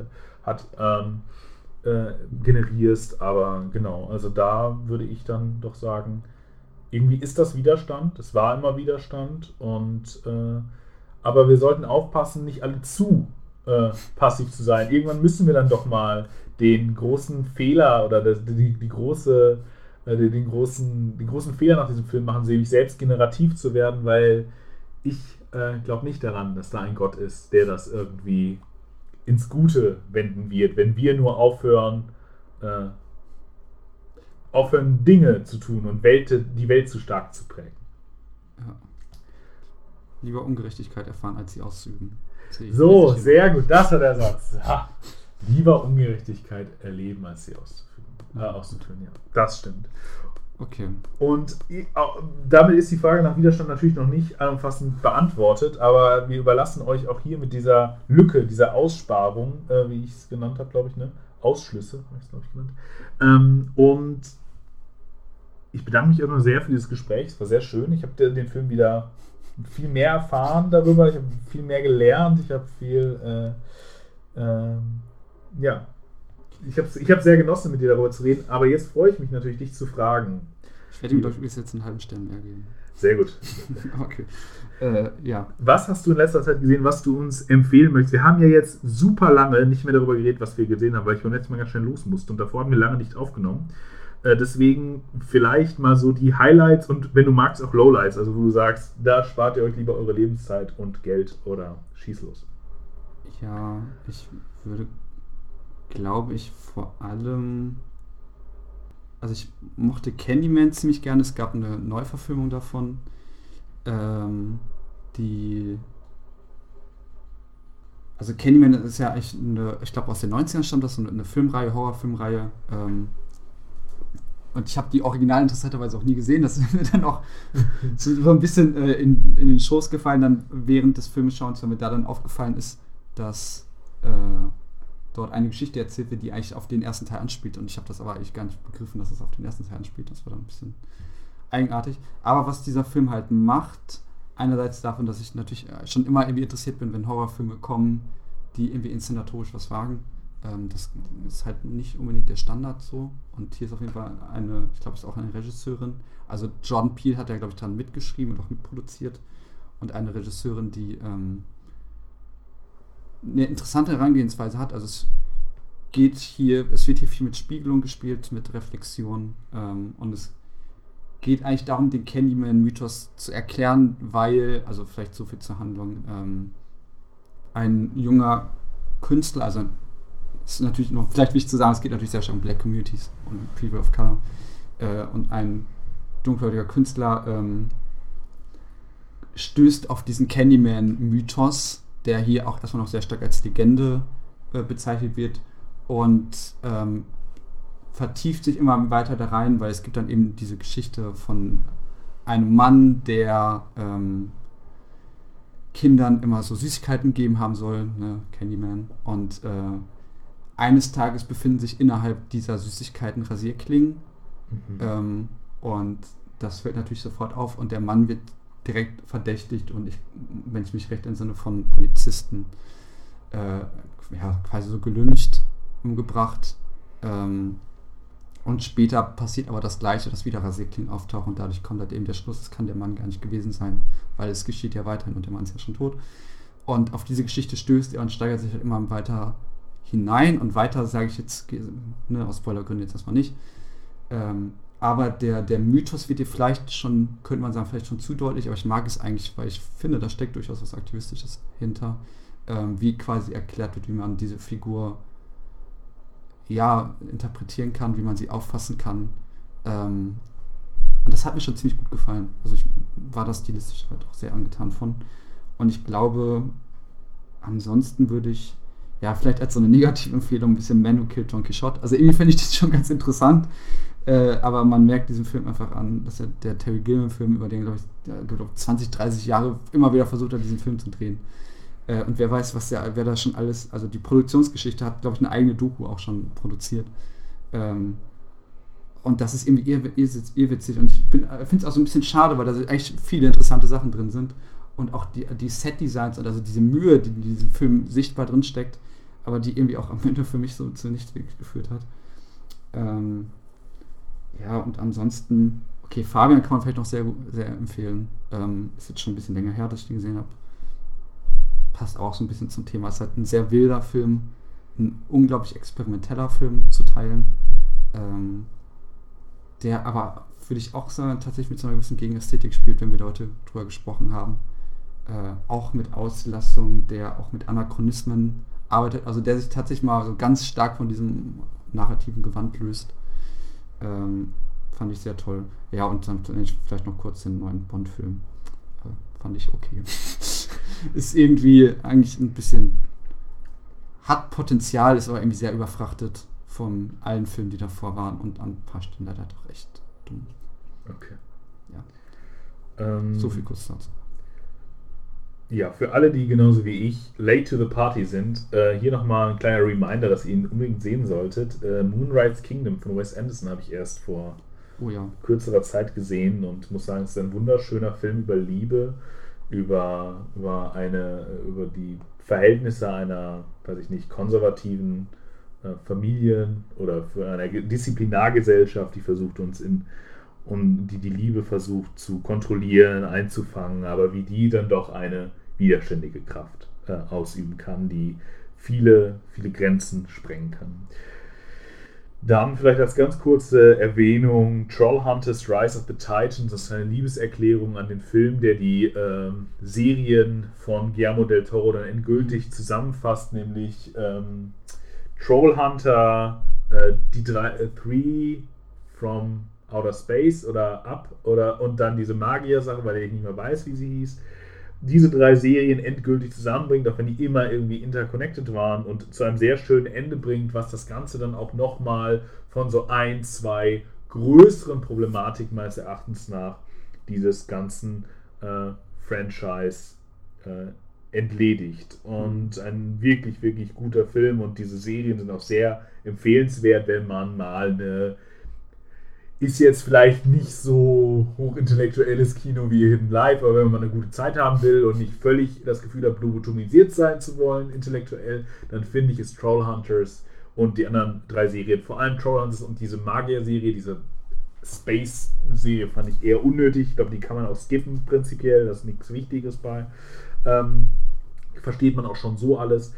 hat, ähm, äh, generierst. Aber genau, also da würde ich dann doch sagen, irgendwie ist das Widerstand, es war immer Widerstand und äh, aber wir sollten aufpassen, nicht alle zu äh, passiv zu sein. Irgendwann müssen wir dann doch mal den großen Fehler oder das, die, die große, äh, den, großen, den großen Fehler nach diesem Film machen, nämlich selbst generativ zu werden, weil ich äh, glaube nicht daran, dass da ein Gott ist, der das irgendwie ins Gute wenden wird, wenn wir nur aufhören, äh, aufhören Dinge zu tun und Welt, die Welt zu stark zu prägen. Ja. Lieber Ungerechtigkeit erfahren, als sie auszuüben. So, sehr gut, das war der Satz. Ha. Lieber Ungerechtigkeit erleben, als sie auszuführen. Äh, auszuführen, ja. Das stimmt. Okay. Und damit ist die Frage nach Widerstand natürlich noch nicht allumfassend beantwortet, aber wir überlassen euch auch hier mit dieser Lücke, dieser Aussparung, äh, wie ich es genannt habe, glaube ich, ne? Ausschlüsse, habe ich es, glaube ich, genannt. Ähm, und ich bedanke mich immer sehr für dieses Gespräch. Es war sehr schön. Ich habe den Film wieder viel mehr erfahren darüber, ich habe viel mehr gelernt, ich habe viel, äh, ähm, ja, ich habe ich hab sehr genossen, mit dir darüber zu reden, aber jetzt freue ich mich natürlich, dich zu fragen. Ich werde ihm doch übrigens jetzt einen halben Stern mehr geben. Sehr gut. okay. Äh, ja. Was hast du in letzter Zeit gesehen, was du uns empfehlen möchtest? Wir haben ja jetzt super lange nicht mehr darüber geredet, was wir gesehen haben, weil ich beim letzten Mal ganz schnell los musste und davor haben wir lange nicht aufgenommen. Äh, deswegen vielleicht mal so die Highlights und wenn du magst auch Lowlights, also wo du sagst, da spart ihr euch lieber eure Lebenszeit und Geld oder schieß los. Ja, ich würde, glaube ich, vor allem. Also ich mochte Candyman ziemlich gerne. Es gab eine Neuverfilmung davon. Ähm, die. Also Candyman ist ja eigentlich eine, ich glaube aus den 90ern stammt das, so eine Filmreihe, Horrorfilmreihe. Ähm, und ich habe die Original interessanterweise auch nie gesehen. Das ist mir dann auch so ein bisschen äh, in, in den Schoß gefallen, dann während des Filmschauens, weil mir da dann aufgefallen ist, dass äh, dort eine Geschichte erzählt wird, die eigentlich auf den ersten Teil anspielt. Und ich habe das aber eigentlich gar nicht begriffen, dass es auf den ersten Teil anspielt. Das war dann ein bisschen eigenartig. Aber was dieser Film halt macht, einerseits davon, dass ich natürlich äh, schon immer irgendwie interessiert bin, wenn Horrorfilme kommen, die irgendwie inszenatorisch was wagen. Ähm, das ist halt nicht unbedingt der Standard so. Und hier ist auf jeden Fall eine, ich glaube, es ist auch eine Regisseurin. Also Jordan Peele hat ja, glaube ich, dran mitgeschrieben und auch mitproduziert. Und eine Regisseurin, die ähm, eine interessante Herangehensweise hat. Also es geht hier, es wird hier viel mit Spiegelung gespielt, mit Reflexion. Ähm, und es geht eigentlich darum, den Candyman-Mythos zu erklären, weil, also vielleicht so viel zur Handlung, ähm, ein junger Künstler, also ist natürlich noch vielleicht wichtig zu sagen, es geht natürlich sehr stark um Black Communities und People of Color. Äh, und ein dunkelhäutiger Künstler ähm, stößt auf diesen Candyman-Mythos, der hier auch erstmal noch sehr stark als Legende äh, bezeichnet wird und ähm, vertieft sich immer weiter da rein, weil es gibt dann eben diese Geschichte von einem Mann, der ähm, Kindern immer so Süßigkeiten gegeben haben soll, ne, Candyman, und äh, eines Tages befinden sich innerhalb dieser Süßigkeiten Rasierklingen. Mhm. Ähm, und das fällt natürlich sofort auf und der Mann wird direkt verdächtigt und ich, wenn ich mich recht entsinne, von Polizisten äh, ja, quasi so gelünscht, umgebracht. Ähm, und später passiert aber das Gleiche, dass wieder Rasierklingen auftauchen und dadurch kommt halt eben der Schluss, es kann der Mann gar nicht gewesen sein, weil es geschieht ja weiterhin und der Mann ist ja schon tot. Und auf diese Geschichte stößt er und steigert sich halt immer weiter hinein und weiter sage ich jetzt, ne, aus Spoilergründen jetzt erstmal nicht. Ähm, aber der, der Mythos wird dir vielleicht schon, könnte man sagen, vielleicht schon zu deutlich, aber ich mag es eigentlich, weil ich finde, da steckt durchaus was Aktivistisches hinter, ähm, wie quasi erklärt wird, wie man diese Figur ja interpretieren kann, wie man sie auffassen kann. Ähm, und das hat mir schon ziemlich gut gefallen. Also ich war da stilistisch halt auch sehr angetan von. Und ich glaube, ansonsten würde ich ja, vielleicht als so eine negative Empfehlung ein bisschen Man Who Killed Don Quixote. Also irgendwie finde ich das schon ganz interessant. Äh, aber man merkt diesem Film einfach an, dass er der Terry Gilliam-Film, über den, glaube ich, glaub, 20, 30 Jahre immer wieder versucht hat, diesen Film zu drehen. Äh, und wer weiß, was der, wer da schon alles, also die Produktionsgeschichte hat, glaube ich, eine eigene Doku auch schon produziert. Ähm, und das ist irgendwie irrwitzig. Und ich finde es auch so ein bisschen schade, weil da eigentlich viele interessante Sachen drin sind. Und auch die, die Set-Designs und also diese Mühe, die in diesem Film sichtbar drin steckt, aber die irgendwie auch am Ende für mich so zu nichts geführt hat. Ähm, und ansonsten, okay, Fabian kann man vielleicht noch sehr, sehr empfehlen. Ähm, ist jetzt schon ein bisschen länger her, dass ich den gesehen habe. Passt auch so ein bisschen zum Thema. Es ist halt ein sehr wilder Film, ein unglaublich experimenteller Film zu teilen. Ähm, der aber, würde ich auch sagen, tatsächlich mit so einer gewissen Gegenästhetik spielt, wenn wir da heute drüber gesprochen haben. Äh, auch mit Auslassung, der auch mit Anachronismen arbeitet, also der sich tatsächlich mal so ganz stark von diesem narrativen Gewand löst. Ähm, fand ich sehr toll. Ja, und dann vielleicht noch kurz den neuen Bond-Film. Äh, fand ich okay. ist irgendwie eigentlich ein bisschen. hat Potenzial, ist aber irgendwie sehr überfrachtet von allen Filmen, die davor waren und an ein paar Stellen leider doch echt dumm. Okay. Ja. Ähm, so viel kurz dazu. Ja, für alle, die genauso wie ich late to the party sind, äh, hier nochmal ein kleiner Reminder, dass ihr ihn unbedingt sehen solltet. Äh, Moonrise Kingdom von Wes Anderson habe ich erst vor oh ja. kürzerer Zeit gesehen und muss sagen, es ist ein wunderschöner Film über Liebe, über, über, eine, über die Verhältnisse einer, weiß ich nicht, konservativen äh, Familien oder für eine Disziplinargesellschaft, die versucht uns in und die die Liebe versucht zu kontrollieren, einzufangen, aber wie die dann doch eine widerständige Kraft äh, ausüben kann, die viele, viele Grenzen sprengen kann. Dann vielleicht als ganz kurze Erwähnung Trollhunters Rise of the Titans, das ist eine Liebeserklärung an den Film, der die ähm, Serien von Guillermo del Toro dann endgültig zusammenfasst, nämlich ähm, Trollhunter, äh, die drei, äh, Three from Outer Space oder Up oder und dann diese Magier-Sache, weil ich nicht mehr weiß, wie sie hieß diese drei Serien endgültig zusammenbringt, auch wenn die immer irgendwie interconnected waren und zu einem sehr schönen Ende bringt, was das Ganze dann auch nochmal von so ein, zwei größeren Problematiken meines Erachtens nach dieses ganzen äh, Franchise äh, entledigt. Und ein wirklich, wirklich guter Film und diese Serien sind auch sehr empfehlenswert, wenn man mal eine ist jetzt vielleicht nicht so hochintellektuelles Kino wie Hidden Life, aber wenn man eine gute Zeit haben will und nicht völlig das Gefühl hat, lobotomisiert sein zu wollen, intellektuell, dann finde ich es Trollhunters und die anderen drei Serien, vor allem Trollhunters und diese Magier-Serie, diese Space-Serie fand ich eher unnötig. Ich glaube, die kann man auch skippen prinzipiell, da ist nichts Wichtiges bei. Ähm, versteht man auch schon so alles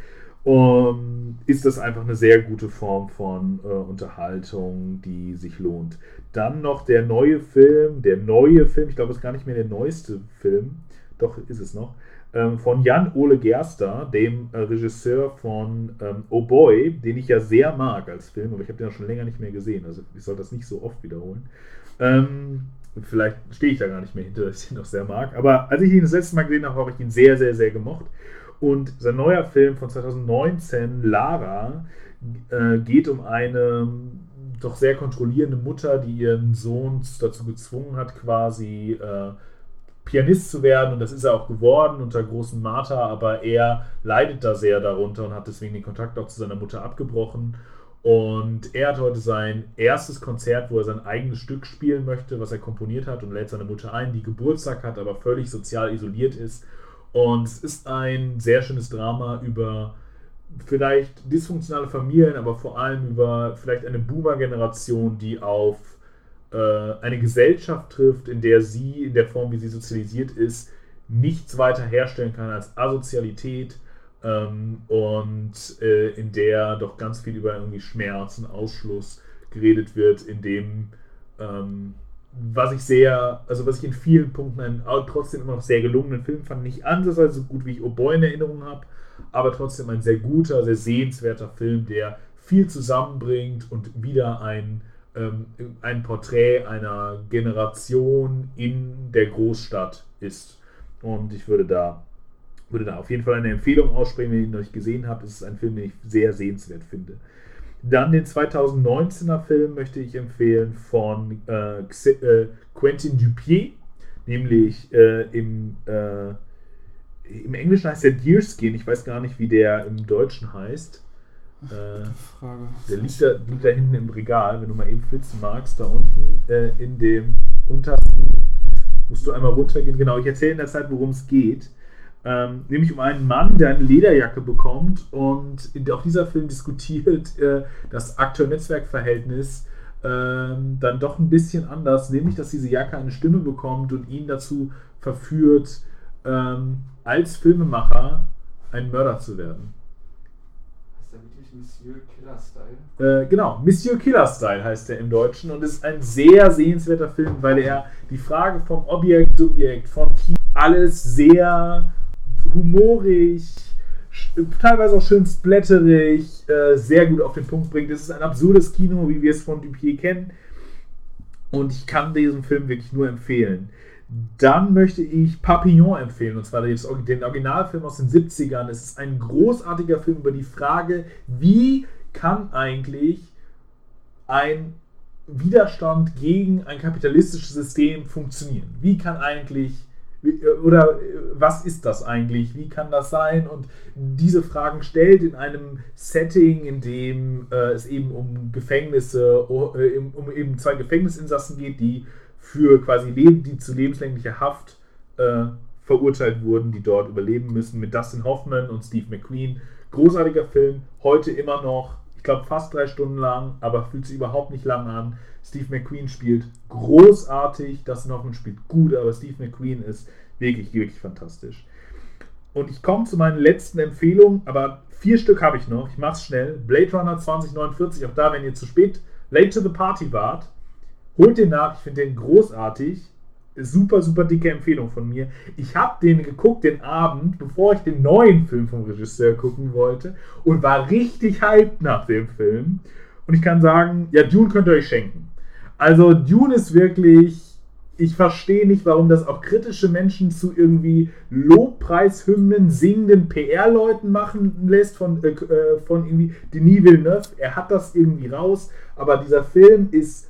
um, ist das einfach eine sehr gute Form von äh, Unterhaltung, die sich lohnt. Dann noch der neue Film, der neue Film, ich glaube, es ist gar nicht mehr der neueste Film, doch ist es noch, ähm, von Jan-Ole Gerster, dem äh, Regisseur von ähm, Oh Boy, den ich ja sehr mag als Film, aber ich habe den auch schon länger nicht mehr gesehen, also ich soll das nicht so oft wiederholen. Ähm, vielleicht stehe ich da gar nicht mehr hinter, dass ich ihn noch sehr mag, aber als ich ihn das letzte Mal gesehen habe, habe ich ihn sehr, sehr, sehr gemocht. Und sein neuer Film von 2019, Lara, äh, geht um eine doch sehr kontrollierende Mutter, die ihren Sohn dazu gezwungen hat, quasi äh, Pianist zu werden. Und das ist er auch geworden unter großen Martha, aber er leidet da sehr darunter und hat deswegen den Kontakt auch zu seiner Mutter abgebrochen. Und er hat heute sein erstes Konzert, wo er sein eigenes Stück spielen möchte, was er komponiert hat und lädt seine Mutter ein, die Geburtstag hat, aber völlig sozial isoliert ist und es ist ein sehr schönes Drama über vielleicht dysfunktionale Familien, aber vor allem über vielleicht eine Boomer-Generation, die auf äh, eine Gesellschaft trifft, in der sie, in der Form, wie sie sozialisiert ist, nichts weiter herstellen kann als Asozialität ähm, und äh, in der doch ganz viel über irgendwie Schmerz und Ausschluss geredet wird, in dem ähm, was ich sehr, also was ich in vielen Punkten einen trotzdem immer noch sehr gelungenen Film fand, nicht ansatzweise so gut wie ich Boy in Erinnerung habe, aber trotzdem ein sehr guter, sehr sehenswerter Film, der viel zusammenbringt und wieder ein, ähm, ein Porträt einer Generation in der Großstadt ist. Und ich würde da, würde da auf jeden Fall eine Empfehlung aussprechen, wenn ihr ihn noch nicht gesehen habt. Es ist ein Film, den ich sehr sehenswert finde. Dann den 2019er Film möchte ich empfehlen von äh, äh, Quentin Dupier, nämlich äh, im, äh, im Englischen heißt der Deerskin, ich weiß gar nicht, wie der im Deutschen heißt. Äh, Frage. Der liegt da, liegt da hinten im Regal, wenn du mal eben flitzen magst, da unten äh, in dem untersten, musst du einmal runtergehen. Genau, ich erzähle in der Zeit, worum es geht. Ähm, nämlich um einen Mann, der eine Lederjacke bekommt und auch dieser Film diskutiert äh, das Akteur-Netzwerk-Verhältnis ähm, dann doch ein bisschen anders, nämlich dass diese Jacke eine Stimme bekommt und ihn dazu verführt, ähm, als Filmemacher ein Mörder zu werden. Heißt der wirklich Monsieur Killer Style? Äh, genau, Monsieur Killer Style heißt er im Deutschen und ist ein sehr sehenswerter Film, weil er die Frage vom Objekt, Subjekt, von Kino alles sehr humorig, teilweise auch schön splatterig, äh, sehr gut auf den Punkt bringt. Es ist ein absurdes Kino, wie wir es von Dupier kennen. Und ich kann diesen Film wirklich nur empfehlen. Dann möchte ich Papillon empfehlen, und zwar den Originalfilm aus den 70ern. Es ist ein großartiger Film über die Frage, wie kann eigentlich ein Widerstand gegen ein kapitalistisches System funktionieren? Wie kann eigentlich äh, oder äh, was ist das eigentlich? Wie kann das sein? Und diese Fragen stellt in einem Setting, in dem äh, es eben um Gefängnisse, äh, um eben zwei Gefängnisinsassen geht, die für quasi Leben, die zu lebenslänglicher Haft äh, verurteilt wurden, die dort überleben müssen, mit Dustin Hoffman und Steve McQueen. Großartiger Film, heute immer noch, glaube fast drei Stunden lang, aber fühlt sich überhaupt nicht lang an. Steve McQueen spielt großartig, Dustin Hoffman spielt gut, aber Steve McQueen ist wirklich, wirklich fantastisch. Und ich komme zu meinen letzten Empfehlungen, aber vier Stück habe ich noch. Ich mache es schnell. Blade Runner 2049, auch da, wenn ihr zu spät, late to the party wart, holt den nach. Ich finde den großartig. Super, super dicke Empfehlung von mir. Ich habe den geguckt den Abend, bevor ich den neuen Film vom Regisseur gucken wollte und war richtig hyped nach dem Film. Und ich kann sagen, ja, Dune könnt ihr euch schenken. Also Dune ist wirklich ich verstehe nicht, warum das auch kritische Menschen zu irgendwie Lobpreishymnen singenden PR-Leuten machen lässt von, äh, äh, von irgendwie Denis Villeneuve. Er hat das irgendwie raus, aber dieser Film ist,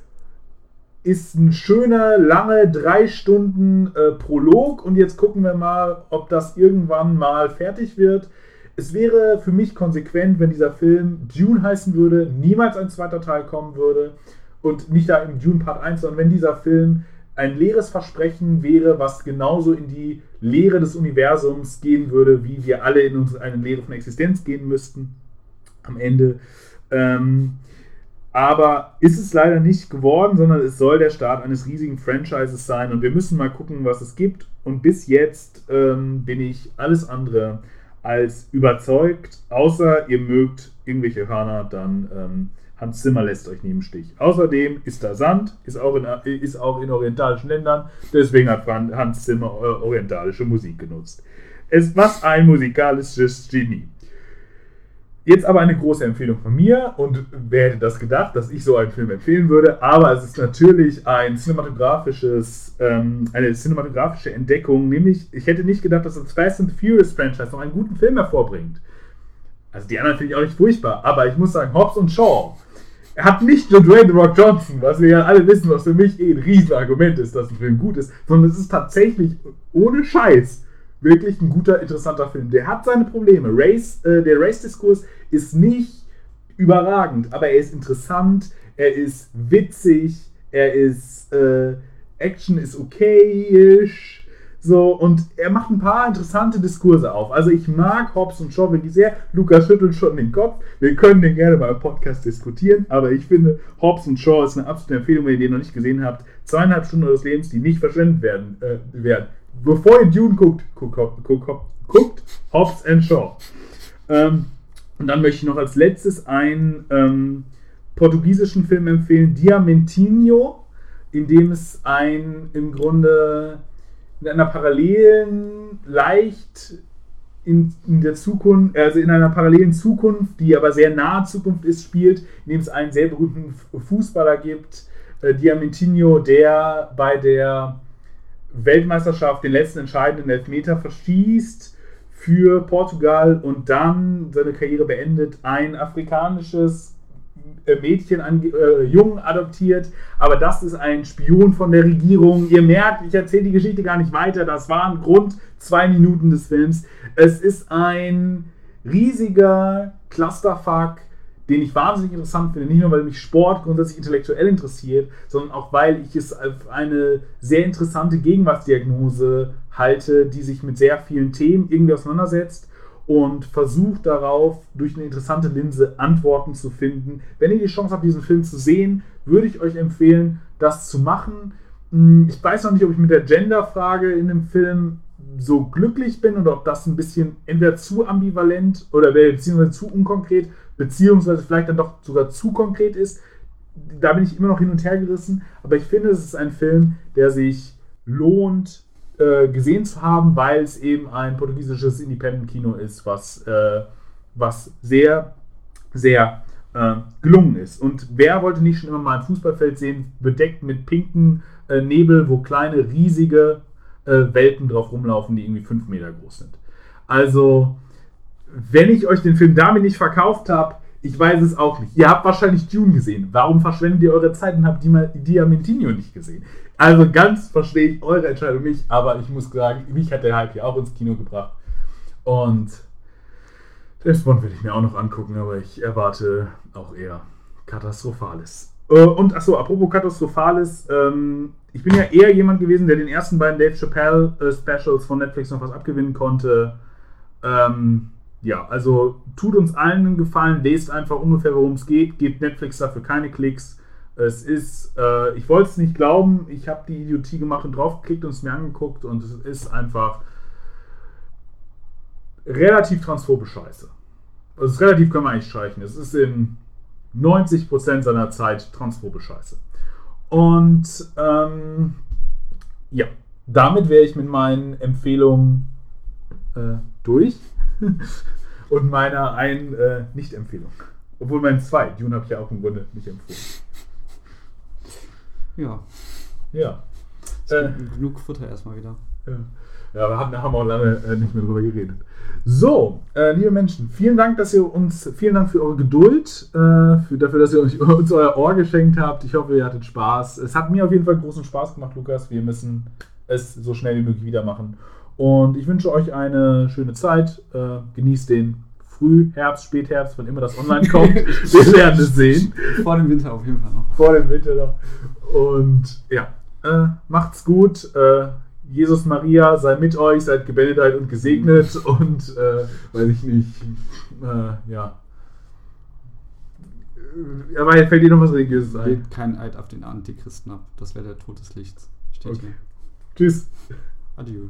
ist ein schöner, lange, drei Stunden äh, Prolog und jetzt gucken wir mal, ob das irgendwann mal fertig wird. Es wäre für mich konsequent, wenn dieser Film Dune heißen würde, niemals ein zweiter Teil kommen würde und nicht da im Dune Part 1, sondern wenn dieser Film ein leeres Versprechen wäre, was genauso in die Leere des Universums gehen würde, wie wir alle in uns eine Lehre von Existenz gehen müssten am Ende. Ähm, aber ist es leider nicht geworden, sondern es soll der Start eines riesigen Franchises sein und wir müssen mal gucken, was es gibt. Und bis jetzt ähm, bin ich alles andere als überzeugt, außer ihr mögt irgendwelche Hörner, dann ähm, Hans Zimmer lässt euch nie im Stich. Außerdem ist da Sand, ist auch in, ist auch in orientalischen Ländern, deswegen hat Hans Zimmer orientalische Musik genutzt. Es was ein musikalisches Genie. Jetzt aber eine große Empfehlung von mir und wer hätte das gedacht, dass ich so einen Film empfehlen würde, aber es ist natürlich ein cinematografisches, ähm, eine cinematografische Entdeckung, nämlich ich hätte nicht gedacht, dass das Fast and Furious Franchise noch einen guten Film hervorbringt. Also die anderen finde ich auch nicht furchtbar, aber ich muss sagen, Hobbs und Shaw hat nicht nur Dwayne The Rock Johnson, was wir ja alle wissen, was für mich eh ein Riesenargument ist, dass ein Film gut ist, sondern es ist tatsächlich ohne Scheiß wirklich ein guter, interessanter Film. Der hat seine Probleme. Race, äh, der Race-Diskurs ist nicht überragend, aber er ist interessant, er ist witzig, er ist äh, Action ist okayisch so, und er macht ein paar interessante Diskurse auf. Also ich mag Hobbs und Shaw wirklich sehr. Lukas schüttelt schon den Kopf. Wir können den gerne mal im Podcast diskutieren. Aber ich finde, Hobbs und Shaw ist eine absolute Empfehlung, wenn ihr den noch nicht gesehen habt. Zweieinhalb Stunden eures Lebens, die nicht verschwendet werden. Äh, werden. Bevor ihr Dune guckt, guckt, guckt, guckt Hobbs and Shaw. Ähm, und dann möchte ich noch als letztes einen ähm, portugiesischen Film empfehlen, Diamantinho, in dem es ein im Grunde in einer parallelen, leicht in, in, der Zukunft, also in einer parallelen Zukunft, die aber sehr nahe Zukunft ist, spielt, in dem es einen sehr berühmten Fußballer gibt, äh, Diamantinho, der bei der Weltmeisterschaft den letzten entscheidenden Elfmeter verschießt für Portugal und dann seine Karriere beendet. Ein afrikanisches äh, Mädchen, äh, Jungen adoptiert, aber das ist ein Spion von der Regierung. Ihr merkt, ich erzähle die Geschichte gar nicht weiter. Das waren Grund zwei Minuten des Films. Es ist ein riesiger Clusterfuck, den ich wahnsinnig interessant finde. Nicht nur, weil mich Sport grundsätzlich intellektuell interessiert, sondern auch, weil ich es als eine sehr interessante Gegenwartsdiagnose halte, die sich mit sehr vielen Themen irgendwie auseinandersetzt und versucht darauf, durch eine interessante Linse Antworten zu finden. Wenn ihr die Chance habt, diesen Film zu sehen, würde ich euch empfehlen, das zu machen. Hm, ich weiß noch nicht, ob ich mit der Gender-Frage in dem Film so glücklich bin oder ob das ein bisschen entweder zu ambivalent oder beziehungsweise zu unkonkret, beziehungsweise vielleicht dann doch sogar zu konkret ist. Da bin ich immer noch hin und her gerissen, aber ich finde, es ist ein Film, der sich lohnt, äh, gesehen zu haben, weil es eben ein portugiesisches Independent-Kino ist, was, äh, was sehr, sehr äh, gelungen ist. Und wer wollte nicht schon immer mal ein Fußballfeld sehen, bedeckt mit pinken äh, Nebel, wo kleine, riesige äh, Welten drauf rumlaufen, die irgendwie fünf Meter groß sind. Also, wenn ich euch den Film damit nicht verkauft habe, ich weiß es auch nicht. Ihr habt wahrscheinlich Dune gesehen. Warum verschwendet ihr eure Zeit und habt Diamantino nicht gesehen? Also ganz verstehe ich eure Entscheidung nicht, aber ich muss sagen, mich hat der Hype hier auch ins Kino gebracht. Und James Bond will ich mir auch noch angucken, aber ich erwarte auch eher Katastrophales. Äh, und achso, apropos Katastrophales, ähm, ich bin ja eher jemand gewesen, der den ersten beiden Dave Chappelle äh, Specials von Netflix noch was abgewinnen konnte. Ähm, ja, also tut uns allen einen Gefallen, lest einfach ungefähr, worum es geht, gebt Netflix dafür keine Klicks. Es ist, äh, ich wollte es nicht glauben, ich habe die Idiotie gemacht und draufgeklickt und es mir angeguckt und es ist einfach relativ transphobe Scheiße. Also es ist relativ können wir eigentlich streichen. Es ist in 90% seiner Zeit transphobe Scheiße. Und ähm, ja, damit wäre ich mit meinen Empfehlungen äh, durch. Und meiner einen äh, Nicht-Empfehlung. Obwohl mein zwei, Dune habe ich ja auch im Grunde nicht empfohlen. Ja. Ja. Äh, genug Futter erstmal wieder. Ja, ja wir haben, haben auch lange äh, nicht mehr drüber geredet. So, äh, liebe Menschen, vielen Dank, dass ihr uns, vielen Dank für eure Geduld, äh, für, dafür, dass ihr euch, uns euer Ohr geschenkt habt. Ich hoffe, ihr hattet Spaß. Es hat mir auf jeden Fall großen Spaß gemacht, Lukas. Wir müssen es so schnell wie möglich wieder machen. Und ich wünsche euch eine schöne Zeit. Äh, genießt den Frühherbst, Spätherbst, wann immer das online kommt. Wir werden es sehen Vor dem Winter auf jeden Fall noch. vor dem Winter noch. Und ja, äh, macht's gut. Äh, Jesus Maria sei mit euch, seid gebenedeit und gesegnet und äh, weiß ich nicht, äh, ja. Äh, Aber fällt dir noch was Religiöses ein? Legt keinen Eid auf den Antichristen ab. Das wäre der Tod des Lichts. Steht Okay. hier. Tschüss. Adieu.